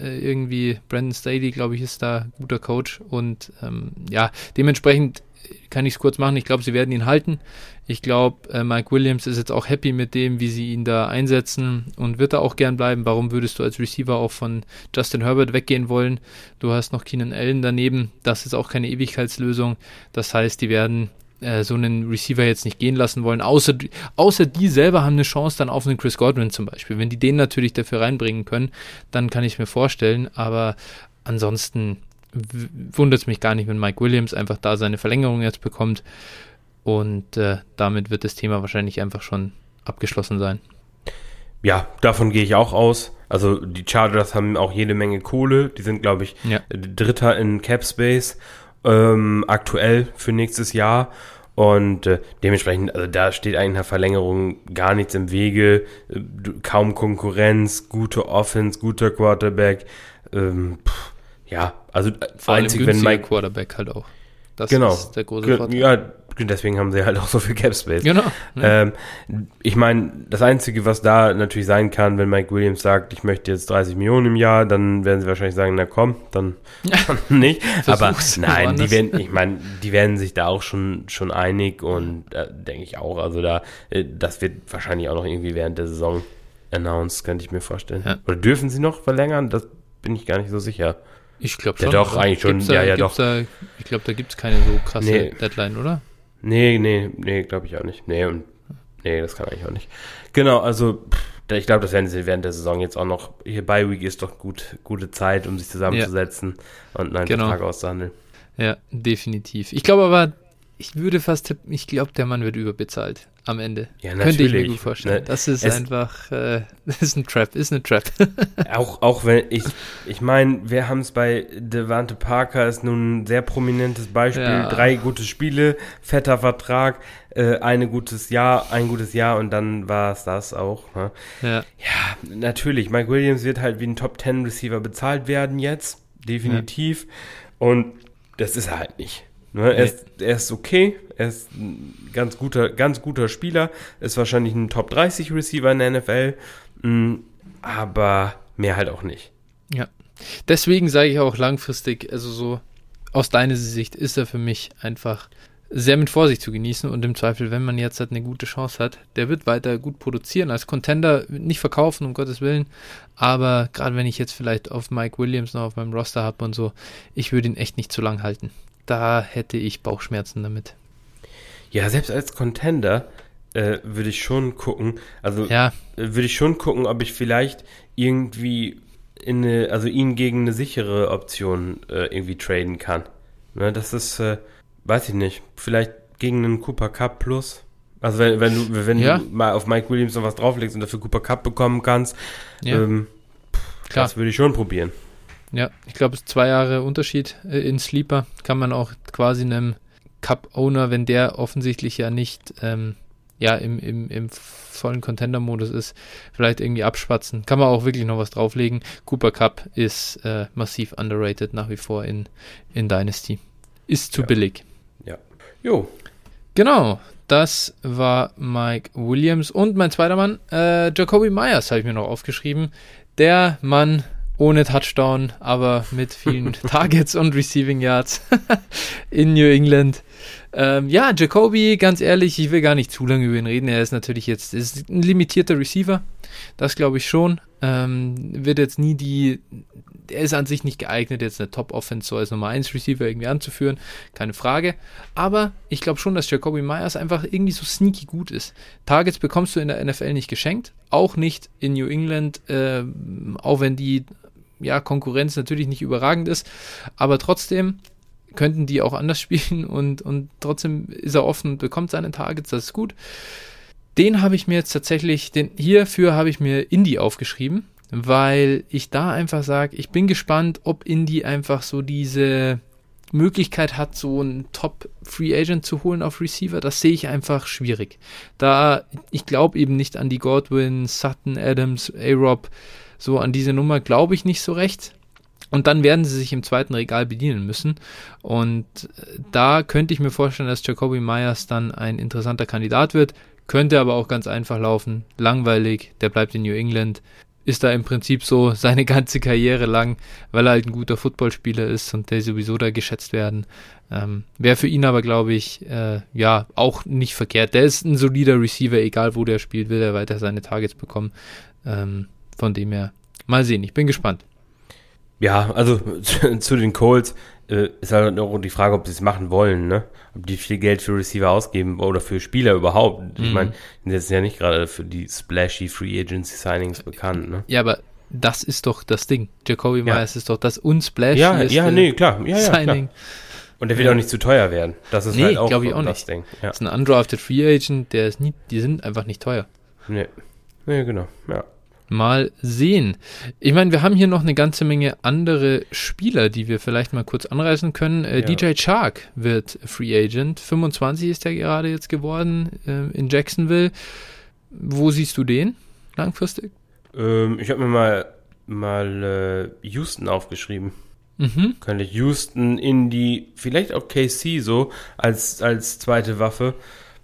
Äh, irgendwie Brandon Staley, glaube ich, ist da guter Coach und ähm, ja, dementsprechend kann ich es kurz machen. Ich glaube, sie werden ihn halten. Ich glaube, äh, Mike Williams ist jetzt auch happy mit dem, wie sie ihn da einsetzen und wird da auch gern bleiben. Warum würdest du als Receiver auch von Justin Herbert weggehen wollen? Du hast noch Keenan Allen daneben. Das ist auch keine Ewigkeitslösung. Das heißt, die werden äh, so einen Receiver jetzt nicht gehen lassen wollen, außer, außer die selber haben eine Chance dann auf einen Chris Godwin zum Beispiel. Wenn die den natürlich dafür reinbringen können, dann kann ich mir vorstellen, aber ansonsten wundert es mich gar nicht, wenn Mike Williams einfach da seine Verlängerung jetzt bekommt und äh, damit wird das Thema wahrscheinlich einfach schon abgeschlossen sein. Ja, davon gehe ich auch aus. Also die Chargers haben auch jede Menge Kohle. Die sind, glaube ich, ja. Dritter in Cap Space ähm, aktuell für nächstes Jahr. Und äh, dementsprechend, also da steht eigentlich einer Verlängerung gar nichts im Wege. Äh, kaum Konkurrenz, gute Offense, guter Quarterback. Ähm, pff, ja, also Vor einzig, wenn Mike Quarterback halt auch. Das genau. ist der große Vorteil. Ja, deswegen haben sie halt auch so viel Cap Space. Genau. Ähm, ich meine, das Einzige, was da natürlich sein kann, wenn Mike Williams sagt, ich möchte jetzt 30 Millionen im Jahr, dann werden sie wahrscheinlich sagen, na komm, dann <laughs> nicht. <laughs> Aber nein, die werden, ich meine, die werden sich da auch schon, schon einig und äh, denke ich auch. Also da, äh, das wird wahrscheinlich auch noch irgendwie während der Saison announced, könnte ich mir vorstellen. Ja. Oder dürfen sie noch verlängern? Das bin ich gar nicht so sicher. Ich glaube schon. Ja, doch, eigentlich schon. Da, ja, ja, doch. Da, ich glaube, da gibt es keine so krasse nee. Deadline, oder? Nee, nee, nee, glaube ich auch nicht. Nee, und nee, das kann eigentlich auch nicht. Genau, also ich glaube, das werden sie während der Saison jetzt auch noch. Hier bei Week ist doch gut, gute Zeit, um sich zusammenzusetzen ja. und einen genau. Vertrag auszuhandeln. Ja, definitiv. Ich glaube aber, ich würde fast tippen, ich glaube, der Mann wird überbezahlt am Ende. Ja, natürlich. Könnte ich mir gut vorstellen. Ne, das ist einfach, äh, <laughs> das ist ein Trap, ist eine Trap. <laughs> auch, auch wenn ich, ich meine, wir haben es bei Devante Parker, ist nun ein sehr prominentes Beispiel. Ja. Drei gute Spiele, fetter Vertrag, äh, eine gutes Jahr, ein gutes Jahr und dann war es das auch. Ne? Ja. ja, natürlich. Mike Williams wird halt wie ein Top Ten Receiver bezahlt werden jetzt, definitiv. Ja. Und das ist er halt nicht. Ne, er, ist, er ist okay, er ist ein ganz guter, ganz guter Spieler, ist wahrscheinlich ein Top 30 Receiver in der NFL, mm, aber mehr halt auch nicht. Ja. Deswegen sage ich auch langfristig, also so aus deiner Sicht ist er für mich einfach sehr mit Vorsicht zu genießen und im Zweifel, wenn man jetzt halt eine gute Chance hat, der wird weiter gut produzieren als Contender, nicht verkaufen, um Gottes Willen, aber gerade wenn ich jetzt vielleicht auf Mike Williams noch auf meinem Roster habe und so, ich würde ihn echt nicht zu lang halten da hätte ich Bauchschmerzen damit. Ja, selbst als Contender äh, würde ich schon gucken, also ja. Äh, würde ich schon gucken, ob ich vielleicht irgendwie in eine, also ihn gegen eine sichere Option äh, irgendwie traden kann. Ne, das ist, äh, weiß ich nicht, vielleicht gegen einen Cooper Cup Plus. Also wenn, wenn du, wenn ja. du mal auf Mike Williams noch was drauflegst und dafür Cooper Cup bekommen kannst, ja. ähm, Klar. das würde ich schon probieren. Ja, ich glaube, es ist zwei Jahre Unterschied äh, in Sleeper. Kann man auch quasi einem Cup-Owner, wenn der offensichtlich ja nicht ähm, ja, im, im, im vollen Contender-Modus ist, vielleicht irgendwie abschwatzen. Kann man auch wirklich noch was drauflegen. Cooper Cup ist äh, massiv underrated nach wie vor in, in Dynasty. Ist zu ja. billig. Ja. Jo. Genau, das war Mike Williams. Und mein zweiter Mann, äh, Jacoby Myers, habe ich mir noch aufgeschrieben. Der Mann ohne Touchdown, aber mit vielen <laughs> Targets und Receiving Yards <laughs> in New England. Ähm, ja, Jacoby, ganz ehrlich, ich will gar nicht zu lange über ihn reden. Er ist natürlich jetzt ist ein limitierter Receiver. Das glaube ich schon. Ähm, wird jetzt nie die. Er ist an sich nicht geeignet, jetzt eine Top-Offense so als Nummer 1 Receiver irgendwie anzuführen. Keine Frage. Aber ich glaube schon, dass Jacoby Myers einfach irgendwie so sneaky gut ist. Targets bekommst du in der NFL nicht geschenkt. Auch nicht in New England. Äh, auch wenn die ja, Konkurrenz natürlich nicht überragend ist, aber trotzdem könnten die auch anders <laughs> spielen und, und trotzdem ist er offen, bekommt seine Targets, das ist gut. Den habe ich mir jetzt tatsächlich, den hierfür habe ich mir Indie aufgeschrieben, weil ich da einfach sage, ich bin gespannt, ob Indie einfach so diese Möglichkeit hat, so einen Top Free Agent zu holen auf Receiver, das sehe ich einfach schwierig. Da ich glaube eben nicht an die Godwin, Sutton, Adams, A-Rob, so an diese Nummer glaube ich nicht so recht. Und dann werden sie sich im zweiten Regal bedienen müssen. Und äh, da könnte ich mir vorstellen, dass Jacoby Myers dann ein interessanter Kandidat wird. Könnte aber auch ganz einfach laufen. Langweilig, der bleibt in New England ist da im Prinzip so <laughs> seine ganze Karriere lang, weil er halt ein guter Footballspieler ist und der sowieso da geschätzt werden. Ähm, Wäre für ihn aber, glaube ich, äh, ja, auch nicht verkehrt. Der ist ein solider Receiver, egal wo der spielt, will er weiter seine Targets bekommen. Ähm, von dem her, mal sehen, ich bin gespannt. Ja, also <laughs> zu, den Colts äh, ist halt noch die Frage, ob sie es machen wollen, ne? Ob die viel Geld für Receiver ausgeben oder für Spieler überhaupt. Mhm. Ich meine, die sind ja nicht gerade für die splashy Free Agency Signings bekannt, ne? Ja, aber das ist doch das Ding. Jacoby ja. Myers ist doch das unsplashy ja, ja, nee, klar. Ja, ja, Signing. Klar. Und der wird ja. auch nicht zu teuer werden. Das ist nee, halt auch, ich auch das nicht. Ding. Ja. Das ist ein undrafted Free Agent, der ist nie, die sind einfach nicht teuer. Nee. Nee, genau. Ja. Mal sehen. Ich meine, wir haben hier noch eine ganze Menge andere Spieler, die wir vielleicht mal kurz anreißen können. Äh, ja. DJ Chark wird Free Agent. 25 ist er gerade jetzt geworden äh, in Jacksonville. Wo siehst du den langfristig? Ähm, ich habe mir mal, mal äh, Houston aufgeschrieben. Mhm. Könnte Houston in die, vielleicht auch KC so als, als zweite Waffe.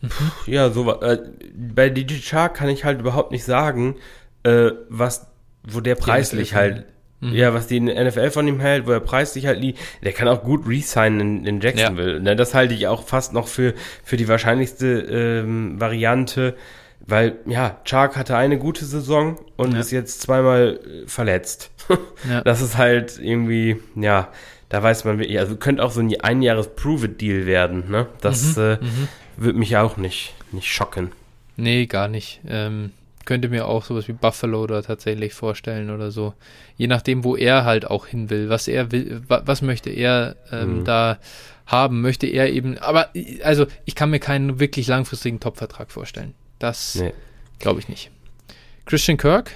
Mhm. Puh, ja, so äh, bei DJ Chark kann ich halt überhaupt nicht sagen, äh, was, wo der preislich halt, mhm. ja, was die NFL von ihm hält, wo er preislich halt liegt, der kann auch gut resignen in, in Jacksonville. Ja. Ne, das halte ich auch fast noch für, für die wahrscheinlichste ähm, Variante, weil, ja, Chark hatte eine gute Saison und ja. ist jetzt zweimal äh, verletzt. <laughs> ja. Das ist halt irgendwie, ja, da weiß man wirklich, also könnte auch so ein Einjahres-Prove-It-Deal werden, ne? Das mhm. äh, mhm. würde mich auch nicht, nicht schocken. Nee, gar nicht. Ähm, könnte mir auch sowas wie Buffalo da tatsächlich vorstellen oder so. Je nachdem, wo er halt auch hin will, was er will, was möchte er ähm, mhm. da haben, möchte er eben, aber also ich kann mir keinen wirklich langfristigen Top-Vertrag vorstellen. Das nee. glaube ich nicht. Christian Kirk,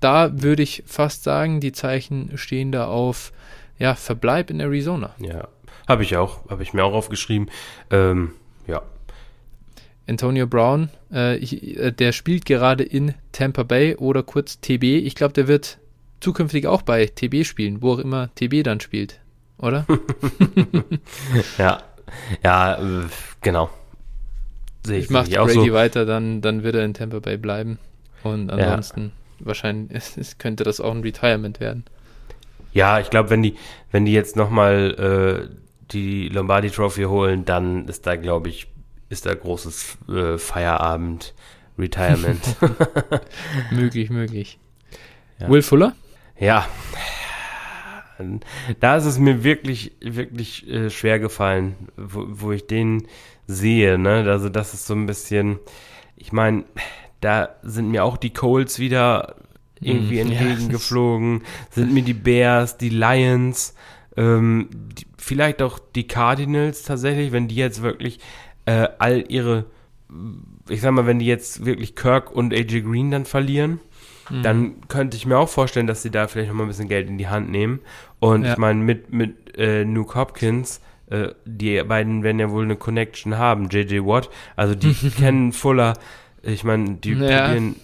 da würde ich fast sagen, die Zeichen stehen da auf ja, Verbleib in Arizona. Ja, habe ich auch, habe ich mir auch aufgeschrieben. Ähm, ja, Antonio Brown, äh, ich, äh, der spielt gerade in Tampa Bay oder kurz TB. Ich glaube, der wird zukünftig auch bei TB spielen, wo auch immer TB dann spielt, oder? <laughs> ja, ja, äh, genau. Sehe ich, ich mache Brady so. weiter, dann, dann wird er in Tampa Bay bleiben. Und ansonsten ja. wahrscheinlich <laughs> könnte das auch ein Retirement werden. Ja, ich glaube, wenn die, wenn die jetzt nochmal äh, die Lombardi Trophy holen, dann ist da, glaube ich, ist da großes äh, Feierabend, Retirement. <laughs> möglich, möglich. Ja. Will Fuller? Ja. Da ist es mir wirklich, wirklich äh, schwer gefallen, wo, wo ich den sehe. Ne? Also das ist so ein bisschen, ich meine, da sind mir auch die Colts wieder irgendwie mm, entgegengeflogen, ja, sind mir die Bears, die Lions, ähm, die, vielleicht auch die Cardinals tatsächlich, wenn die jetzt wirklich äh, all ihre, ich sag mal, wenn die jetzt wirklich Kirk und AJ Green dann verlieren, mhm. dann könnte ich mir auch vorstellen, dass sie da vielleicht noch mal ein bisschen Geld in die Hand nehmen. Und ja. ich meine, mit, mit äh, Nuke Hopkins, äh, die beiden werden ja wohl eine Connection haben, JJ Watt, also die <laughs> kennen Fuller, ich meine, die ja. probieren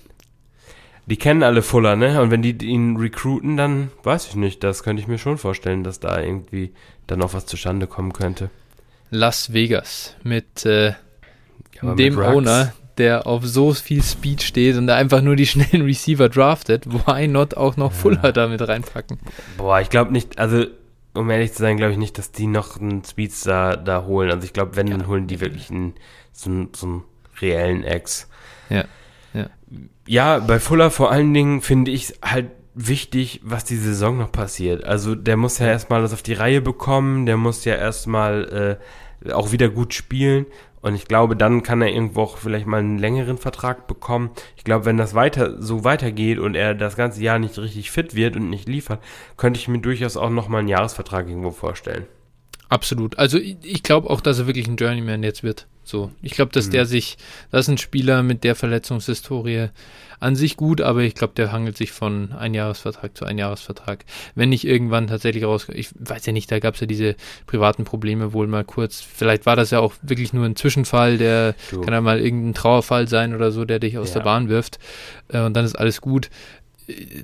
die kennen alle Fuller, ne? Und wenn die ihn recruiten, dann weiß ich nicht. Das könnte ich mir schon vorstellen, dass da irgendwie dann noch was zustande kommen könnte. Las Vegas mit äh, ja, dem mit Owner, der auf so viel Speed steht und der einfach nur die schnellen <laughs> Receiver draftet. Why not auch noch Fuller ja. damit reinpacken? Boah, ich glaube nicht, also um ehrlich zu sein, glaube ich nicht, dass die noch einen Speedstar da holen. Also ich glaube, wenn, ja. dann holen die wirklich einen, so, einen, so einen reellen Ex. Ja. Ja. ja, bei Fuller vor allen Dingen finde ich halt wichtig, was die Saison noch passiert. Also der muss ja erstmal das auf die Reihe bekommen, der muss ja erstmal äh, auch wieder gut spielen. Und ich glaube, dann kann er irgendwo auch vielleicht mal einen längeren Vertrag bekommen. Ich glaube, wenn das weiter so weitergeht und er das ganze Jahr nicht richtig fit wird und nicht liefert, könnte ich mir durchaus auch nochmal einen Jahresvertrag irgendwo vorstellen. Absolut. Also ich, ich glaube auch, dass er wirklich ein Journeyman jetzt wird. So, ich glaube, dass Mhm. der sich, das ist ein Spieler mit der Verletzungshistorie an sich gut, aber ich glaube, der hangelt sich von Einjahresvertrag zu Einjahresvertrag. Wenn nicht irgendwann tatsächlich raus, ich weiß ja nicht, da gab es ja diese privaten Probleme wohl mal kurz. Vielleicht war das ja auch wirklich nur ein Zwischenfall, der Du. kann ja mal irgendein Trauerfall sein oder so, der dich aus Ja. der Bahn wirft äh, und dann ist alles gut.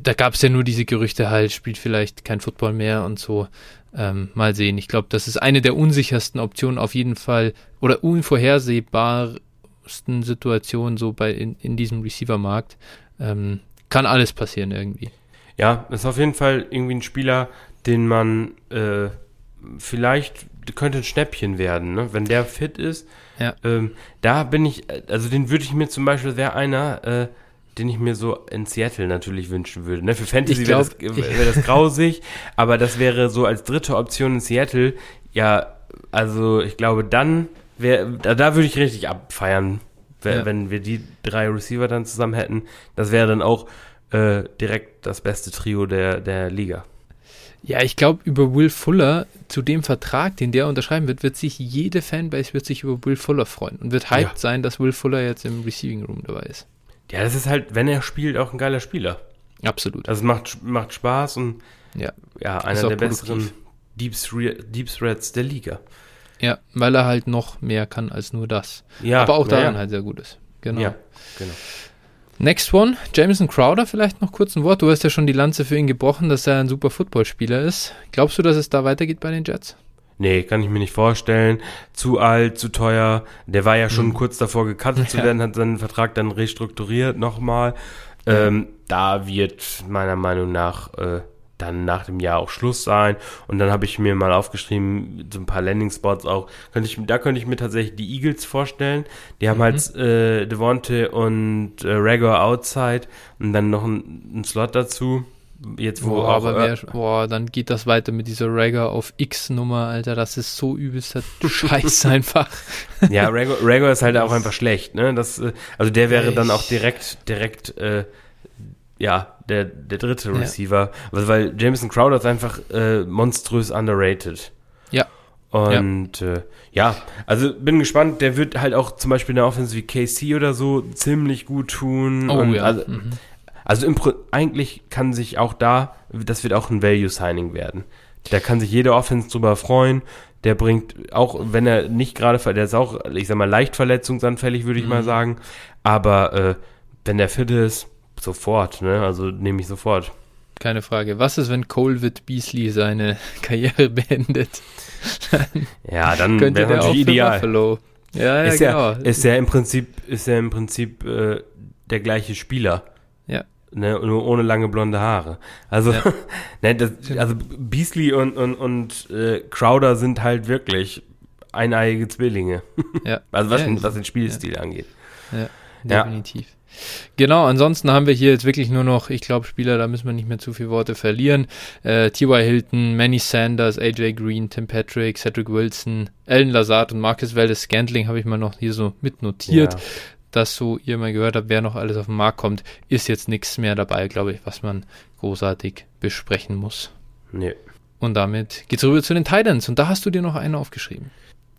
Da gab es ja nur diese Gerüchte halt, spielt vielleicht kein Football mehr und so. Ähm, mal sehen. Ich glaube, das ist eine der unsichersten Optionen auf jeden Fall oder unvorhersehbarsten Situationen so bei in, in diesem Receiver-Markt. Ähm, kann alles passieren irgendwie. Ja, ist auf jeden Fall irgendwie ein Spieler, den man äh, vielleicht könnte ein Schnäppchen werden, ne? wenn der fit ist. Ja. Ähm, da bin ich, also den würde ich mir zum Beispiel, wäre einer, äh, den ich mir so in Seattle natürlich wünschen würde. Ne? Für Fantasy wäre das, wär das <laughs> grausig, aber das wäre so als dritte Option in Seattle, ja, also ich glaube, dann wäre, da, da würde ich richtig abfeiern, wenn, Ja. wenn wir die drei Receiver dann zusammen hätten. Das wäre dann auch äh, direkt das beste Trio der, der Liga. Ja, ich glaube, über Will Fuller, zu dem Vertrag, den der unterschreiben wird, wird sich jede Fanbase wird sich über Will Fuller freuen und wird hyped Ja. sein, dass Will Fuller jetzt im Receiving Room dabei ist. Ja, das ist halt, wenn er spielt, auch ein geiler Spieler. Absolut. Also es macht, macht Spaß und Ja. ja, einer der produktiv. besseren Deep, Thre- Deep Threats der Liga. Ja, weil er halt noch mehr kann als nur das. Ja, Aber auch daran ja. halt sehr gut ist. Genau. Ja, genau. Next one, Jameson Crowder, vielleicht noch kurz ein Wort. Du hast ja schon die Lanze für ihn gebrochen, dass er ein super Footballspieler ist. Glaubst du, dass es da weitergeht bei den Jets? Nee, kann ich mir nicht vorstellen. Zu alt, zu teuer. Der war ja schon Mhm. kurz davor gecuttet zu <laughs> werden, hat seinen Vertrag dann restrukturiert nochmal. Ähm, da wird meiner Meinung nach äh, dann nach dem Jahr auch Schluss sein. Und dann habe ich mir mal aufgeschrieben, so ein paar Landing-Spots auch. Könnte ich, da könnte ich mir tatsächlich die Eagles vorstellen. Die haben Mhm. halt äh, Devonte und äh, Rager outside und dann noch ein, ein Slot dazu. Jetzt wo Boah, aber äh, wer, boah, dann geht das weiter mit dieser Rager auf X-Nummer, Alter. Das ist so übelster <laughs> Scheiß einfach. Ja, Rago ist halt auch einfach schlecht, ne? Das, äh, also der wäre dann auch direkt, direkt, äh, ja, der, der dritte Ja. Receiver. Also, weil Jameson Crowder ist einfach äh, monströs underrated. Ja. Und ja. Äh, ja, also bin gespannt, der wird halt auch zum Beispiel in der Offense wie KC oder so ziemlich gut tun. Oh ja. Also, mhm. also im eigentlich kann sich auch da, das wird auch ein Value-Signing werden. Da kann sich jede Offense drüber freuen. Der bringt, auch wenn er nicht gerade, der ist auch, ich sag mal, leicht verletzungsanfällig, würde ich mal Mhm. sagen. Aber äh, wenn der fit ist, sofort, ne? Also nehme ich sofort. Keine Frage. Was ist, wenn Colvin Beasley seine <laughs> Karriere beendet? <laughs> Ja, dann <laughs> Könnte wäre der auch ideal. Buffalo. Ja, ja, ist, genau. ja, ist ja im Prinzip, ist ja im Prinzip äh, der gleiche Spieler. Ja. Ne, nur ohne lange blonde Haare. Also, Ja. ne, das, also Beasley und, und, und äh, Crowder sind halt wirklich eineiige Zwillinge. ja. Also was, Ja, den, was den Spielstil angeht. Ja. definitiv. Genau, ansonsten haben wir hier jetzt wirklich nur noch, ich glaube, Spieler, da müssen wir nicht mehr zu viele Worte verlieren. Äh, T.Y. Hilton, Manny Sanders, AJ Green, Tim Patrick, Cedric Wilson, Alan Lazard und Marcus Valdez Scantling habe ich mal noch hier so mitnotiert, Ja. dass so ihr mal gehört habt, wer noch alles auf den Markt kommt, ist jetzt nichts mehr dabei, glaube ich, was man großartig besprechen muss. Nee. Und damit geht's rüber zu den Titans und da hast du dir noch einen aufgeschrieben.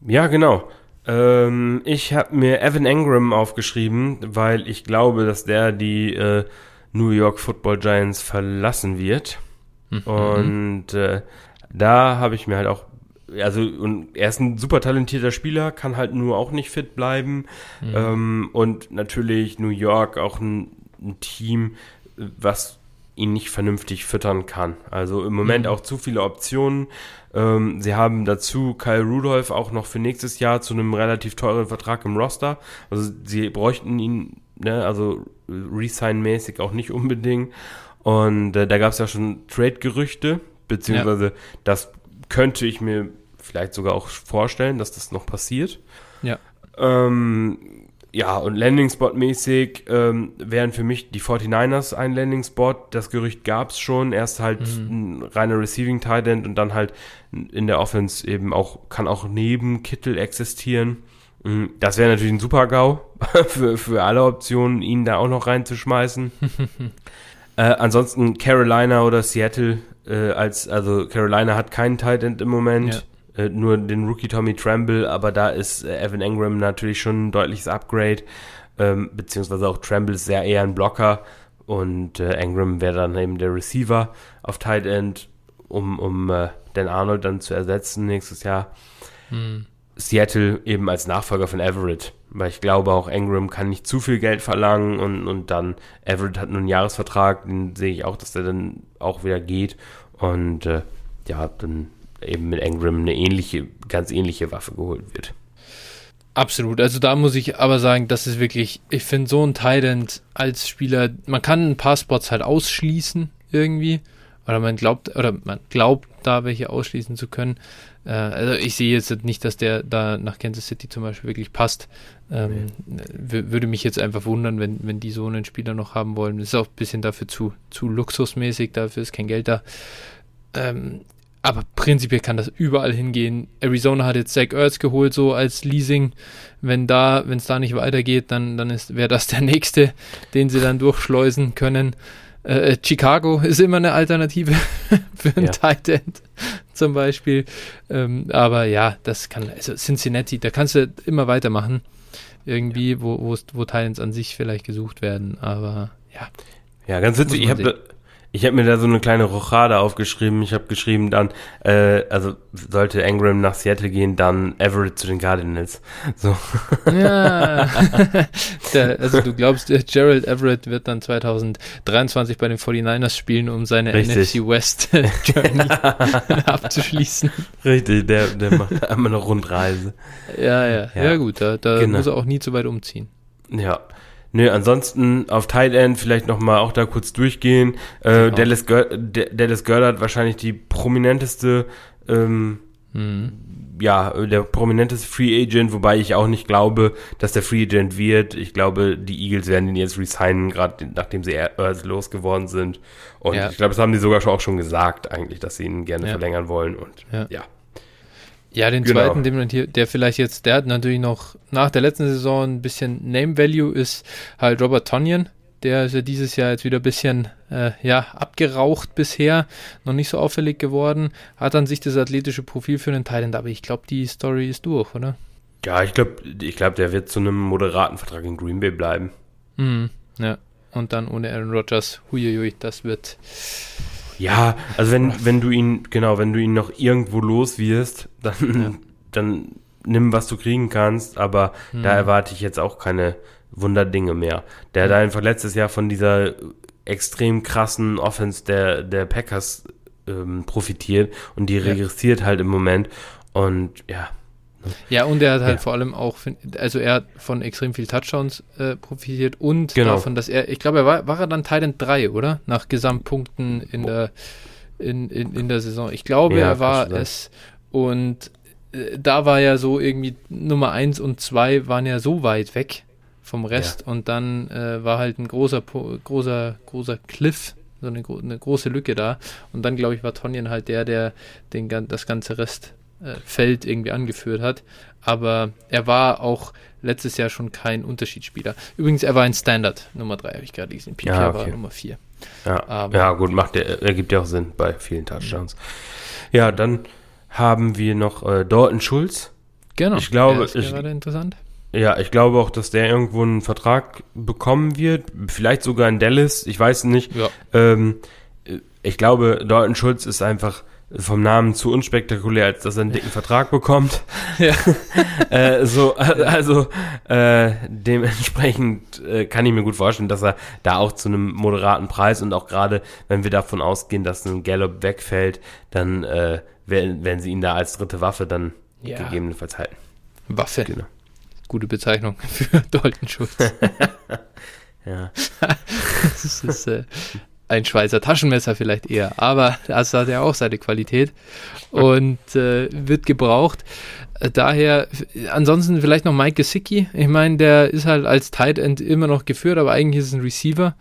Ja, genau. Ähm, ich habe mir Evan Engram aufgeschrieben, weil ich glaube, dass der die äh, New York Football Giants verlassen wird. Mhm. Und äh, da habe ich mir halt auch, also und er ist ein super talentierter Spieler, kann halt nur auch nicht fit bleiben. Mhm. Ähm, und natürlich New York auch ein, ein Team, was ihn nicht vernünftig füttern kann. Also im Moment Mhm. auch zu viele Optionen. Ähm, sie haben dazu Kyle Rudolph auch noch für nächstes Jahr zu einem relativ teuren Vertrag im Roster. Also sie bräuchten ihn, ne, also Resign-mäßig auch nicht unbedingt. Und äh, da gab es ja schon Trade-Gerüchte, beziehungsweise das könnte ich mir vielleicht sogar auch vorstellen, dass das noch passiert. Ja. Ähm, ja, und Landing-Spot-mäßig ähm, wären für mich die 49ers ein Landing-Spot. Das Gerücht gab es schon. Erst halt Mhm. ein reiner receiving tight end und dann halt in der Offense eben auch, kann auch neben Kittel existieren. Mm, Das wäre natürlich ein super-GAU <laughs> für, für alle Optionen, ihn da auch noch reinzuschmeißen. <laughs> äh, ansonsten Carolina oder Seattle äh, als, also Carolina hat keinen Tight End im Moment. äh, nur den Rookie Tommy Tremble, aber da ist äh, Evan Engram natürlich schon ein deutliches Upgrade, ähm, beziehungsweise auch Tremble ist sehr eher ein Blocker und äh, Engram wäre dann eben der Receiver auf Tight End, um, um äh, Dan Arnold dann zu ersetzen nächstes Jahr. Hm. Seattle eben als Nachfolger von Everett, weil ich glaube auch Engram kann nicht zu viel Geld verlangen und, und dann Everett hat nur einen Jahresvertrag, den sehe ich auch, dass der dann auch wieder geht und äh, ja, dann eben mit Engram eine ähnliche, ganz ähnliche Waffe geholt wird. Absolut. Also da muss ich aber sagen, das ist wirklich, ich finde so ein Tident als Spieler, man kann ein paar Spots halt ausschließen irgendwie. Oder man glaubt, oder man glaubt, da welche ausschließen zu können. Äh, also ich sehe jetzt nicht, dass der da nach Kansas City zum Beispiel wirklich passt. Ähm, würde mich jetzt einfach wundern, wenn, wenn die so einen Spieler noch haben wollen. Das ist auch ein bisschen dafür zu, zu luxusmäßig, dafür ist kein Geld da. Ähm, aber prinzipiell kann das überall hingehen. Arizona hat jetzt Zach Ertz geholt, so als Leasing. Wenn da, wenn es da nicht weitergeht, dann, dann wäre das der nächste, den sie dann durchschleusen können. Äh, äh Chicago ist immer eine Alternative <laughs> für einen ja. Tight End zum Beispiel. Ähm, aber ja, das kann, also Cincinnati, da kannst du immer weitermachen. Irgendwie, wo, wo, wo Titans an sich vielleicht gesucht werden. Aber ja. Ja, ganz witzig. Ich habe ich habe mir da so eine kleine Rochade aufgeschrieben. Ich habe geschrieben dann, äh, also sollte Engram nach Seattle gehen, dann Everett zu den Cardinals. So. Ja. <laughs> <laughs> der, also du glaubst, Gerald Everett wird dann 2023 bei den 49ers spielen, um seine Richtig. NFC West Journey <laughs> abzuschließen. Richtig, der, der macht einmal eine Rundreise. Ja, ja. Ja, ja gut, da, da genau. muss er auch nie zu weit umziehen. Ja. Nö, ansonsten auf Tight End vielleicht nochmal auch da kurz durchgehen. Äh, genau. Dallas, Ger Dallas Goddard wahrscheinlich die prominenteste, ähm, mhm. ja, der prominenteste Free Agent, wobei ich auch nicht glaube, dass der Free Agent wird. Ich glaube, die Eagles werden ihn jetzt resignen, gerade nachdem sie Earth losgeworden sind. Und ja. ich glaube, das haben die sogar schon auch schon gesagt, eigentlich, dass sie ihn gerne ja. verlängern wollen. Und ja. ja. Ja, den genau. zweiten, den man hier, der vielleicht jetzt, der hat natürlich noch nach der letzten Saison ein bisschen Name Value, ist halt Robert Tonyan. Der ist ja dieses Jahr jetzt wieder ein bisschen äh, ja, abgeraucht bisher, noch nicht so auffällig geworden. Hat an sich das athletische Profil für einen Thailand, aber ich glaube, die Story ist durch, oder? Ja, ich glaube, ich glaub, der wird zu einem moderaten Vertrag in Green Bay bleiben. Mhm, ja, und dann ohne Aaron Rodgers, huiuiui, das wird ja, also wenn, wenn du ihn, genau, wenn du ihn noch irgendwo los wirst, dann, ja. dann nimm, was du kriegen kannst, aber hm. da erwarte ich jetzt auch keine Wunderdinge mehr. Der hat einfach letztes Jahr von dieser extrem krassen Offense der, der Packers ähm, profitiert und die regressiert ja. halt im Moment. Und ja, ja, und er hat halt ja. vor allem auch, also er hat von extrem viel Touchdowns äh, profitiert und genau. davon, dass er, ich glaube, er war, war er dann Thailand 3, oder? Nach Gesamtpunkten in der, in, in, in der Saison. Ich glaube, ja, er war es. Und äh, da war ja so irgendwie Nummer 1 und 2 waren ja so weit weg vom Rest ja. und dann äh, war halt ein großer, großer, großer Cliff so eine, eine, große Lücke da. Und dann, glaube ich, war Tonjen halt der, der den, das ganze Rest äh, Feld irgendwie angeführt hat. Aber er war auch letztes Jahr schon kein Unterschiedsspieler. Übrigens, er war ein Standard Nummer 3, habe ich gerade gesehen. PK ja, okay. war Nummer 4. Ja, ja, gut, macht der, ergibt ja auch Sinn bei vielen Touchdowns. Ja, dann haben wir noch äh, Dalton Schulz. Genau. Ich glaube, der ist gerade interessant. Ja, ich glaube auch, dass der irgendwo einen Vertrag bekommen wird. Vielleicht sogar in Dallas. Ich weiß nicht. Ja. Ähm, ich glaube, Dalton Schulz ist einfach vom Namen zu unspektakulär, als dass er einen dicken Vertrag bekommt. <laughs> Ja. <laughs> äh, so, also äh, dementsprechend äh, kann ich mir gut vorstellen, dass er da auch zu einem moderaten Preis und auch gerade, wenn wir davon ausgehen, dass ein Gallup wegfällt, dann äh, werden, werden sie ihn da als dritte Waffe dann ja. gegebenenfalls halten. Waffe. Genau. Gute Bezeichnung für <laughs> Dalton Schulz. ja. das ist, äh, ein Schweizer Taschenmesser vielleicht eher, aber das hat ja auch seine Qualität und äh, wird gebraucht. Äh, daher, ansonsten vielleicht noch Mike Gesicki. Ich meine, der ist halt als Tight End immer noch geführt, aber eigentlich ist es ein Receiver.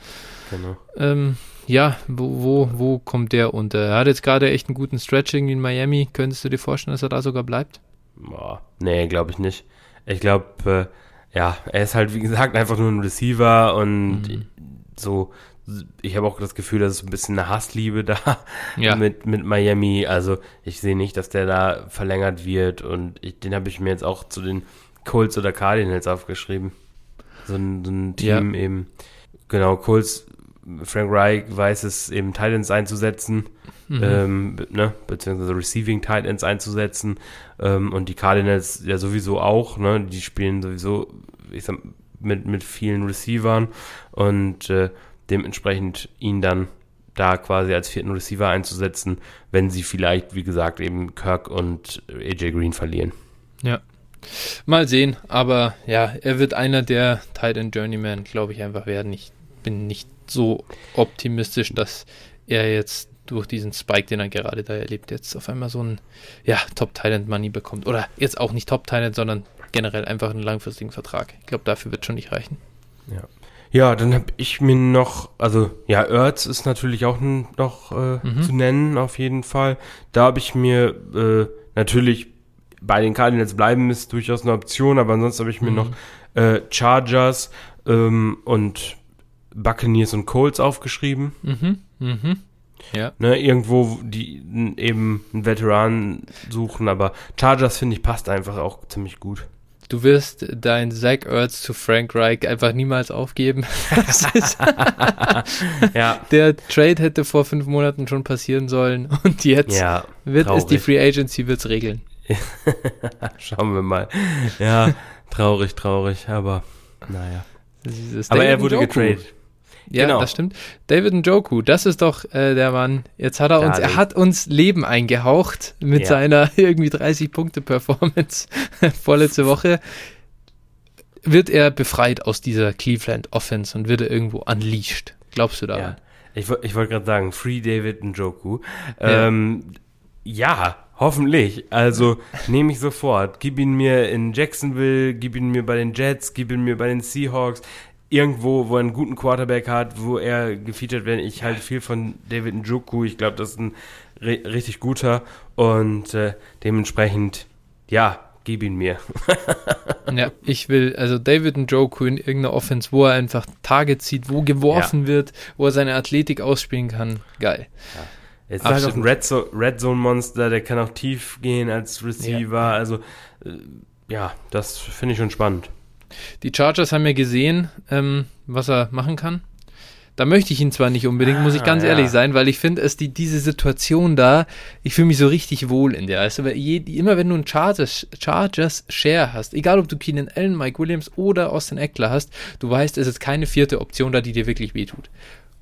Genau. Ähm, ja, wo, wo, wo kommt der unter? Er hat jetzt gerade echt einen guten Stretching in Miami. Könntest du dir vorstellen, dass er da sogar bleibt? Boah, nee, glaube ich nicht. Ich glaube, äh, ja, er ist halt, wie gesagt, einfach nur ein Receiver und mhm. so ich habe auch das Gefühl, dass es ein bisschen eine Hassliebe da <laughs> Ja. mit, mit Miami. Also ich sehe nicht, dass der da verlängert wird und ich, den habe ich mir jetzt auch zu den Colts oder Cardinals aufgeschrieben. So ein, so ein Team eben. Genau, Colts, Frank Reich weiß es eben Titans einzusetzen, Mhm. ähm, ne, beziehungsweise Receiving Titans einzusetzen ähm, und die Cardinals ja sowieso auch, ne, die spielen sowieso, ich sag, mit, mit vielen Receivern und äh, dementsprechend ihn dann da quasi als vierten Receiver einzusetzen, wenn sie vielleicht, wie gesagt, eben Kirk und AJ Green verlieren. Mal sehen, aber ja, er wird einer der Titan Journeyman, glaube ich, einfach werden. Ich bin nicht so optimistisch, dass er jetzt durch diesen Spike, den er gerade da erlebt, jetzt auf einmal so ein ja, Top Talent Money bekommt. Oder jetzt auch nicht Top Talent, sondern generell einfach einen langfristigen Vertrag. Ich glaube, dafür wird schon nicht reichen. Ja, dann habe ich mir noch, also ja, Ertz ist natürlich auch noch äh, Mhm. zu nennen, auf jeden Fall. Da habe ich mir äh, natürlich bei den Cardinals bleiben ist durchaus eine Option, aber ansonsten habe ich mir Mhm. noch äh, Chargers ähm, und Buccaneers und Colts aufgeschrieben. Mhm, mhm. Ja, Ne, irgendwo, die eben einen Veteran suchen, aber Chargers finde ich passt einfach auch ziemlich gut. Du wirst dein Zach Ertz zu Frank Reich einfach niemals aufgeben. <laughs> <laughs> Ja, der Trade hätte vor fünf Monaten schon passieren sollen und jetzt ja, wird es die. Free Agency wird's regeln. <laughs> schauen wir mal. Ja, traurig, traurig, aber naja. Aber er wurde getradet. Ja, Genau. das stimmt. David Njoku, das ist doch äh, der Mann. Jetzt hat er uns, er hat uns Leben eingehaucht mit Ja. seiner <laughs> irgendwie 30 Punkte Performance <laughs> vorletzte Woche. Wird er befreit aus dieser Cleveland Offense und wird er irgendwo unleashed? Glaubst du daran? Ja. Ich, ich wollte gerade sagen, Free David Njoku. Ja. Ähm, ja, hoffentlich. Also <laughs> nehme ich sofort. Gib ihn mir in Jacksonville, gib ihn mir bei den Jets, gib ihn mir bei den Seahawks. Irgendwo, wo er einen guten Quarterback hat, wo er gefeatured wird. Ich halte viel von David Njoku. Ich glaube, das ist ein ri richtig guter. Und äh, dementsprechend, ja, gib ihn mir. <laughs> Ja, ich will, also David Njoku in irgendeiner Offense, wo er einfach Target zieht, wo geworfen wird, wo er seine Athletik ausspielen kann. Geil. Jetzt ist halt auch ein. Red, so Red Zone Monster, der kann auch tief gehen als Receiver. Also, äh, ja, das finde ich schon spannend. Die Chargers haben ja gesehen, ähm, was er machen kann. Da möchte ich ihn zwar nicht unbedingt, muss ich Ah, ganz ja. ehrlich sein, weil ich finde, es die, diese Situation da, ich fühle mich so richtig wohl in der. Also, je, immer wenn du einen Chargers, Chargers Share hast, egal ob du Keenan Allen, Mike Williams oder Austin Eckler hast, du weißt, es ist keine vierte Option da, die dir wirklich wehtut.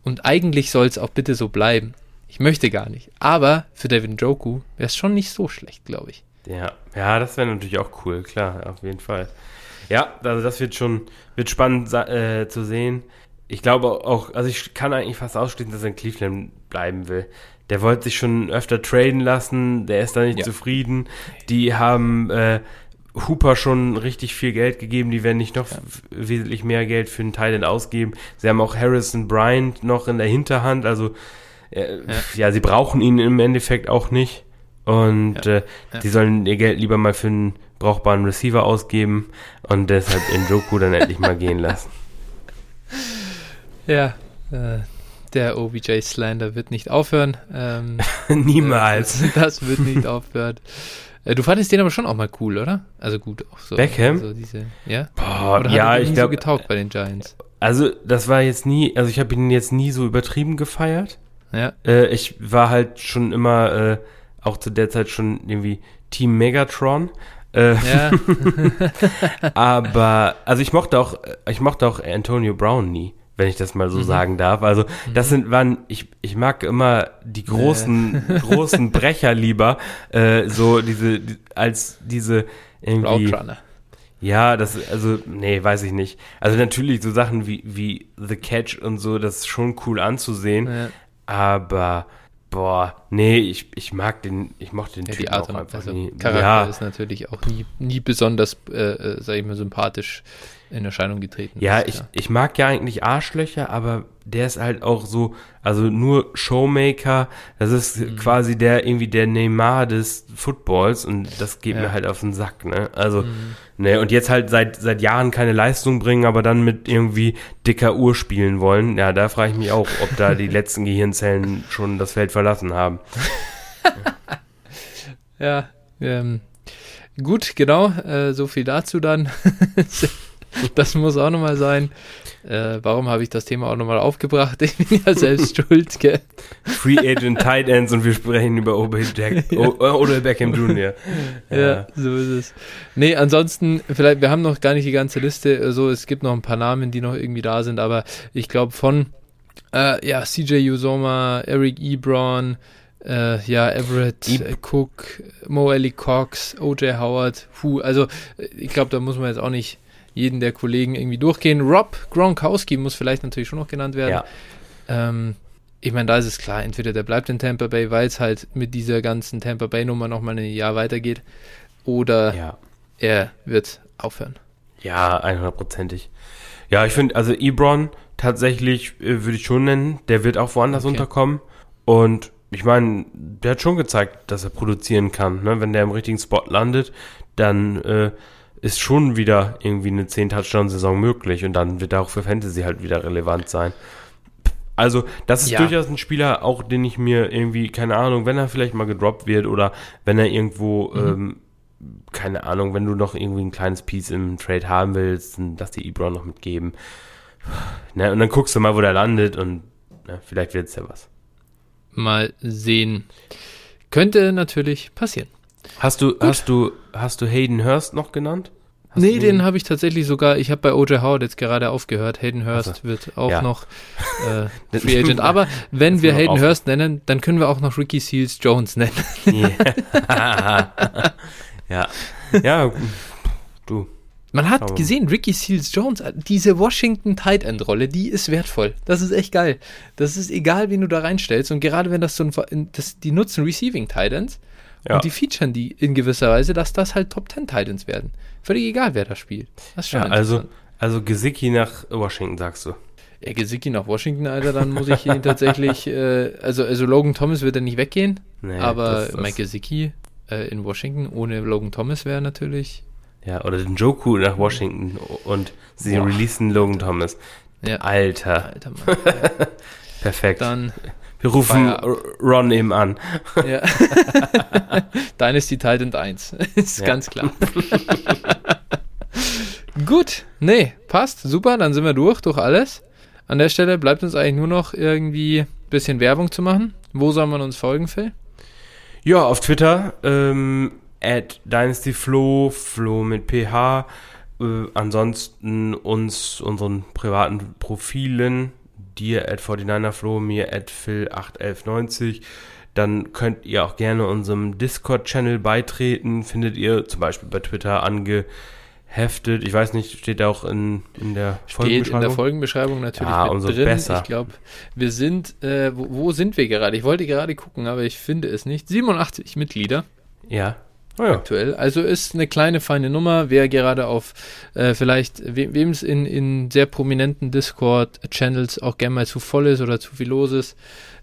Und eigentlich soll es auch bitte so bleiben. Ich möchte gar nicht. Aber für David Njoku wäre es schon nicht so schlecht, glaube ich. Ja, ja, das wäre natürlich auch cool, klar, auf jeden Fall. Ja, also das wird schon, wird spannend äh, zu sehen. Ich glaube auch, also ich kann eigentlich fast ausschließen, dass er in Cleveland bleiben will. Der wollte sich schon öfter traden lassen, der ist da nicht Ja. zufrieden. Die haben äh, Hooper schon richtig viel Geld gegeben, die werden nicht noch f- wesentlich mehr Geld für einen Teil ausgeben. Sie haben auch Harrison Bryant noch in der Hinterhand, also äh, ja. sie brauchen ihn im Endeffekt auch nicht. Und Ja. äh, Ja. die sollen ihr Geld lieber mal für einen brauchbaren Receiver ausgeben und deshalb Njoku dann endlich mal gehen lassen. Ja, äh, der OBJ Slander wird nicht aufhören. Ähm, <laughs> Niemals. Das, das wird nicht aufhören. Äh, du fandest den aber schon auch mal cool, oder? Also gut, auch so. Beckham? Also diese, ja? Boah, Oder ja, ich glaube, so getaugt bei den Giants? also das war jetzt nie, also ich habe ihn jetzt nie so übertrieben gefeiert. Ja, Äh, ich war halt schon immer, äh, auch zu der Zeit schon irgendwie Team Megatron. Äh, ja, <laughs> aber, also ich mochte auch, ich mochte auch Antonio Brown nie, wenn ich das mal so Mhm. sagen darf. Also das sind, waren, ich, ich mag immer die großen, großen <laughs> Brecher lieber, äh, so diese, die, als diese irgendwie. Ja, das, also, nee, weiß ich nicht. Also natürlich so Sachen wie, wie The Catch und so, das ist schon cool anzusehen, Ja, aber, boah, nee, ich, ich mag den, ich mochte den ja, Typen die Art auch einfach also nie. Charakter ja, ist natürlich auch nie, nie besonders, äh, äh, sag ich mal, sympathisch in Erscheinung getreten Ja, ist. ich, ich mag ja eigentlich Arschlöcher, aber der ist halt auch so, also nur Showmaker, das ist Mhm. quasi der irgendwie der Neymar des Footballs und das geht Ja. Mhm. mir halt auf den Sack, ne? Also, ne, und jetzt halt seit seit Jahren keine Leistung bringen, aber dann mit irgendwie dicker Uhr spielen wollen. Ja, da frage ich mich auch, ob da die <laughs> letzten Gehirnzellen schon das Feld verlassen haben. <laughs> Ja, ähm, gut, genau, äh, so viel dazu dann. <laughs> <laughs> das muss auch nochmal sein. Äh, warum habe ich das Thema auch nochmal aufgebracht? <laughs> Ich bin ja selbst <laughs> schuld, gell? Free Agent Tight Ends und wir sprechen über Odell Jack, o Odell Beckham Jr. Ja. so ist es. Nee, ansonsten, vielleicht, wir haben noch gar nicht die ganze Liste, also es gibt noch ein paar Namen, die noch irgendwie da sind, aber ich glaube von, äh, ja, CJ Uzoma, Eric Ebron, äh, ja, Everett äh, Cook, Mo Ellie Cox, OJ Howard, puh, also äh, ich glaube, da muss man jetzt auch nicht jeden der Kollegen irgendwie durchgehen. Rob Gronkowski muss vielleicht natürlich schon noch genannt werden. Ja. Ähm, ich meine, da ist es klar, entweder der bleibt in Tampa Bay, weil es halt mit dieser ganzen Tampa Bay-Nummer nochmal ein Jahr weitergeht, oder ja. er wird aufhören. Ja, 100%ig. Ja, ich finde, also Ebron tatsächlich äh, würde ich schon nennen, der wird auch woanders Okay. unterkommen. Und ich meine, der hat schon gezeigt, dass er produzieren kann. Ne? Wenn der im richtigen Spot landet, dann äh, ist schon wieder irgendwie eine 10-Touchdown-Saison möglich und dann wird er auch für Fantasy halt wieder relevant sein. Also, das ist Ja. durchaus ein Spieler, auch den ich mir irgendwie, keine Ahnung, wenn er vielleicht mal gedroppt wird oder wenn er irgendwo, ähm, keine Ahnung, wenn du noch irgendwie ein kleines Piece im Trade haben willst, dann lass die Ebron noch mitgeben. Ne, und dann guckst du mal, wo der landet und ne, vielleicht wird's ja was. Mal sehen. Könnte natürlich passieren. Hast du, hast du, hast du Hayden Hurst noch genannt? Hast nee, den habe ich tatsächlich sogar, ich habe bei OJ Howard jetzt gerade aufgehört. Hayden Hurst Ach wird auch Ja. noch <laughs> äh, Free Agent. <laughs> Aber wenn wir Hayden auch- Hurst nennen, dann können wir auch noch Ricky Seals Jones nennen. Ja. <laughs> ja. Ja, du. Man hat mal. gesehen, Ricky Seals Jones, diese Washington Tight End Rolle, die ist wertvoll. Das ist echt geil. Das ist egal, wen du da reinstellst. Und gerade wenn das so ein, das, die nutzen Receiving Tight Ends Ja. und die featuren die in gewisser Weise, dass das halt Top 10 Tight Ends werden. Völlig egal, wer da spielt. Das ist schon Ja, also, also Gesicki nach Washington, sagst du. Ja, Gesicki nach Washington, Alter, dann muss ich ihn tatsächlich, <laughs> äh, also, also Logan Thomas wird er nicht weggehen, Nee, aber das- das- Mike Gesicki äh, in Washington ohne Logan Thomas wäre natürlich, Ja, oder den Joku nach Washington und sie Boah. releasen Logan Thomas. ja, Alter, alter Mann. <laughs> perfekt. Dann, Wir rufen Feier- R- Ron eben an. ja. <laughs> Dynasty Titan 1, <laughs> ist Ja. ganz klar. <laughs> Gut, nee, passt, super, dann sind wir durch, durch alles. An der Stelle bleibt uns eigentlich nur noch irgendwie ein bisschen Werbung zu machen. Wo soll man uns folgen, Phil? Ja, auf Twitter, ähm, at DynastyFlo, Flo mit PH. Äh, ansonsten uns, unseren privaten Profilen, dir at 49erFlo, mir at Phil81190. Dann könnt ihr auch gerne unserem Discord-Channel beitreten. Findet ihr zum Beispiel bei Twitter angeheftet. Ich weiß nicht, steht auch in, in der Steht in der Folgenbeschreibung? Folgenbeschreibung natürlich Ja, mit umso drin. besser. Ich glaube, wir sind, äh, wo, wo sind wir gerade? Ich wollte gerade gucken, aber ich finde es nicht. 87 Mitglieder Ja. Oh ja. aktuell. Also ist eine kleine, feine Nummer. Wer gerade auf äh, vielleicht, we, wem es in, in sehr prominenten Discord-Channels auch gerne mal zu voll ist oder zu viel los ist,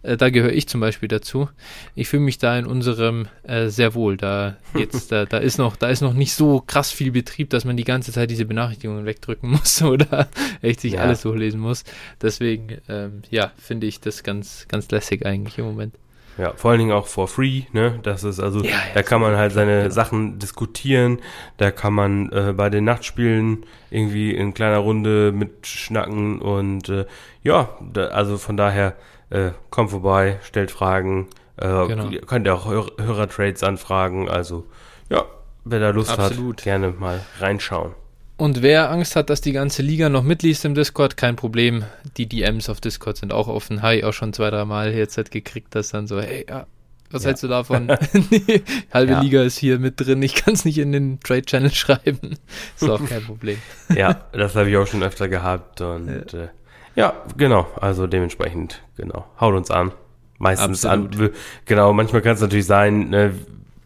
äh, da gehöre ich zum Beispiel dazu. Ich fühle mich da in unserem äh, sehr wohl. Da geht's, <laughs> da, da ist noch, da ist noch nicht so krass viel Betrieb, dass man die ganze Zeit diese Benachrichtigungen wegdrücken <laughs> muss oder echt sich Ja. alles durchlesen muss. Deswegen, ähm, ja, finde ich das ganz, ganz lässig eigentlich im Moment. Ja, vor allen Dingen auch for free, ne? Das ist also, Ja, ja, da kann man halt seine genau. Sachen diskutieren, da kann man äh, bei den Nachtspielen irgendwie in kleiner Runde mitschnacken und äh, ja, da, also von daher äh, kommt vorbei, stellt Fragen, äh, Genau. ihr könnt ihr auch Hör Hörertrades anfragen, also ja, wer da Lust Absolut. hat, gerne mal reinschauen. Und wer Angst hat, dass die ganze Liga noch mitliest im Discord, kein Problem. Die DMs auf Discord sind auch offen. Habe ich auch schon zwei, drei Mal jetzt halt gekriegt, dass dann so, hey, ja, was Ja. hältst du davon? <laughs> nee, halbe Ja. Liga ist hier mit drin. Ich kann es nicht in den Trade-Channel <laughs> schreiben. Ist auch kein Problem. Ja, das habe ich auch schon öfter gehabt und ja. Äh, ja, genau, also dementsprechend, genau, haut uns an. Meistens Absolut. an, genau, manchmal kann es natürlich sein, ne,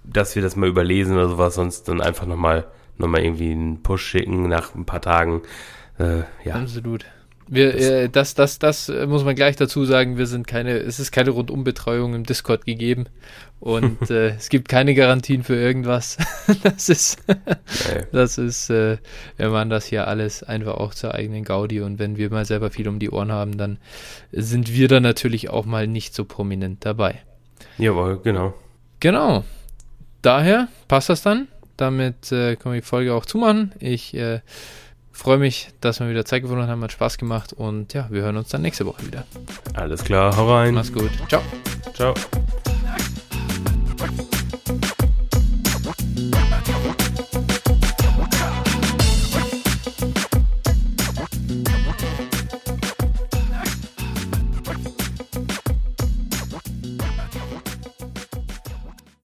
dass wir das mal überlesen oder sowas, sonst dann einfach nochmal nochmal irgendwie einen Push schicken nach ein paar Tagen. Äh, ja. Absolut. Wir, äh, das, das, das muss man gleich dazu sagen. Wir sind keine, es ist keine Rundumbetreuung im Discord gegeben und <laughs> äh, es gibt keine Garantien für irgendwas. <laughs> das ist, das ist, äh, wir machen das hier alles einfach auch zur eigenen Gaudi und wenn wir mal selber viel um die Ohren haben, dann sind wir da natürlich auch mal nicht so prominent dabei. Jawohl, genau. Genau. Daher passt das dann. Damit äh, können wir die Folge auch zumachen. Ich äh, freue mich, dass wir wieder Zeit gefunden haben, hat Spaß gemacht und ja, wir hören uns dann nächste Woche wieder. Alles klar, hau rein. Mach's gut. Ciao. Ciao.